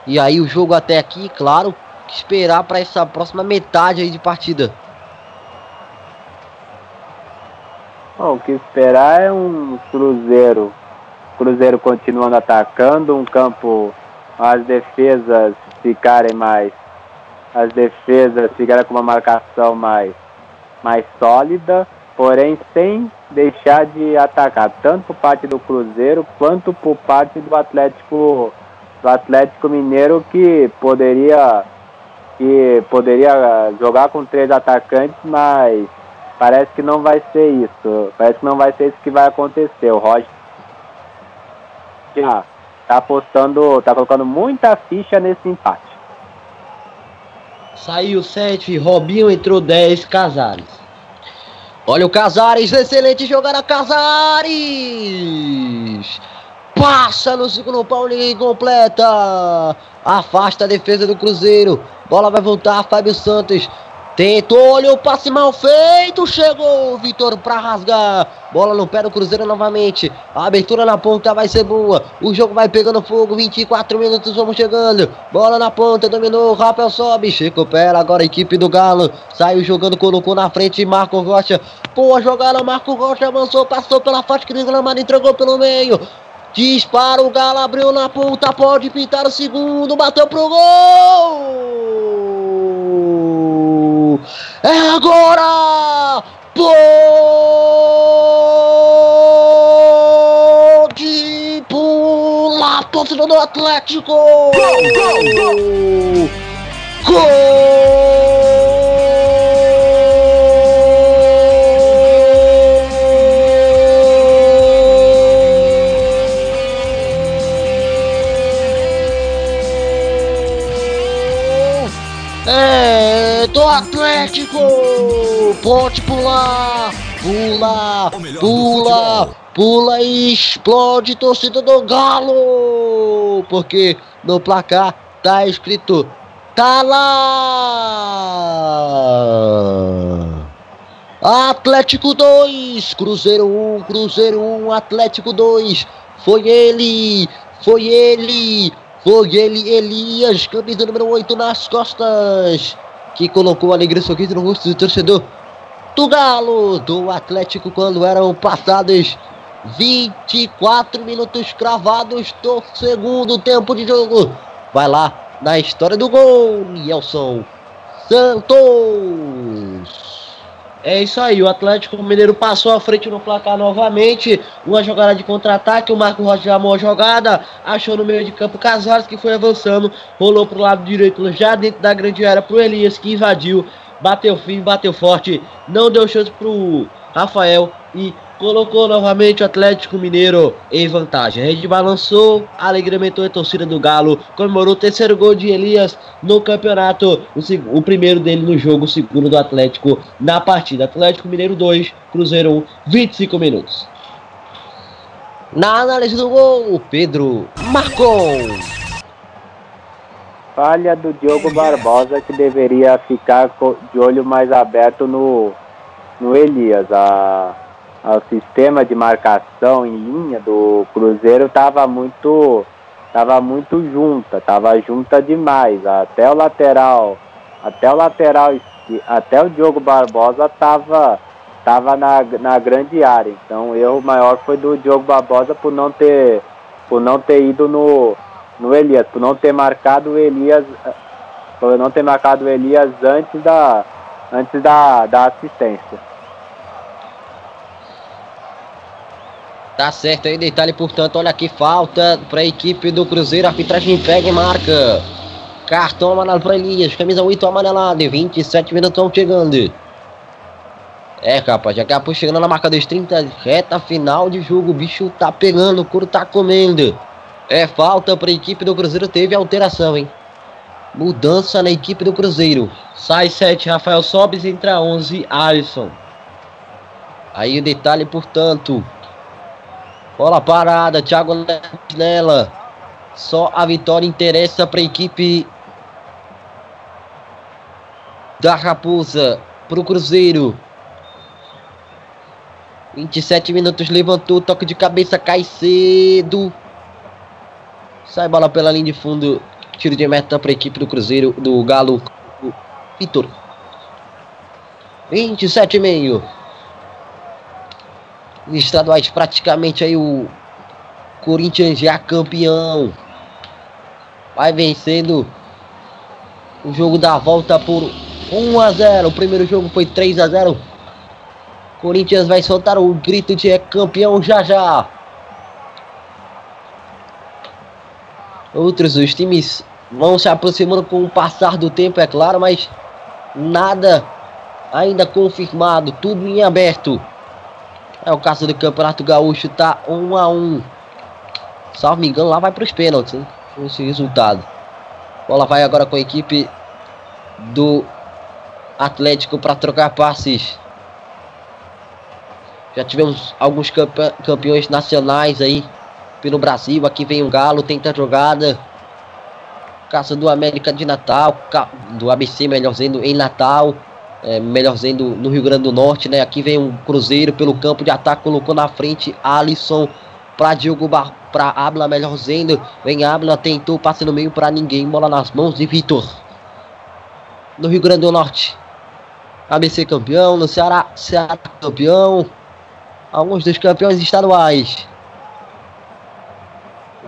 E aí o jogo até aqui, claro, esperar para essa próxima metade aí de partida. Bom, o que esperar é um Cruzeiro. Cruzeiro continuando atacando, um campo, as defesas ficarem mais. As defesas ficarem com uma marcação mais, mais sólida, porém sem deixar de atacar, tanto por parte do Cruzeiro quanto por parte do Atlético do Atlético Mineiro que poderia que poderia jogar com três atacantes, mas parece que não vai ser isso. Parece que não vai ser isso que vai acontecer. O Roger já tá apostando, tá colocando muita ficha nesse empate. Saiu 7, Robinho entrou 10, Casares. Olha o Casares, excelente jogada, Casares! Passa no segundo pau, ninguém completa. Afasta a defesa do Cruzeiro. Bola vai voltar, Fábio Santos. Tentou, olha o passe mal feito, chegou o Vitor para rasgar. Bola no pé do Cruzeiro novamente. A abertura na ponta vai ser boa. O jogo vai pegando fogo. 24 minutos, vamos chegando. Bola na ponta, dominou. Rafael sobe, recupera agora a equipe do Galo. Saiu jogando, colocou na frente. Marco Rocha. Boa jogada, Marco Rocha avançou, passou pela faixa que gramado, entregou pelo meio. Dispara, o Galo abriu na ponta, pode pintar o segundo, bateu pro gol! É agora! Pode pular, torcedor do Atlético! Gol, gol, gol! Gol! Atlético! Pode pular! Pula! Pula! Pula e explode torcida do Galo! Porque no placar tá escrito Tá lá! Atlético 2, Cruzeiro 1, Cruzeiro 1, Atlético 2. Foi ele, foi ele, foi ele, Elias, camisa número 8 nas costas, que colocou alegria sorriso no rosto do torcedor do Galo, do Atlético, quando eram passados 24 minutos cravados do segundo tempo de jogo. Vai lá, na história do gol, Nelson Santos. É isso aí, o Atlético Mineiro passou à frente no placar novamente. Uma jogada de contra-ataque, o Marco Rocha chamou a jogada, achou no meio de campo Casares que foi avançando, rolou pro lado direito, já dentro da grande área pro Elias que invadiu, bateu firme, bateu forte, não deu chance pro Rafael e colocou novamente o Atlético Mineiro em vantagem. A rede balançou, alegrementou a torcida do Galo, comemorou o terceiro gol de Elias no campeonato, o, o primeiro dele no jogo, o segundo do Atlético na partida. Atlético Mineiro 2, Cruzeiro 1, 25 minutos. Na análise do gol, Pedro marcou. Falha do Diogo Barbosa que deveria ficar de olho mais aberto no, no Elias. A, o sistema de marcação em linha do Cruzeiro estava muito tava muito junta, tava junta demais. Até o lateral, até o lateral, até o Diogo Barbosa tava tava na, na grande área. Então o erro maior foi do Diogo Barbosa por não ter por não ter ido no no Elias, por não ter marcado o Elias, por não ter marcado o Elias antes da antes da, da assistência. Tá certo aí, detalhe, portanto, olha aqui, falta para a equipe do Cruzeiro, a arbitragem pega e marca. Cartão amarelo para Elias, camisa 8 amarelada, 27 minutos chegando. É, rapaz, já que a chegando na marca dos 30, reta final de jogo, o bicho tá pegando, o couro tá comendo. É falta para a equipe do Cruzeiro, teve alteração, hein? Mudança na equipe do Cruzeiro. Sai 7, Rafael Sobes, entra 11, Alisson. Aí o detalhe, portanto, Bola parada, Thiago nela. Só a vitória interessa para a equipe da Raposa, para o Cruzeiro. 27 minutos, levantou, toque de cabeça, cai cedo. Sai bola pela linha de fundo, tiro de meta para a equipe do Cruzeiro, do Galo, Vitor. 27 e meio estaduais praticamente aí o Corinthians já campeão. Vai vencendo o jogo da volta por 1 a 0. O primeiro jogo foi 3 a 0. Corinthians vai soltar o grito de é campeão já já. Outros os times vão se aproximando com o passar do tempo, é claro, mas nada ainda confirmado, tudo em aberto. É o caso do Campeonato Gaúcho, tá 1 um a 1 um. Salvo me engano, lá vai para os pênaltis, hein? Esse resultado. Bola vai agora com a equipe do Atlético para trocar passes. Já tivemos alguns campeões nacionais aí pelo Brasil. Aqui vem o Galo, tenta jogada. Caso do América de Natal, do ABC, melhor dizendo, em Natal é, melhor dizendo, no Rio Grande do Norte, né? Aqui vem um Cruzeiro pelo campo de ataque, colocou na frente Alisson para Diogo Bar para Abla, melhor dizendo, vem Abla, tentou, passe no meio para ninguém, bola nas mãos de Vitor. No Rio Grande do Norte, ABC campeão, no Ceará, Ceará campeão, alguns dos campeões estaduais.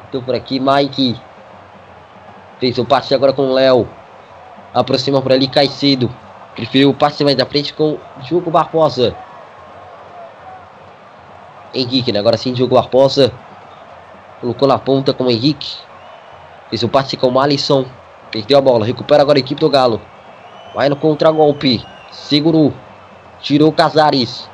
Estou por aqui, Mike. Fez o passe agora com o Léo. Aproxima por ali, Caicedo. Preferiu o passe mais da frente com Diogo Barbosa. Henrique, né? Agora sim, Diogo Barbosa. Colocou na ponta com o Henrique. Fez o passe com o Alisson. Perdeu a bola. Recupera agora a equipe do Galo. Vai no contragolpe. Segurou. Tirou Casares.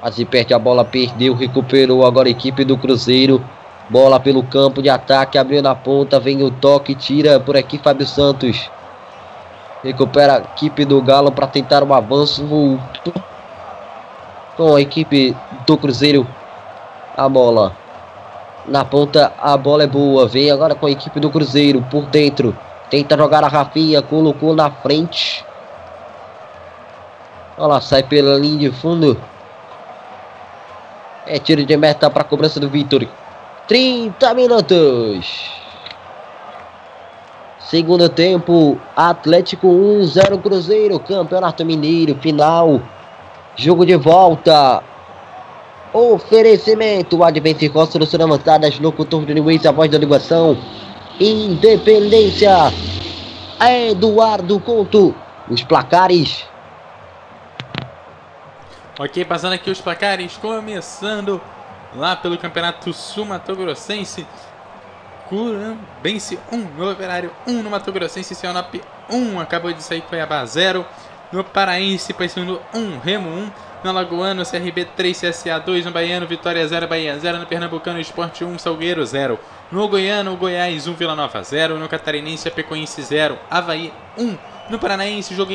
Quase perde a bola. Perdeu. Recuperou agora a equipe do Cruzeiro. Bola pelo campo de ataque. Abriu na ponta. Vem o toque. Tira por aqui Fábio Santos. Recupera a equipe do Galo para tentar um avanço. Com a equipe do Cruzeiro. A bola. Na ponta, a bola é boa. Vem agora com a equipe do Cruzeiro. Por dentro. Tenta jogar a Rafinha. Colocou na frente. Olha lá, sai pela linha de fundo. É tiro de meta para a cobrança do Vitor. 30 minutos. Segundo tempo, Atlético 1, 0 Cruzeiro, Campeonato Mineiro, final. Jogo de volta. Oferecimento, Advence Construção Avançadas, locutor de Luiz, a voz da ligação. Independência. Eduardo Couto. Os placares. Ok, passando aqui os placares, começando lá pelo Campeonato Sul-Mato Grossense. Curambense 1, no Operário 1, no Mato Grossense, Sionop 1, acabou de sair Cuiabá 0. No Paraense, Paysandu 1, Remo 1. No Alagoano, CRB 3, CSA 2. No Baiano, Vitória 0, Bahia 0. No Pernambucano, Esporte 1, Salgueiro 0. No Goiano, Goiás 1, Vila Nova 0. No Catarinense, Apecoense 0, Havaí 1. No Paranaense, jogo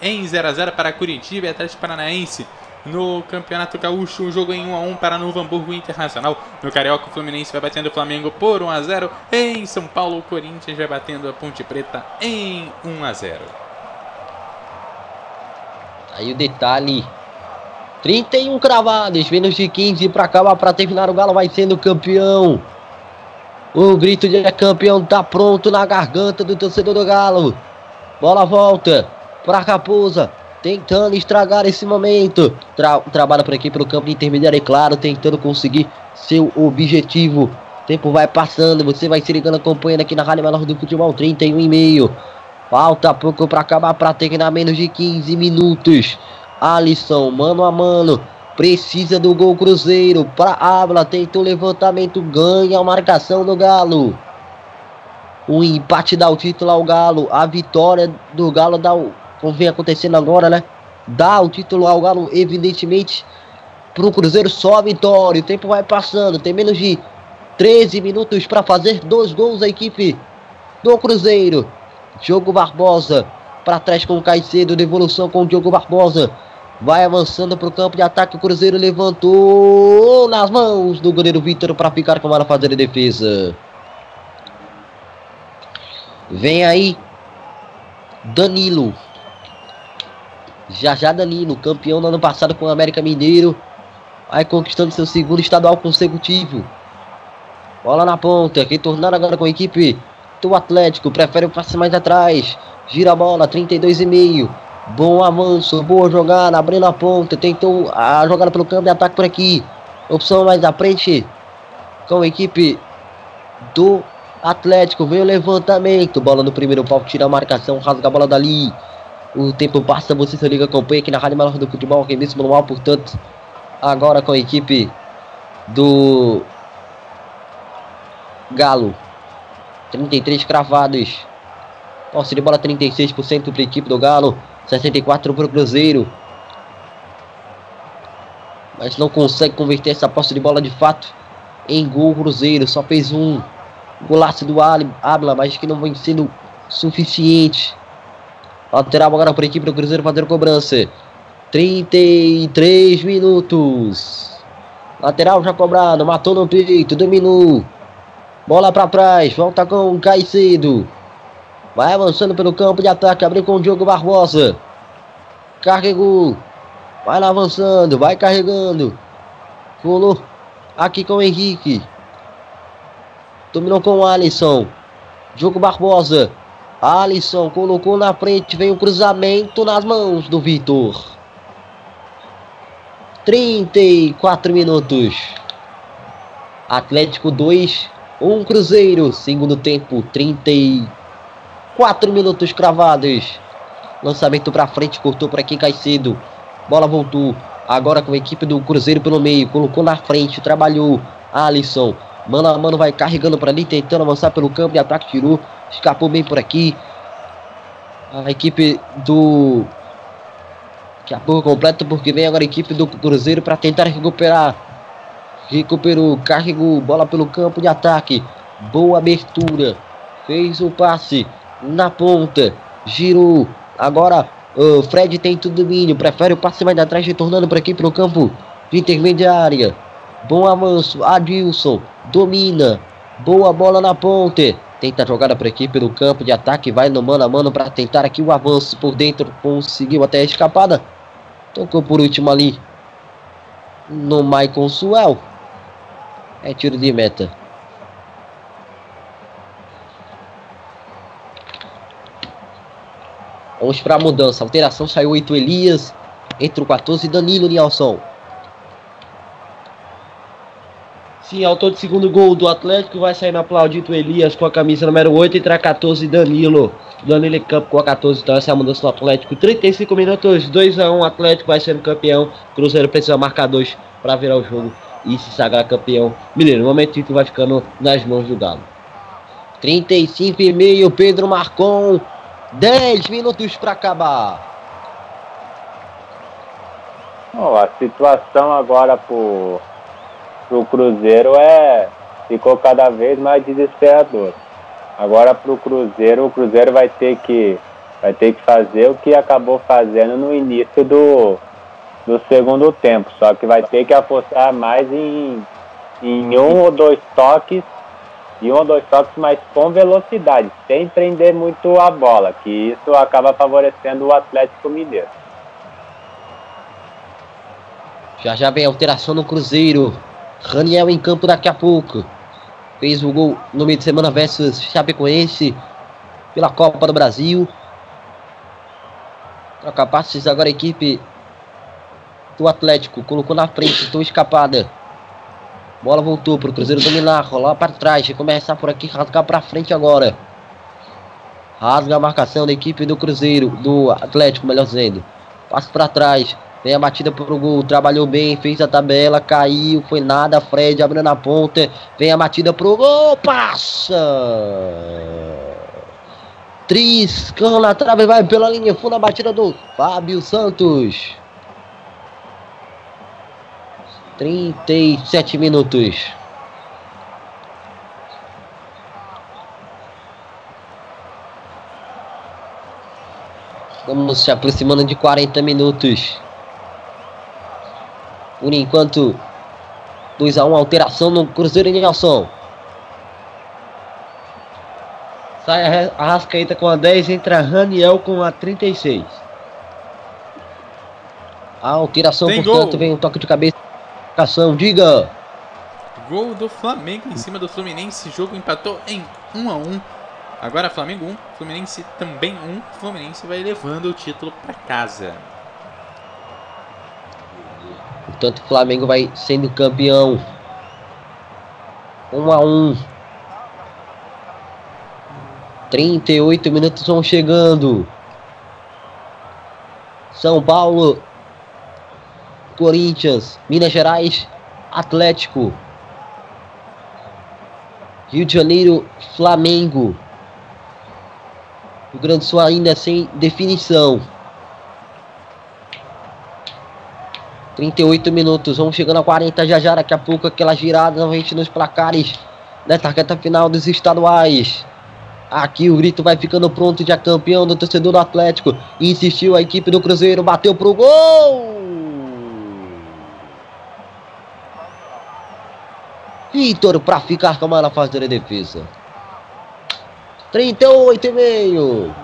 em 0x0 para Curitiba e Atlético Paranaense no Campeonato Gaúcho, um jogo em 1 a 1 para Novo Hamburgo Internacional. No Carioca, o Fluminense vai batendo o Flamengo por 1 a 0. Em São Paulo, o Corinthians vai batendo a Ponte Preta em 1 a 0. Aí o detalhe 31 cravados, menos de 15 para acabar para terminar. O Galo vai sendo campeão. O grito de campeão tá pronto na garganta do torcedor do Galo. Bola volta para Raposa tentando estragar esse momento. Tra trabalha por aqui pelo campo intermediário, é claro, tentando conseguir seu objetivo. Tempo vai passando, você vai se ligando, acompanhando aqui na Rádio Menor do Futebol 31 e meio. Falta pouco para acabar, para terminar menos de 15 minutos. Alisson, mano a mano, precisa do gol Cruzeiro. Para Abla, tenta o levantamento, ganha a marcação do Galo. O empate dá o título ao Galo, a vitória do Galo dá o como vem acontecendo agora, né? Dá o título ao Galo, evidentemente, pro Cruzeiro só a vitória. O tempo vai passando, tem menos de 13 minutos para fazer dois gols a equipe do Cruzeiro. Diogo Barbosa para trás com o Caicedo, devolução com o Diogo Barbosa. Vai avançando para o campo de ataque. O Cruzeiro levantou nas mãos do goleiro Vitor para ficar com a fazer a defesa. Vem aí Danilo. Já já Danilo, campeão no ano passado com o América Mineiro. Vai conquistando seu segundo estadual consecutivo. Bola na ponta, retornando agora com a equipe do Atlético. Prefere o passe mais atrás. Gira a bola, 32,5. Bom avanço, boa jogada, abrindo a ponta. Tentou a jogada pelo campo de ataque por aqui. Opção mais à frente com a equipe do Atlético. Veio o levantamento. Bola no primeiro pau, tira a marcação, rasga a bola dali. O tempo passa, você se liga, acompanha aqui na Rádio Maior do Futebol, Remix Manual, portanto, agora com a equipe do Galo. 33 cravados. Posse de bola 36% para a equipe do Galo, 64% para o Cruzeiro. Mas não consegue converter essa posse de bola de fato em gol Cruzeiro. Só fez um golaço do Abla, mas que não vem sendo suficiente Lateral agora para a equipe do Cruzeiro fazer cobrança. 33 minutos. Lateral já cobrado, matou no peito, dominou. Bola para trás, volta com o Caicedo. Vai avançando pelo campo de ataque, abriu com o Diogo Barbosa. Carregou. Vai lá avançando, vai carregando. Pulou aqui com o Henrique. Dominou com o Alisson. Diogo Barbosa. Alisson colocou na frente, vem o cruzamento nas mãos do Vitor. 34 minutos. Atlético 2, 1 Cruzeiro. Segundo tempo, 34 minutos cravados. Lançamento para frente, cortou para aqui Caicedo. Bola voltou. Agora com a equipe do Cruzeiro pelo meio. Colocou na frente, trabalhou. Alisson. Mano a mano vai carregando para ali, tentando avançar pelo campo de ataque. Tirou escapou bem por aqui. A equipe do. Daqui a pouco completo, porque vem agora a equipe do Cruzeiro para tentar recuperar. Recuperou, carregou, bola pelo campo de ataque. Boa abertura. Fez o passe na ponta. Girou. Agora o Fred tem tudo domínio. Prefere o passe mais atrás, retornando por aqui pro campo de intermediária. Bom avanço. Adilson domina. Boa bola na ponte. Tenta a jogada por aqui pelo campo de ataque. Vai no mano a mano para tentar aqui o avanço por dentro. Conseguiu até a escapada. Tocou por último ali no Michael Suel. É tiro de meta. Vamos para a mudança. Alteração saiu 8 Elias. Entra o 14 Danilo Nielson. Sim, autor de segundo gol do Atlético vai sair no aplaudido Elias com a camisa número 8 e entra 14 Danilo. Danilo em campo com a 14, então essa é a mudança do Atlético. 35 minutos, 2 a 1 Atlético vai ser campeão. Cruzeiro precisa marcar 2 para virar o jogo e se sagrar campeão. Mineiro, no momento o título vai ficando nas mãos do Galo. 35 e meio, Pedro Marcon 10 minutos para acabar. A situação agora pro, pro Cruzeiro é ficou cada vez mais desesperador. Agora pro Cruzeiro, o Cruzeiro vai ter que vai ter que fazer o que acabou fazendo no início do, do segundo tempo, só que vai ter que apostar mais em, em um ou dois toques e um ou dois toques, mas com velocidade, sem prender muito a bola, que isso acaba favorecendo o Atlético Mineiro. Já já vem alteração no Cruzeiro. Raniel em campo daqui a pouco. Fez o gol no meio de semana versus Chapecoense pela Copa do Brasil. Troca passes agora a equipe do Atlético. Colocou na frente, estou escapada. Bola voltou para o Cruzeiro dominar, rolar para trás, começar por aqui, rasgar para frente agora. Rasga a marcação da equipe do Cruzeiro, do Atlético, melhor dizendo. Passa para trás, vem a batida para o gol, trabalhou bem, fez a tabela, caiu, foi nada. Fred abrindo na ponta, vem a batida para o gol, passa. Triscão na trave, vai pela linha fundo a batida do Fábio Santos. 37 minutos. Estamos se aproximando de 40 minutos. Por enquanto, 2 a 1 alteração no Cruzeiro de Nelson. Sai a Rascaeta com a 10, entra Raniel com a 36. A alteração, Tem portanto, gol. vem um toque de cabeça. Diga. Gol do Flamengo em cima do Fluminense. Jogo empatou em 1 a 1. Agora Flamengo 1, Fluminense também 1. Fluminense vai levando o título para casa. Portanto, o Flamengo vai sendo campeão. 1 a 1. 38 minutos vão chegando. São Paulo, Corinthians, Minas Gerais, Atlético. Rio de Janeiro, Flamengo. Rio Grande Sul ainda sem definição. 38 minutos, vamos chegando a 40 já já, daqui a pouco aquela girada novamente nos placares desta reta final dos estaduais. Aqui o grito vai ficando pronto de campeão do torcedor do Atlético. Insistiu a equipe do Cruzeiro, bateu pro gol! Vitor para ficar com a na fase da defesa. 38 e meio.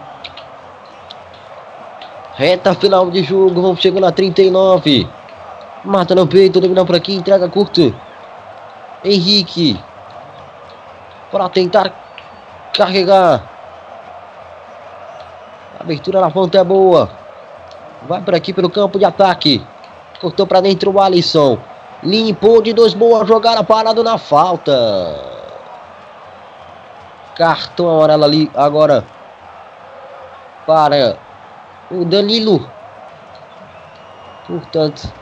Reta final de jogo, vamos chegando a 39. Mata no peito, dominar por aqui, entrega curto. Henrique. Para tentar carregar. Abertura na ponta é boa. Vai por aqui pelo campo de ataque. Cortou para dentro o Alisson. Limpou de dois, boa jogada, parado na falta. Cartão amarelo ali agora para o Danilo. Portanto,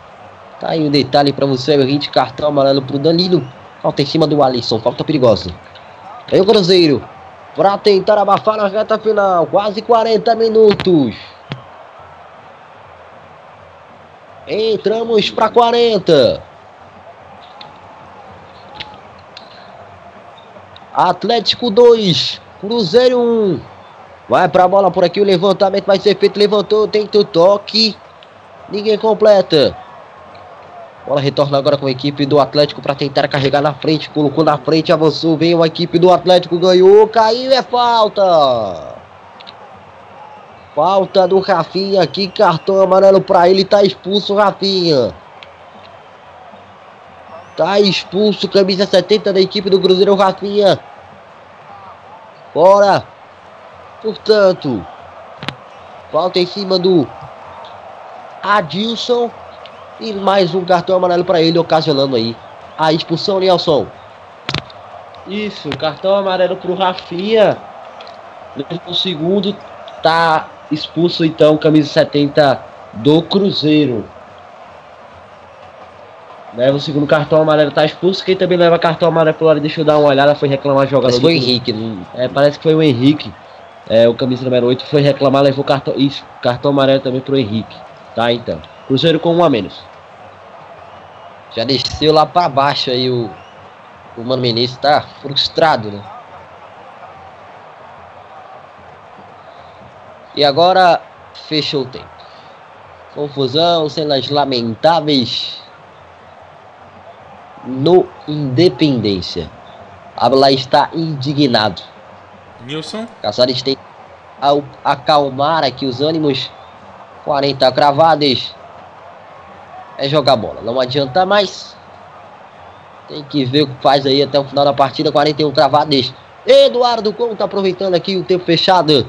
tá aí o detalhe para você, hit, cartão amarelo para o Danilo. Falta em cima do Alisson, falta perigosa. Aí o Cruzeiro para tentar abafar na reta final, quase 40 minutos. Entramos para 40. Atlético 2, Cruzeiro 1. Vai pra bola por aqui, o levantamento vai ser feito. Levantou, tenta o toque. Ninguém completa. Bola retorna agora com a equipe do Atlético para tentar carregar na frente. Colocou na frente, avançou. Vem a equipe do Atlético, ganhou, caiu, é falta. Falta do Rafinha aqui, cartão amarelo para ele, tá expulso o Rafinha. Tá expulso, camisa 70 da equipe do Cruzeiro, Rafinha. Bora. Portanto, falta em cima do Adilson. E mais um cartão amarelo para ele, ocasionando aí a expulsão, Nelson. Isso, cartão amarelo para o Rafinha. No segundo, tá expulso então, camisa 70 do Cruzeiro. Leva o segundo cartão amarelo, tá expulso. Quem também leva cartão amarelo pro lado, deixa eu dar uma olhada, foi reclamar jogador. foi o Henrique, não... É, parece que foi o Henrique. É, o camisa número 8 foi reclamar, levou cartão. Isso, cartão amarelo também pro Henrique. Tá então. Cruzeiro com um a menos. Já desceu lá para baixo aí o, o Mano Menezes tá frustrado, né? E agora fechou o tempo. Confusão, cenas lamentáveis no Independência. Abla está indignado. Nilson. Caçares tem ao acalmar aqui os ânimos. 40 cravadas. É jogar bola. Não adianta mais. Tem que ver o que faz aí até o final da partida. 41 cravadas. Eduardo Conta aproveitando aqui o tempo fechado.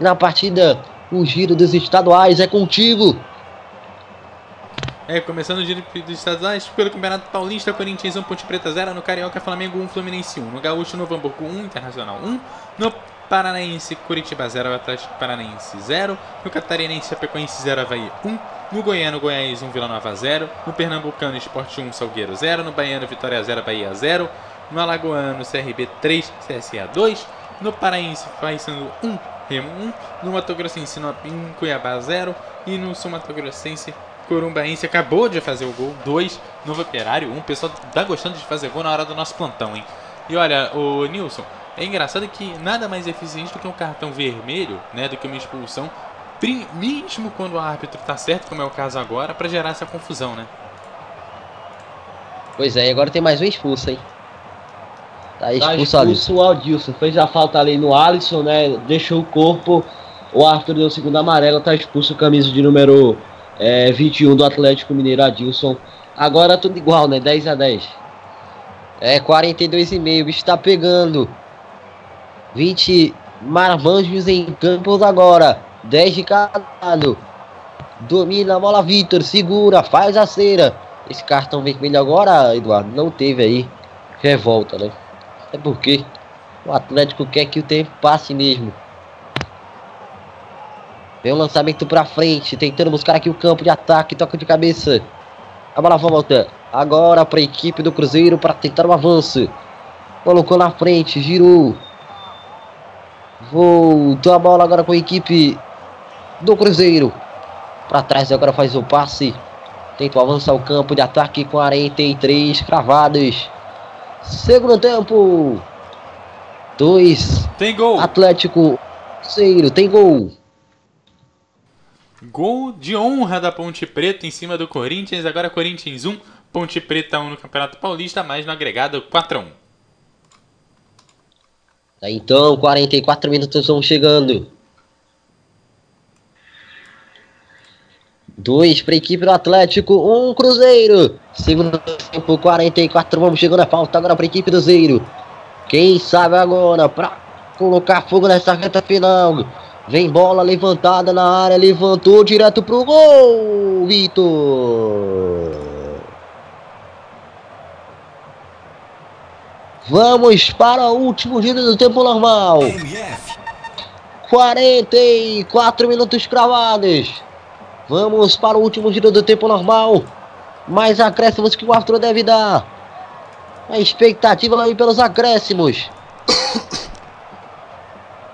Na partida, o giro dos estaduais é contigo. É, começando o giro dos estaduais pelo Campeonato Paulista, Corinthians 1, Ponte Preta 0, no Carioca, Flamengo 1, Fluminense 1, no Gaúcho, Novo Hamburgo 1, Internacional 1, no Paranaense, Curitiba 0, Atlético Paranaense 0, no Catarinense, Chapecoense 0, Havaí 1, no Goiano, Goiás 1, Vila Nova 0, no Pernambucano, Esporte 1, Salgueiro 0, no Baiano, Vitória 0, Bahia 0, no Alagoano, CRB 3, CSA 2, no Paraense, Paysandu 1, Remo 1, no Mato Grossense, Sinopim, Cuiabá 0 e no Sul Mato Grossense, Corumbaense acabou de fazer o gol 2, Novo Operário 1. Um. O pessoal tá gostando de fazer gol na hora do nosso plantão, hein? E olha, o Nilson, é engraçado que nada mais eficiente do que um cartão vermelho, né, do que uma expulsão, mesmo quando o árbitro tá certo, como é o caso agora, para gerar essa confusão, né? Pois é, e agora tem mais um expulso, hein? Tá expulso, tá expulso o Aldilson. Fez a falta ali no Alisson, né? Deixou o corpo. O árbitro deu o segundo amarelo. Tá expulso o camisa de número é, 21 do Atlético Mineiro Adilson. Agora tudo igual, né? 10 a 10. É, 42,5. O bicho tá pegando. 20 marmanjos em campos agora. 10 de cada lado. Domina a bola, Vitor. Segura, faz a cera. Esse cartão vermelho agora, Eduardo, não teve aí revolta, né? É porque o Atlético quer que o tempo passe mesmo. Vem o lançamento pra frente, tentando buscar aqui o campo de ataque, toca de cabeça. A bola volta. Agora para a equipe do Cruzeiro para tentar o avanço. Colocou na frente, girou. Voltou a bola agora com a equipe do Cruzeiro. Para trás agora faz o passe. Tenta avançar o campo de ataque 43 cravadas. Segundo tempo. Dois. Tem gol. Atlético Cruzeiro tem gol. Gol de honra da Ponte Preta em cima do Corinthians. Agora Corinthians 1, Ponte Preta 1 no Campeonato Paulista, mais no agregado 4 a 1. Tá, então, 44 minutos vão chegando. Dois para a equipe do Atlético, um Cruzeiro. Segundo tempo, 44, vamos chegando a falta agora para a equipe do Cruzeiro. Quem sabe agora para colocar fogo nessa reta final. Vem bola levantada na área, levantou direto pro gol, Vitor. Vamos para o último giro do tempo normal. 44 minutos cravados. Vamos para o último giro do tempo normal. Mais acréscimos que o Arthur deve dar. A expectativa aí pelos acréscimos.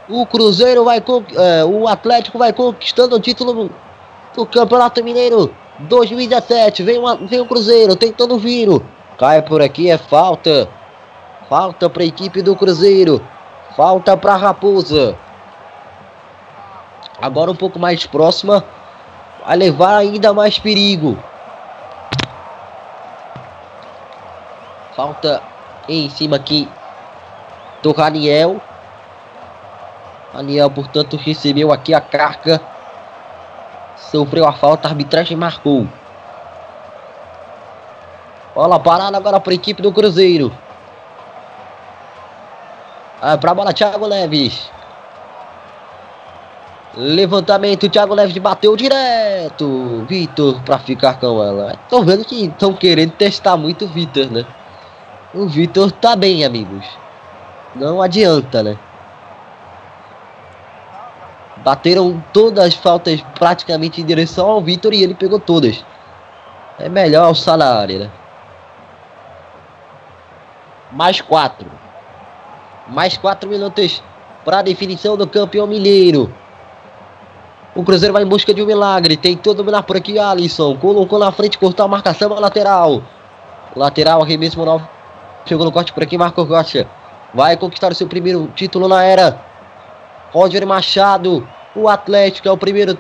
O Cruzeiro vai. É, o Atlético vai conquistando o título do Campeonato Mineiro 2017. Vem, uma, vem o Cruzeiro tentando o viro. Cai por aqui, é falta. Falta para a equipe do Cruzeiro. Falta para a Raposa. Agora um pouco mais próxima. Vai levar ainda mais perigo. Falta em cima aqui do Raniel. Raniel, portanto, recebeu aqui a carga. Sofreu a falta, a arbitragem marcou. Bola parada agora para a equipe do Cruzeiro. Ah, para a bola, Thiago Leves. Levantamento, Thiago Leves bateu direto. Vitor para ficar com ela. Tô vendo que estão querendo testar muito o Vitor, né? O Vitor tá bem, amigos. Não adianta, né? Bateram todas as faltas praticamente em direção ao Vitor e ele pegou todas. É melhor alçar na área, né? Mais quatro. Mais quatro minutos para definição do campeão mineiro. O Cruzeiro vai em busca de um milagre. Tentou dominar por aqui Alisson. Colocou na frente, cortou a marcação lateral. Lateral, arremesso novo. Chegou no corte por aqui, Marco Rocha. Vai conquistar o seu primeiro título na era. Roger Machado. O Atlético é o primeiro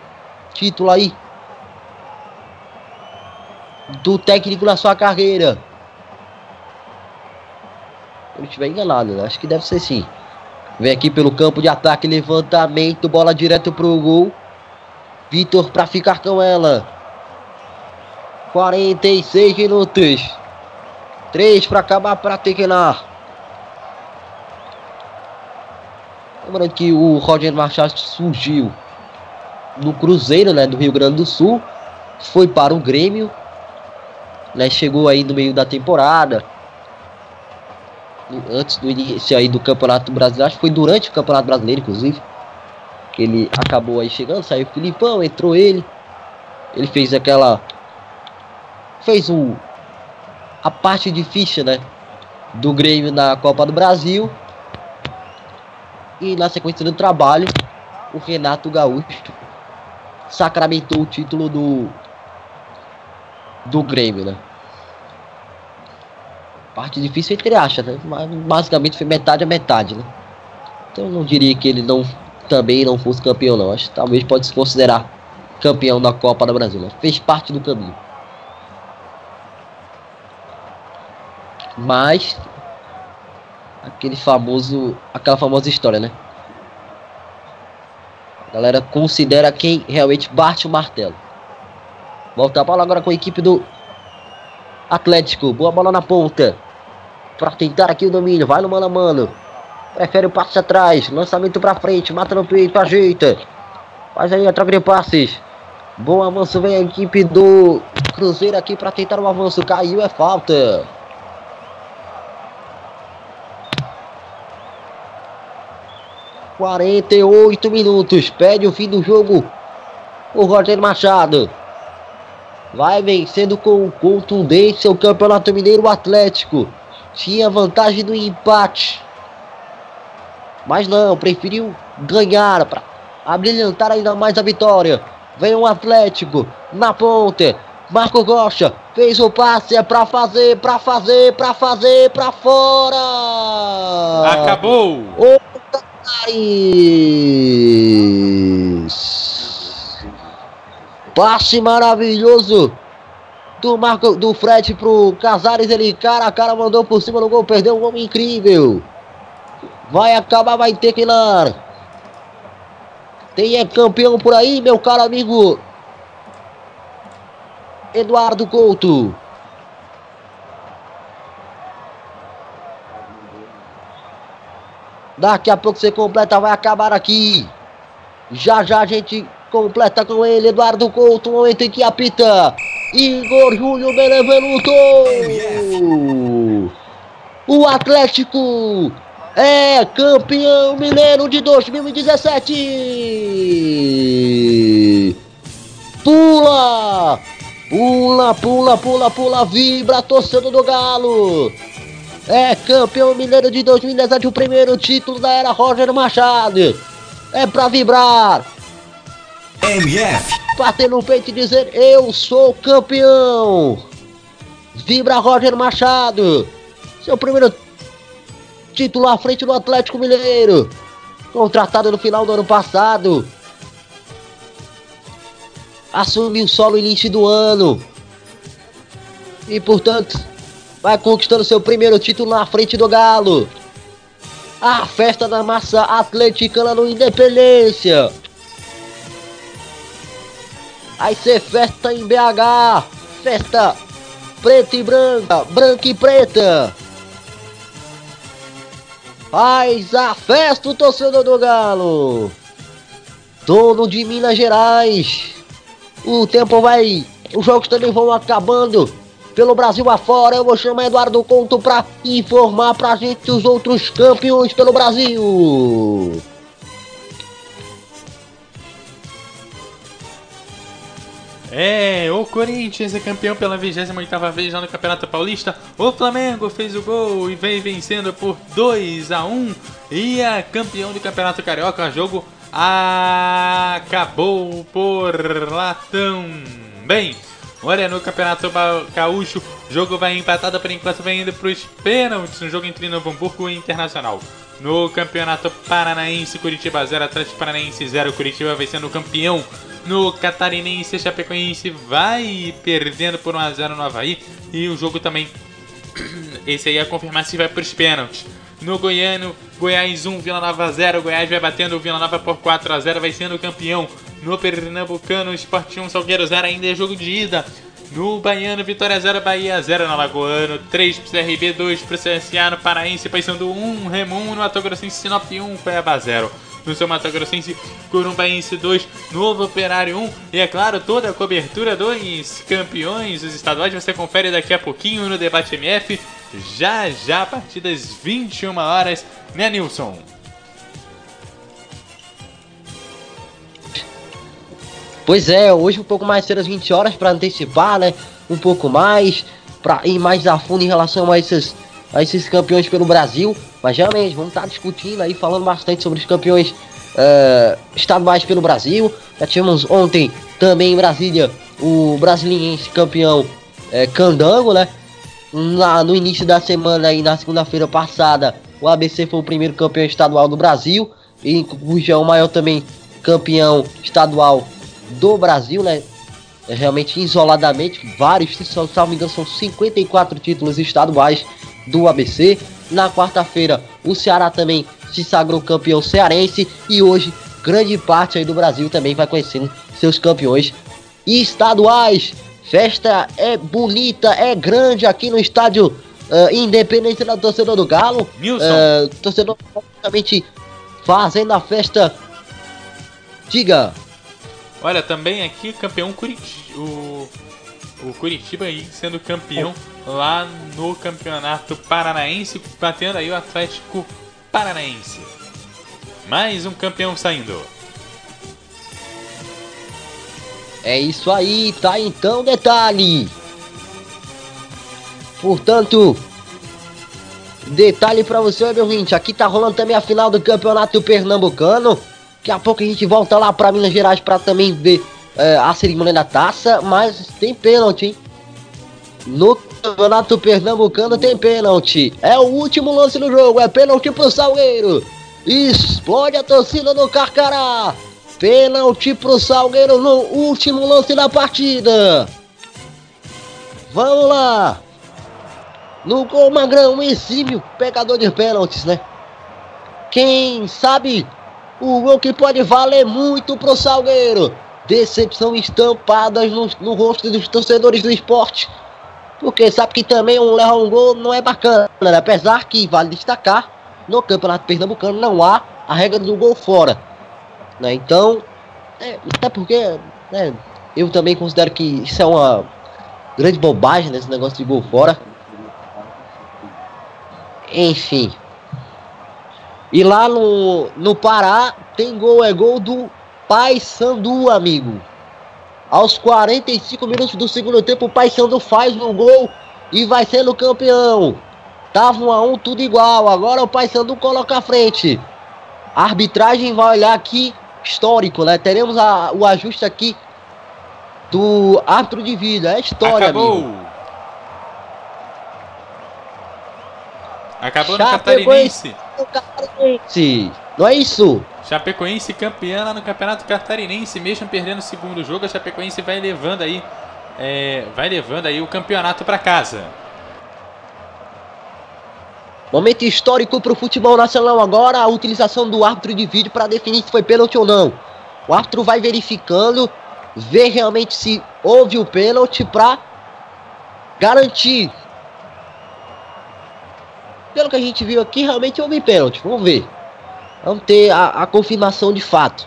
título aí. Do técnico na sua carreira. Eu estiver enganado, né? acho que deve ser sim. Vem aqui pelo campo de ataque, levantamento, bola direto pro gol. Vitor para ficar com ela. 46 minutos. 3 para acabar para Tequenar. Lembrando que o Roger Machado surgiu no Cruzeiro, né, do Rio Grande do Sul. Foi para o Grêmio. Né, chegou aí no meio da temporada antes do início aí do Campeonato Brasileiro, acho que foi durante o Campeonato Brasileiro, inclusive, que ele acabou aí chegando, saiu o Filipão, entrou ele, ele fez aquela, fez o, a parte difícil, né, do Grêmio na Copa do Brasil, e na sequência do trabalho, o Renato Gaúcho sacramentou o título do, do Grêmio, né. Parte difícil entre aspas, né? Mas basicamente foi metade a metade, né? Então eu não diria que ele não também não fosse campeão, não. Acho que talvez pode se considerar campeão da Copa do Brasil. Né? Fez parte do caminho. Mas aquele famoso, aquela famosa história, né? A galera considera quem realmente bate o martelo. Volta a bola agora com a equipe do Atlético. Boa bola na ponta para tentar aqui o domínio. Vai no mano a mano. Prefere o passe atrás. Lançamento para frente. Mata no peito. Ajeita. Faz aí a troca de passes. Bom avanço. Vem a equipe do Cruzeiro aqui para tentar o um avanço. Caiu. É falta. Quarenta e oito minutos. Pede o fim do jogo. O Roger Machado. Vai vencendo com contundência o Campeonato Mineiro Atlético tinha vantagem do empate. Mas não, preferiu ganhar para abrilhantar ainda mais a vitória. Vem o um Atlético na ponte. Marco Rocha fez o passe, é para fazer, para fazer, para fazer, para fora. Acabou. O Passe maravilhoso do Marco do Fred pro Casares, ele cara a cara mandou por cima do gol, perdeu um homem incrível. Vai acabar, vai ter que ir lá. Tem é campeão por aí, meu caro amigo Eduardo Couto. Daqui a pouco você completa, vai acabar aqui. Já já a gente completa com ele, Eduardo Couto, momento em que apita. Igor Júnior Benevenuto. O Atlético é campeão mineiro de 2017. Pula! Pula, pula, pula, pula, vibra, torcedor do Galo. É campeão mineiro de 2017, o primeiro título da era Roger Machado. É pra vibrar. MF. Bater no peito e dizer: Eu sou campeão. Vibra Roger Machado. Seu primeiro título à frente do Atlético Mineiro. Contratado no final do ano passado. assumiu só no início do ano. E portanto, vai conquistando seu primeiro título na frente do Galo. A festa da massa atleticana no Independência. Vai ser festa em BH. Festa preta e branca, branca e preta. Faz a festa o torcedor do Galo. Dono de Minas Gerais. O tempo vai. Os jogos também vão acabando. Pelo Brasil afora, eu vou chamar Eduardo Conto para informar pra gente os outros campeões pelo Brasil. É, o Corinthians é campeão pela 28ª vez já no Campeonato Paulista. O Flamengo fez o gol e vem vencendo por 2 a 1 e é campeão do Campeonato Carioca. Jogo acabou por lá também. Olha, no Campeonato Gaúcho, o jogo vai empatado por enquanto, vai indo para os pênaltis no jogo entre Novo Hamburgo e Internacional. No Campeonato Paranaense, Curitiba 0, Atlético Paranaense 0, Curitiba vai sendo campeão no Catarinense, Chapecoense vai perdendo por 1x0 no Havaí. E o jogo também. Esse aí é confirmar se vai para os pênaltis. No Goiano, Goiás 1, Vila Nova 0. Goiás vai batendo o Vila Nova por 4 x 0 vai sendo campeão. No Pernambucano, Sport 1, Salgueiro 0, ainda é jogo de ida. No Baiano, Vitória 0, Bahia 0 no Alagoano, 3 pro CRB, 2 pro CSA, no Paraense, Paysandu 1, Remo 1, no Mato Sinop 1, Cuiabá 0 no seu Mato Grossense, Corumbaense 2, Novo Operário 1 e é claro, toda a cobertura dos campeões dos estaduais você confere daqui a pouquinho no Debate MF, já já a partir das 21 horas, né Nilson? Pois é, hoje um pouco mais cedo às 20 horas para antecipar, né? Um pouco mais, para ir mais a fundo em relação a esses, a esses campeões pelo Brasil. Mas realmente, vamos estar tá discutindo aí, falando bastante sobre os campeões uh, estaduais pelo Brasil. Já tivemos ontem também em Brasília o brasiliense campeão é, Candango, né? Lá no início da semana aí, na segunda-feira passada, o ABC foi o primeiro campeão estadual do Brasil, e cujo é o maior também campeão estadual do Brasil, né? É realmente isoladamente, vários, se não me engano, são 54 títulos estaduais do ABC. Na quarta-feira, o Ceará também se sagrou campeão cearense e hoje grande parte aí do Brasil também vai conhecendo seus campeões estaduais. Festa é bonita, é grande aqui no estádio uh, Independente da torcedor do Galo. Uh, torcedor praticamente fazendo a festa. Diga. Olha, também aqui campeão Curitiba. O, o Curitiba aí sendo campeão lá no Campeonato Paranaense, batendo aí o Atlético Paranaense. Mais um campeão saindo. É isso aí, tá então detalhe. Portanto, detalhe para você, meu ouvinte, aqui tá rolando também a final do Campeonato Pernambucano. Daqui a pouco a gente volta lá para Minas Gerais para também ver é, a cerimônia da taça, mas tem pênalti, hein? No Campeonato Pernambucano tem pênalti. É o último lance do jogo, é pênalti pro Salgueiro. Explode a torcida do Carcará. Pênalti pro Salgueiro no último lance da partida. Vamos lá. No gol Magrão, exímio pegador de pênaltis, né? Quem sabe o gol que pode valer muito pro Salgueiro. Decepção estampada no, no rosto dos torcedores do esporte. Porque sabe que também um levar um gol não é bacana, né? apesar que vale destacar, no Campeonato Pernambucano não há a regra do gol fora. Né? Então, é, até porque né, eu também considero que isso é uma grande bobagem nesse negócio de gol fora. Enfim. E lá no, no Pará tem gol, é gol do Pai Sandu, amigo. Aos 45 minutos do segundo tempo, o Paysandu faz um gol e vai sendo campeão. Tava um a um, tudo igual. Agora o Paysandu coloca a frente. A arbitragem vai olhar aqui, histórico, né? Teremos a, o ajuste aqui do árbitro de vida. É história, Acabou. amigo. Acabou no Catarinense. no Catarinense. Não é isso? Chapecoense campeã lá no Campeonato Catarinense, mesmo perdendo o segundo jogo, a Chapecoense vai levando aí, é, vai levando aí o campeonato para casa. Momento histórico para o futebol nacional agora, a utilização do árbitro de vídeo para definir se foi pênalti ou não. O árbitro vai verificando, ver realmente se houve o pênalti para garantir. Pelo que a gente viu aqui, realmente houve pênalti. Vamos ver. Vamos ter a, a confirmação de fato.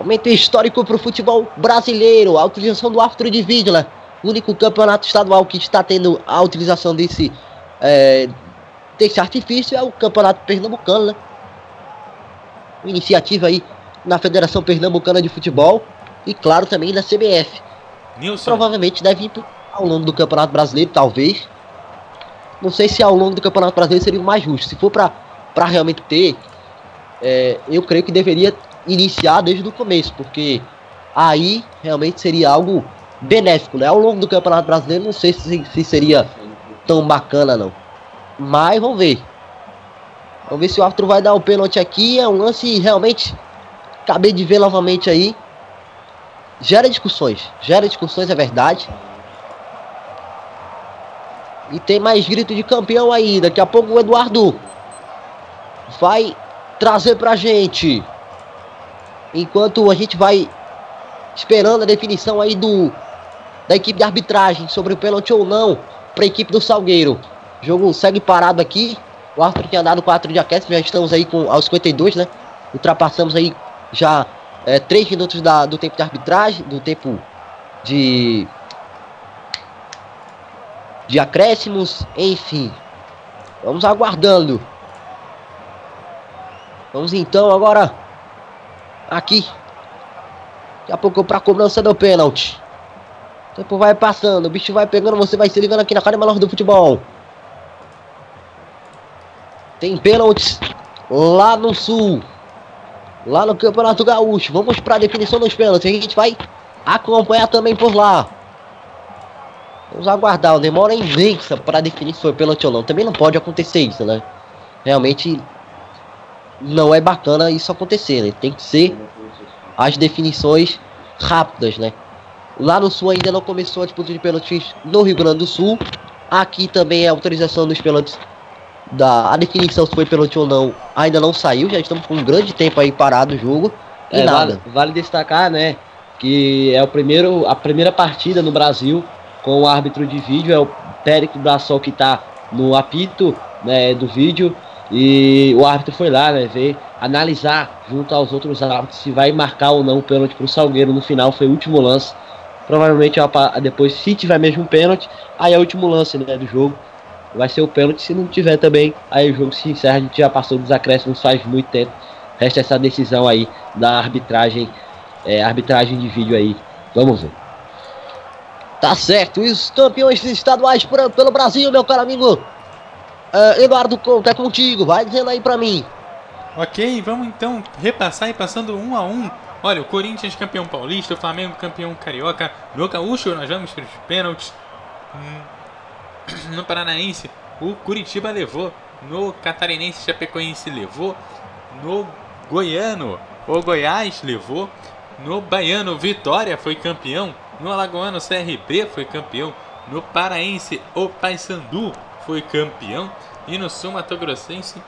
Momento histórico para o futebol brasileiro. A utilização do árbitro de vídeo, né? Único campeonato estadual que está tendo a utilização desse, é, desse artifício é o campeonato pernambucano, né? Uma iniciativa aí na Federação Pernambucana de Futebol e, claro, também na CBF. Nilson, Provavelmente deve ir ao longo do Campeonato Brasileiro, talvez. Não sei se ao longo do Campeonato Brasileiro seria o mais justo. Se for para realmente ter, é, eu creio que deveria iniciar desde o começo, porque aí realmente seria algo benéfico, né? Ao longo do Campeonato Brasileiro, não sei se, se seria tão bacana, não. Mas vamos ver. Vamos ver se o árbitro vai dar o pênalti aqui. É um lance realmente. Acabei de ver novamente aí. Gera discussões. Gera discussões, é verdade. E tem mais grito de campeão aí. Daqui a pouco o Eduardo vai trazer pra gente. Enquanto a gente vai esperando a definição aí do da equipe de arbitragem sobre o pênalti ou não para a equipe do Salgueiro. O jogo segue parado aqui. O árbitro tinha dado 4 de aquecimento, já estamos aí com aos 52, né? Ultrapassamos aí já é, 3 minutos da, do tempo de arbitragem, do tempo de de acréscimos, enfim. Vamos aguardando. Vamos então agora aqui. Daqui a pouco para cobrança do pênalti. O tempo vai passando, o bicho vai pegando, você vai se ligando aqui na Academia Melhor do Futebol. Tem pênaltis lá no sul. Lá no Campeonato Gaúcho. Vamos para a definição dos pênaltis. A gente vai acompanhar também por lá. Vamos aguardar. Demora imensa para definir se foi pênalti ou não. Também não pode acontecer isso, né? Realmente não é bacana isso acontecer, né? Tem que ser as definições rápidas, né? Lá no Sul ainda não começou a disputa de pênaltis no Rio Grande do Sul. Aqui também a autorização dos pênaltis da a definição se foi pênalti ou não ainda não saiu. Já estamos com um grande tempo aí parado o jogo. E É, nada. vale, vale destacar, né, que é o primeiro, a primeira partida no Brasil com o árbitro de vídeo, é o Périco Brassol que tá no apito né, do vídeo e o árbitro foi lá, né, ver, analisar junto aos outros árbitros se vai marcar ou não o pênalti pro Salgueiro no final, foi o último lance. Provavelmente depois, se tiver mesmo um pênalti, aí é o último lance né, do jogo. Vai ser o pênalti, se não tiver também, aí o jogo se encerra, a gente já passou dos acréscimos faz muito tempo. Resta essa decisão aí da arbitragem, é, arbitragem de vídeo aí. Vamos ver. Tá certo, os campeões estaduais pelo Brasil, meu caro amigo. Eh, Eduardo Couto, é contigo, vai dizendo aí pra mim. Ok, vamos então repassar e passando um a um. Olha, o Corinthians campeão paulista, o Flamengo campeão carioca. No Gaúcho nós vamos para os pênaltis. Hum, No Paranaense, o Curitiba levou. No Catarinense, Chapecoense levou. No Goiano, o Goiás levou. No Baiano, Vitória foi campeão. No Alagoano, CRB foi campeão. No Paraense, o Paysandu foi campeão. E no Sul Mato Grossense,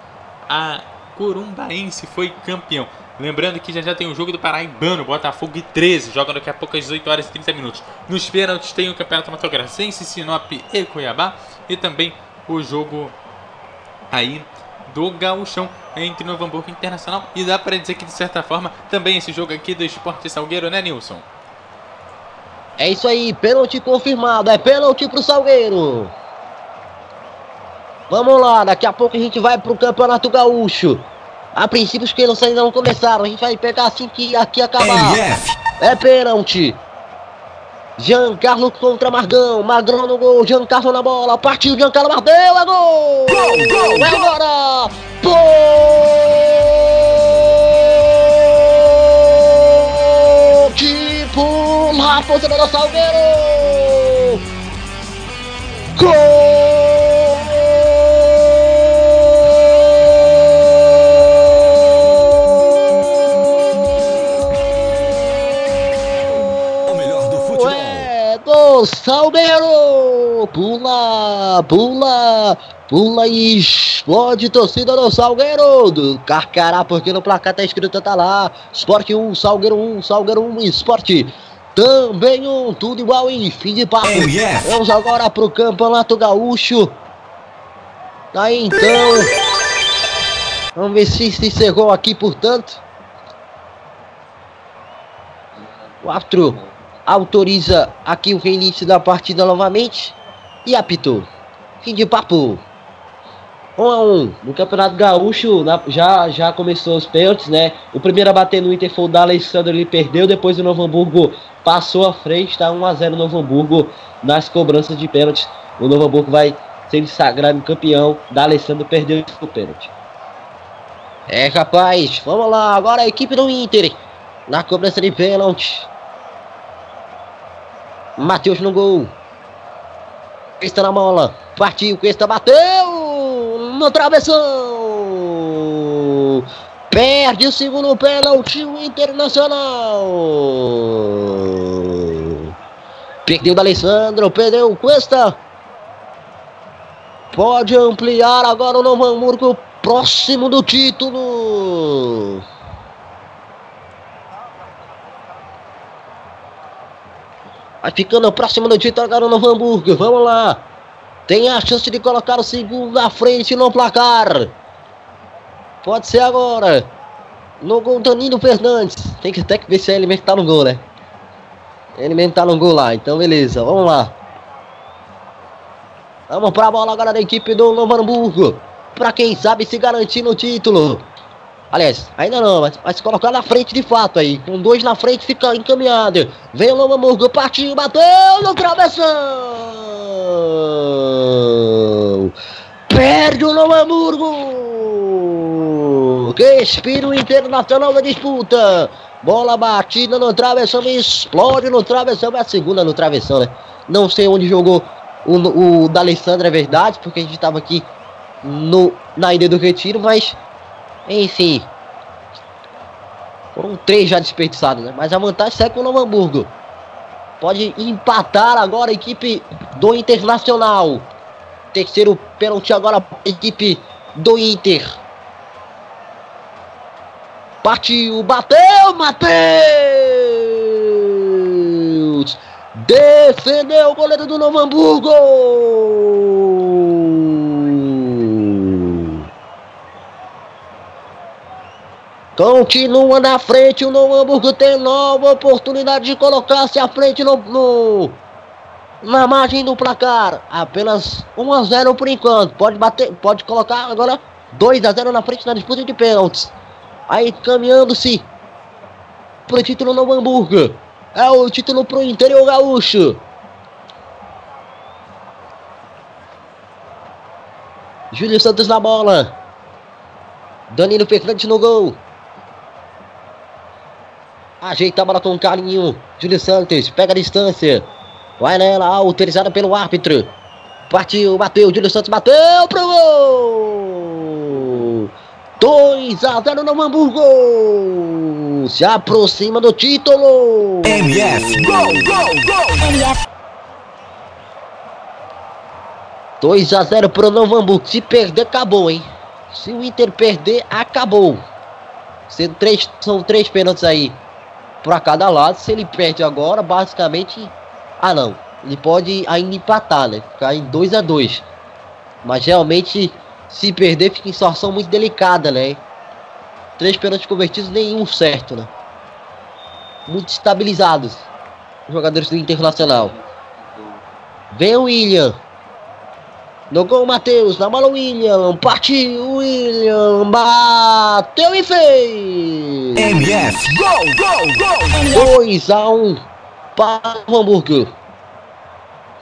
a Corumbaense foi campeão. Lembrando que já já tem o jogo do Paraibano, Botafogo e 13, joga daqui a pouco às 18 horas e 30 minutos. Nos pênaltis tem o Campeonato Mato Grossense, Sinop e Cuiabá. E também o jogo aí do Gauchão entre Novo Hamburgo Internacional. E dá para dizer que de certa forma também esse jogo aqui do Esporte Salgueiro, né Nilson? É isso aí, pênalti confirmado, é pênalti pro Salgueiro. Vamos lá, daqui a pouco a gente vai pro Campeonato Gaúcho. A princípio os pênaltis ainda não começaram, a gente vai pegar assim que aqui acabar. MF. É pênalti. Giancarlo contra Margão. Magrão no gol. Giancarlo na bola. Partiu. Giancarlo bateu. É gol! Gol, gol! É agora! Gol! Lá, torcedor do Salgueiro! Gol! Salgueiro! Pula, pula, pula e explode torcida do Salgueiro! Do Carcará, porque no placar tá escrito, tá lá. Esporte 1, Salgueiro 1, Salgueiro 1, Esporte. Também um, tudo igual em fim de papo. MF. Vamos agora pro Campeonato Gaúcho. Aí então. Vamos ver se se encerrou aqui, portanto. O árbitro autoriza aqui o reinício da partida novamente e apitou. Fim de papo. 1 um a 1 um. No Campeonato Gaúcho na- já, já começou os pênaltis, né? O primeiro a bater no Inter foi o D'Alessandro, ele perdeu. Depois o Novo Hamburgo passou à frente, tá 1 a 0 Novo Hamburgo nas cobranças de pênaltis. O Novo Hamburgo vai ser sagrado campeão. D'Alessandro perdeu o pênalti. É, rapaz, vamos lá. Agora a equipe do Inter na cobrança de pênalti. Matheus no gol. Cuesta na bola. Partiu, Cuesta bateu no travessão. Perde o segundo pênalti o Internacional. Perdeu da Alessandro, perdeu o Cuesta. Pode ampliar agora o Novo Hamburgo próximo do título. Vai ficando próximo do título agora o Novo Hamburgo. Vamos lá. Tem a chance de colocar o segundo à frente no placar. Pode ser agora. No gol Danilo Fernandes. Tem que até que ver se a Elemento tá no gol, né? Elemento tá no gol lá. Então beleza, vamos lá. Vamos pra bola agora da equipe do Novo Hamburgo. Pra quem sabe se garantir no título. Aliás, ainda não, mas, mas colocar na frente de fato aí. Com dois na frente fica encaminhado. Vem o Novo Hamburgo, partiu, bateu no travessão. Perde o Novo Hamburgo. Respira o Internacional da disputa. Bola batida no travessão, explode no travessão. É a segunda no travessão, né? Não sei onde jogou o, o D'Alessandro, é verdade, porque a gente estava aqui no, na ilha do Retiro, mas enfim. Foram três já desperdiçados, né? Mas a vantagem segue com o Novo Hamburgo. Pode empatar agora a equipe do Internacional. Terceiro pênalti agora a equipe do Inter. Partiu, bateu, Matheus! Defendeu o goleiro do Novo Hamburgo! Continua na frente, o Novo Hamburgo tem nova oportunidade de colocar-se à frente no, no- na margem do placar. Apenas 1 a 0 por enquanto. Pode bater, pode colocar agora 2 a 0 na frente na disputa de pênaltis. Aí caminhando-se pro título Novo Hamburgo. É o título pro interior gaúcho. Júlio Santos na bola. Danilo Fernandes no gol. Ajeita a bola com carinho. Júlio Santos pega a distância. Vai nela, autorizada pelo árbitro. Partiu, bateu. Júlio Santos bateu pro gol. 2 a 0 no Hamburgo. Se aproxima do título. MF. Gol, gol, gol. MF. 2 a 0 pro Novo Hamburgo. Se perder, acabou, hein? Se o Inter perder, acabou. Sendo três, são três pênaltis aí para cada lado. Se ele perde agora, basicamente. Ah, não. Ele pode ainda empatar, né? Ficar em 2 a 2 Mas realmente, se perder, fica em situação muito delicada, né? Três pênaltis convertidos, nenhum certo, né? Muito estabilizados. Os jogadores do Internacional. Vem o William. No gol, Matheus. Na bola, William. Partiu, William. Bateu e fez. MF. Gol, gol, gol. 2 a 1 para o Hamburgo.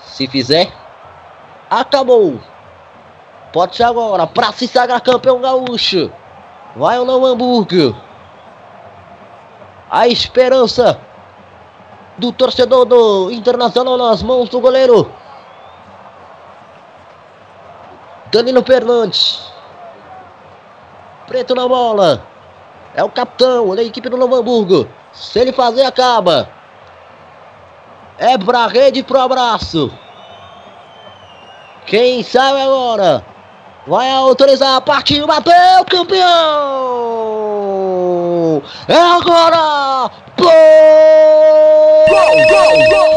Se fizer, acabou. Pode ser agora para se sagrar campeão gaúcho. Vai o Novo Hamburgo. A esperança do torcedor do Internacional nas mãos do goleiro. Danilo Fernandes. Preto na bola. É o capitão da equipe do Novo Hamburgo. Se ele fazer, acaba. É pra rede pro abraço. Quem sabe agora? Vai autorizar, partiu, bateu, campeão! É agora! Gol! Gol, gol, gol!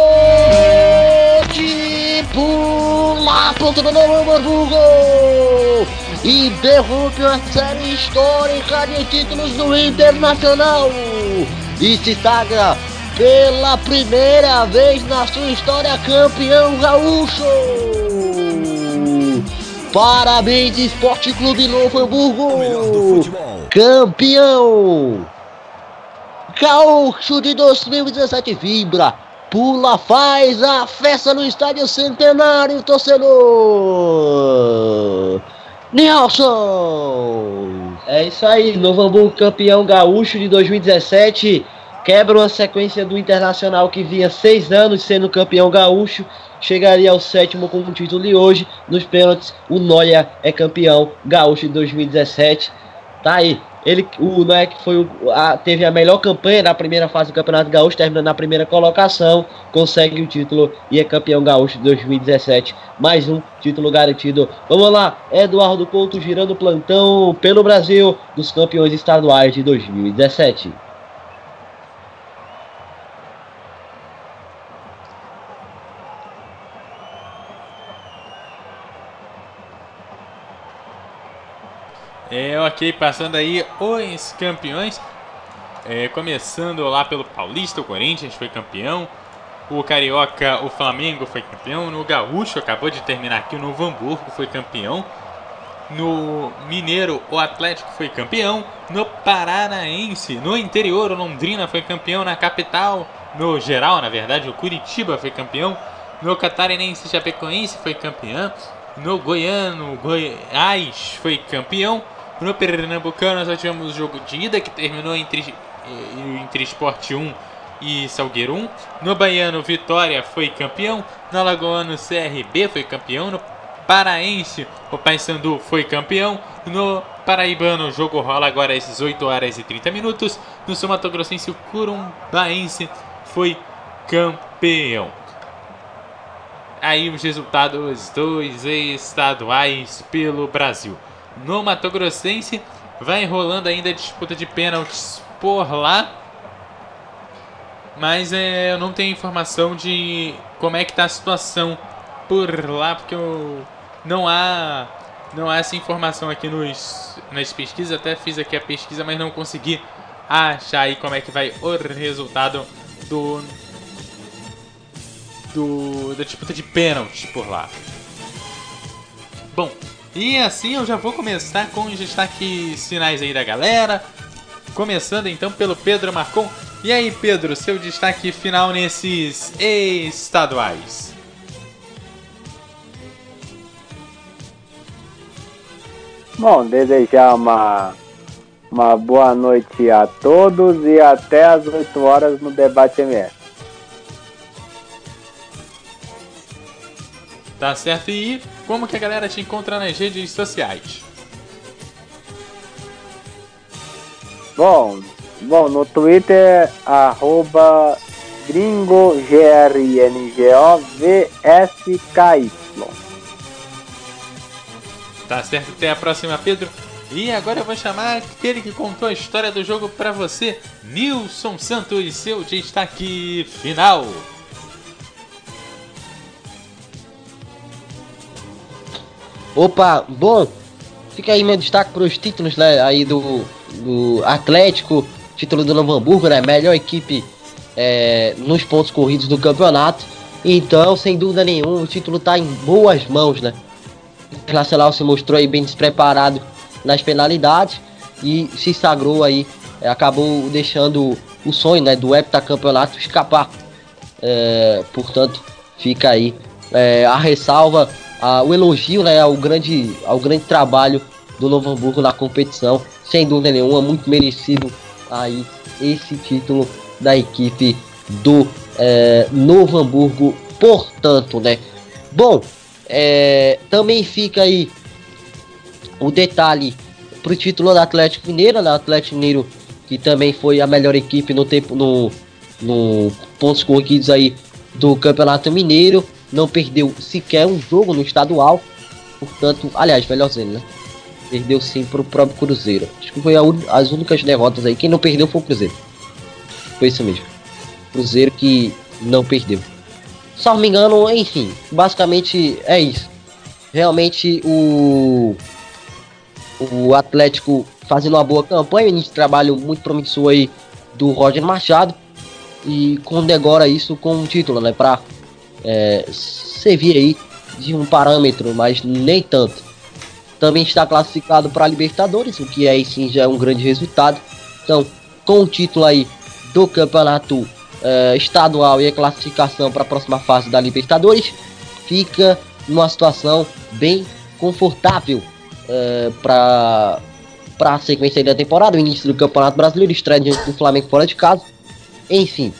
Pula, ponta do Novo Hamburgo! E derrube a série histórica de títulos do Internacional! E se sagra pela primeira vez na sua história campeão gaúcho! Parabéns, Esporte Clube Novo Hamburgo! Campeão! Gaúcho de 2017 vibra, pula, faz a festa no Estádio Centenário, torcedor! Nelson! É isso aí, Novo Hamburgo campeão gaúcho de 2017 quebra uma sequência do Internacional que vinha seis anos sendo campeão gaúcho, chegaria ao sétimo com o título e hoje, nos pênaltis, o Noia é campeão gaúcho de 2017. Tá aí. Ele, o que foi o, a, teve a melhor campanha na primeira fase do Campeonato Gaúcho, terminando na primeira colocação, consegue o título e é campeão gaúcho de 2017. Mais um título garantido. Vamos lá, Eduardo Couto girando plantão pelo Brasil dos campeões estaduais de 2017. É, ok, passando aí os campeões. É, começando lá pelo Paulista, o Corinthians foi campeão. O Carioca, o Flamengo foi campeão. No Gaúcho, acabou de terminar aqui, o Novo Hamburgo foi campeão. No Mineiro, o Atlético foi campeão. No Paranaense, no interior, o Londrina foi campeão. Na capital, no geral, na verdade, o Curitiba foi campeão. No Catarinense, Chapecoense foi campeão. No Goiano, Goiás foi campeão. No Pernambucano, nós tivemos o jogo de ida que terminou entre, entre Esporte 1 e Salgueiro 1. No Baiano, Vitória foi campeão. No Alagoano, CRB foi campeão. No Paraense, o Paysandu foi campeão. No Paraibano, o jogo rola agora às 18 horas e 30 minutos. No Sul o Curumbaense foi campeão. Aí os resultados dos estaduais pelo Brasil. No Mato Grossense, vai rolando ainda a disputa de pênaltis por lá. Mas é, eu não tenho informação de como é que tá a situação por lá, porque eu, não há não há essa informação aqui nos, nas pesquisas. Até fiz aqui a pesquisa, mas não consegui achar aí como é que vai o resultado do, do da disputa de pênaltis por lá. Bom, e assim eu já vou começar com os destaques finais aí da galera. Começando então pelo Pedro Marcon. E aí, Pedro, seu destaque final nesses estaduais? Bom, desejar uma, uma boa noite a todos e até às 8 horas no Debate MF. Tá certo? E como que a galera te encontra nas redes sociais? Bom, bom no Twitter, arroba gringo, G-R-N-G-O-V-S-K-Y. Tá certo, até a próxima, Pedro. E agora eu vou chamar aquele que contou a história do jogo para você, Nilson Santos, seu destaque final. Opa, bom, fica aí meu destaque para os títulos né, aí do, do Atlético, título do Novo Hamburgo, né, melhor equipe é, nos pontos corridos do campeonato. Então, sem dúvida nenhuma, o título está em boas mãos, né? O Internacional se mostrou aí bem despreparado nas penalidades e se sagrou aí, é, acabou deixando o sonho né, do heptacampeonato escapar. É, portanto, fica aí é, a ressalva ah, o elogio né, ao, grande, ao grande trabalho do Novo Hamburgo na competição. Sem dúvida nenhuma, muito merecido aí esse título da equipe do é, Novo Hamburgo. Portanto, né? Bom, é, também fica aí o detalhe para o título do Atlético Mineiro, né? Atlético Mineiro que também foi a melhor equipe no tempo no, no pontos corridos aí do Campeonato Mineiro, não perdeu sequer um jogo no estadual. Portanto, aliás, melhor dizendo, né? Perdeu sim pro próprio Cruzeiro. Acho que foi as únicas derrotas aí. Quem não perdeu foi o Cruzeiro. Foi isso mesmo. Cruzeiro que não perdeu. Se não me engano, enfim, basicamente é isso. Realmente o o Atlético fazendo uma boa campanha, de trabalho muito promissor aí do Roger Machado e condegora isso com um título, né, para é, servir aí de um parâmetro, mas nem tanto. Também está classificado para a Libertadores, o que aí sim já é um grande resultado. Então, com o título aí do campeonato é, estadual e a classificação para a próxima fase da Libertadores, fica numa situação bem confortável é, para para a sequência da temporada, o início do Campeonato Brasileiro, estreia diante do Flamengo fora de casa. Enfim,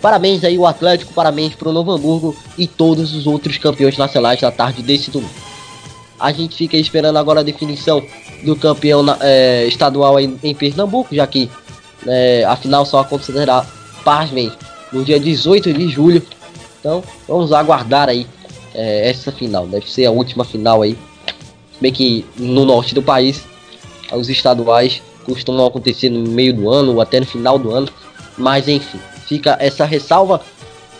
parabéns aí o Atlético, parabéns para o Novo Hamburgo e todos os outros campeões nacionais da tarde desse domingo. A gente fica esperando agora a definição do campeão é, estadual em, em, Pernambuco, já que é, a final só acontecerá, pasmem, no dia 18 de julho. Então vamos aguardar aí é, essa final. Deve ser a última final aí. Bem que no norte do país os estaduais costumam acontecer no meio do ano ou até no final do ano. Mas enfim, fica essa ressalva.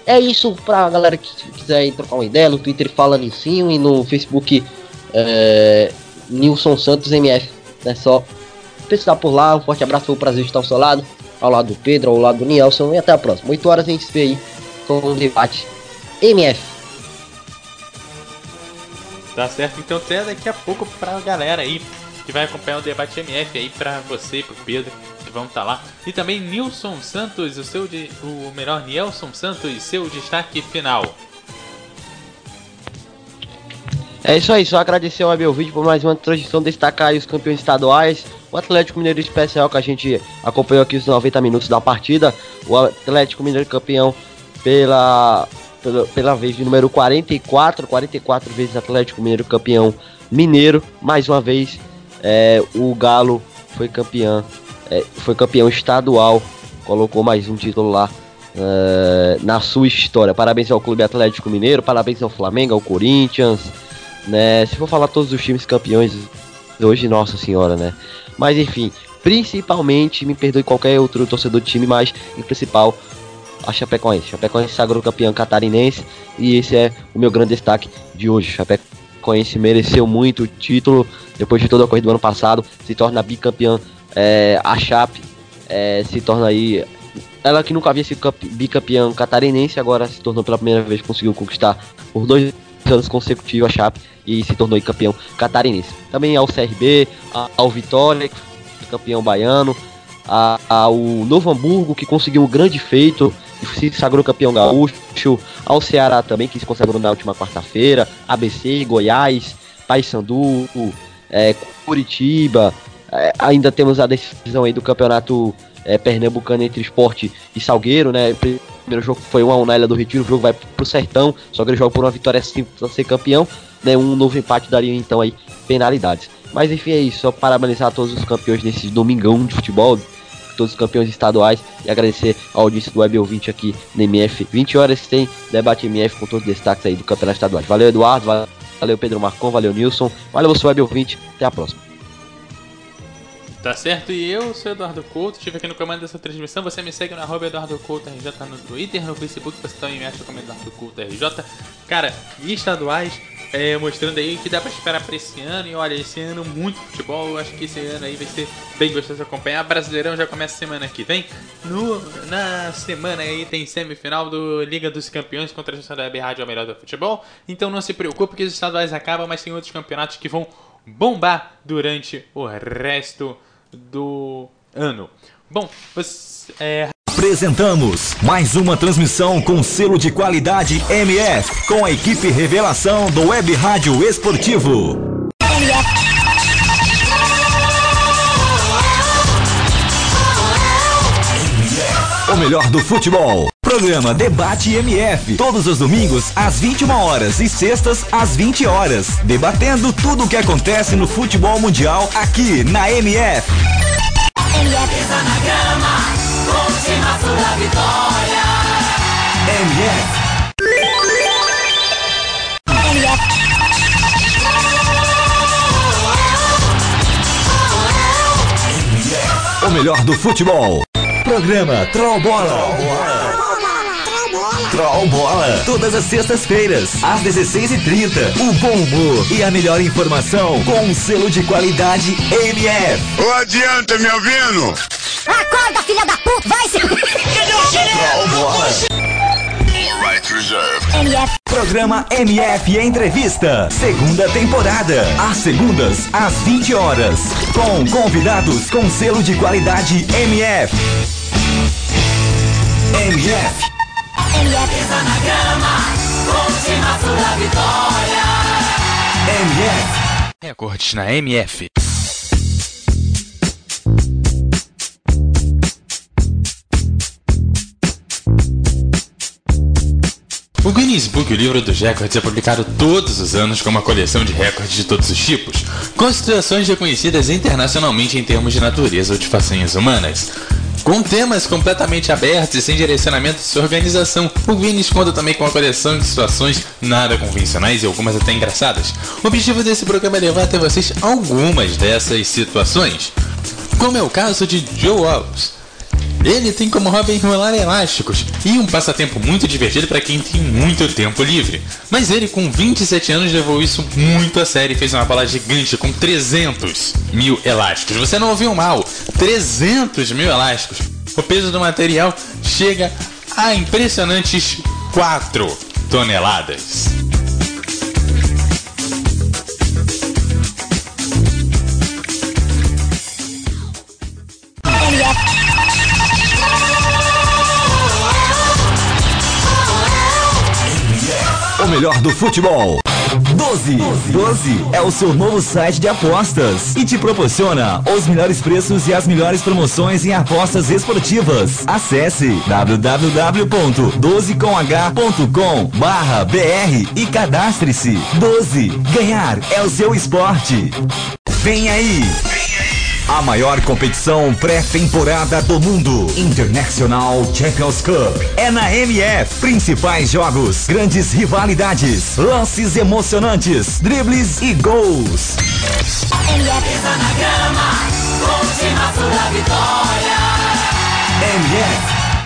É isso pra galera que quiser trocar uma ideia. No Twitter fala Nilcinho e no Facebook é, Nilson Santos MF. É só pesquisar por lá. Um forte abraço, foi um prazer estar ao seu lado, ao lado do Pedro, ao lado do Nielson. E até a próxima. 8 horas a gente se vê aí com o debate MF. Tá certo, então até daqui a pouco pra galera aí que vai acompanhar o debate MF aí para você, pro Pedro, vão estar tá lá. E também Nilson Santos, o seu de, o melhor Nilson Santos, seu destaque final. É isso aí, só agradecer ao Vídeo por mais uma transmissão, destacar os campeões estaduais, o Atlético Mineiro especial que a gente acompanhou aqui os 90 minutos da partida, o Atlético Mineiro campeão pela, pela, pela vez de número 44, 44 vezes Atlético Mineiro campeão mineiro, mais uma vez é, o Galo foi campeão, é, foi campeão estadual, colocou mais um título lá é, na sua história. Parabéns ao Clube Atlético Mineiro, parabéns ao Flamengo, ao Corinthians, né? Se for falar todos os times campeões hoje, nossa senhora, né? Mas enfim, principalmente, me perdoe qualquer outro torcedor de time, mas em principal a Chapecoense. Chapecoense sagrou campeão catarinense e esse é o meu grande destaque de hoje. Chapecoense mereceu muito o título depois de toda a corrida do ano passado, se torna bicampeã. É, a Chape é, se torna aí. Ela que nunca havia sido bicampeã catarinense, agora se tornou pela primeira vez, conseguiu conquistar por dois anos consecutivos a Chape e se tornou campeão catarinense. Também ao CRB, ao Vitória, campeão baiano, ao Novo Hamburgo, que conseguiu um grande feito se sagrou campeão gaúcho, ao Ceará também, que se consagrou na última quarta-feira, ABC, Goiás, Paysandu, é, Curitiba, é, ainda temos a decisão aí do campeonato é, pernambucano entre esporte e Salgueiro, né? Primeiro jogo foi 1 a 1 na Ilha do Retiro, o jogo vai pro Sertão, só que ele joga por uma vitória simples para ser campeão, né? Um novo empate daria então aí penalidades. Mas enfim, é isso, só parabenizar todos os campeões nesse domingão de futebol, todos os campeões estaduais e agradecer a audiência do Web ouvinte aqui no MF. 20 horas tem debate MF com todos os destaques aí do campeonato estadual. Valeu, Eduardo. Valeu, Pedro Marcon. Valeu, Nilson. Valeu, você, Web ouvinte. Até a próxima. Tá certo, e eu sou Eduardo Couto, estive aqui no comando dessa transmissão. Você me segue no arroba Eduardo Couto RJ no Twitter, no Facebook, você também me acha como Eduardo Couto RJ. Cara, e estaduais, é, mostrando aí que dá pra esperar pra esse ano. E olha, esse ano muito futebol. Eu acho que esse ano aí vai ser bem gostoso de acompanhar. Brasileirão já começa semana que vem. No, na semana aí tem semifinal do Liga dos Campeões contra a da Web Rádio, a melhor do futebol. Então não se preocupe que os estaduais acabam, mas tem outros campeonatos que vão bombar durante o resto do ano. Bom, é, Apresentamos mais uma transmissão com selo de qualidade MF, com a equipe revelação do Web Rádio Esportivo. O melhor do futebol. Programa Debate MF. Todos os domingos às 21 horas e sextas às 20 horas. Debatendo tudo o que acontece no futebol mundial aqui na MF. MF. na grama, sua vitória. MF. O melhor do futebol. Programa Troll Bola. Troll Bola. Todas as sextas-feiras, às 16h30. O bom humor e a melhor informação com um selo de qualidade MF. Ô, adianta, me ouvindo? Acorda, filha da puta, vai se... Troll Bola. All right reserved. MF. Programa MF Entrevista. Segunda temporada. Às segundas, às 20 horas. Com convidados com selo de qualidade MF. MF. MF. MF. Recordes na MF. O Guinness Book, o livro dos recordes, é publicado todos os anos com uma coleção de recordes de todos os tipos, com situações reconhecidas internacionalmente em termos de natureza ou de façanhas humanas. Com temas completamente abertos e sem direcionamento de sua organização, o Guinness conta também com uma coleção de situações nada convencionais e algumas até engraçadas. O objetivo desse programa é levar até vocês algumas dessas situações, como é o caso de Joe Wallace. Ele tem como hobby enrolar elásticos e um passatempo muito divertido para quem tem muito tempo livre. Mas ele, com 27 anos, levou isso muito a sério e fez uma bola gigante com 300 mil elásticos. Você não ouviu mal? 300 mil elásticos. O peso do material chega a impressionantes 4 toneladas. Melhor do futebol. 12. 12 é o seu novo site de apostas e te proporciona os melhores preços e as melhores promoções em apostas esportivas. Acesse www.12comh.com barra BR e cadastre-se. 12. Ganhar é o seu esporte. Vem aí! A maior competição pré-temporada do mundo. International Champions Cup. É na MF. Principais jogos, grandes rivalidades, lances emocionantes, dribles e gols. MF. MF.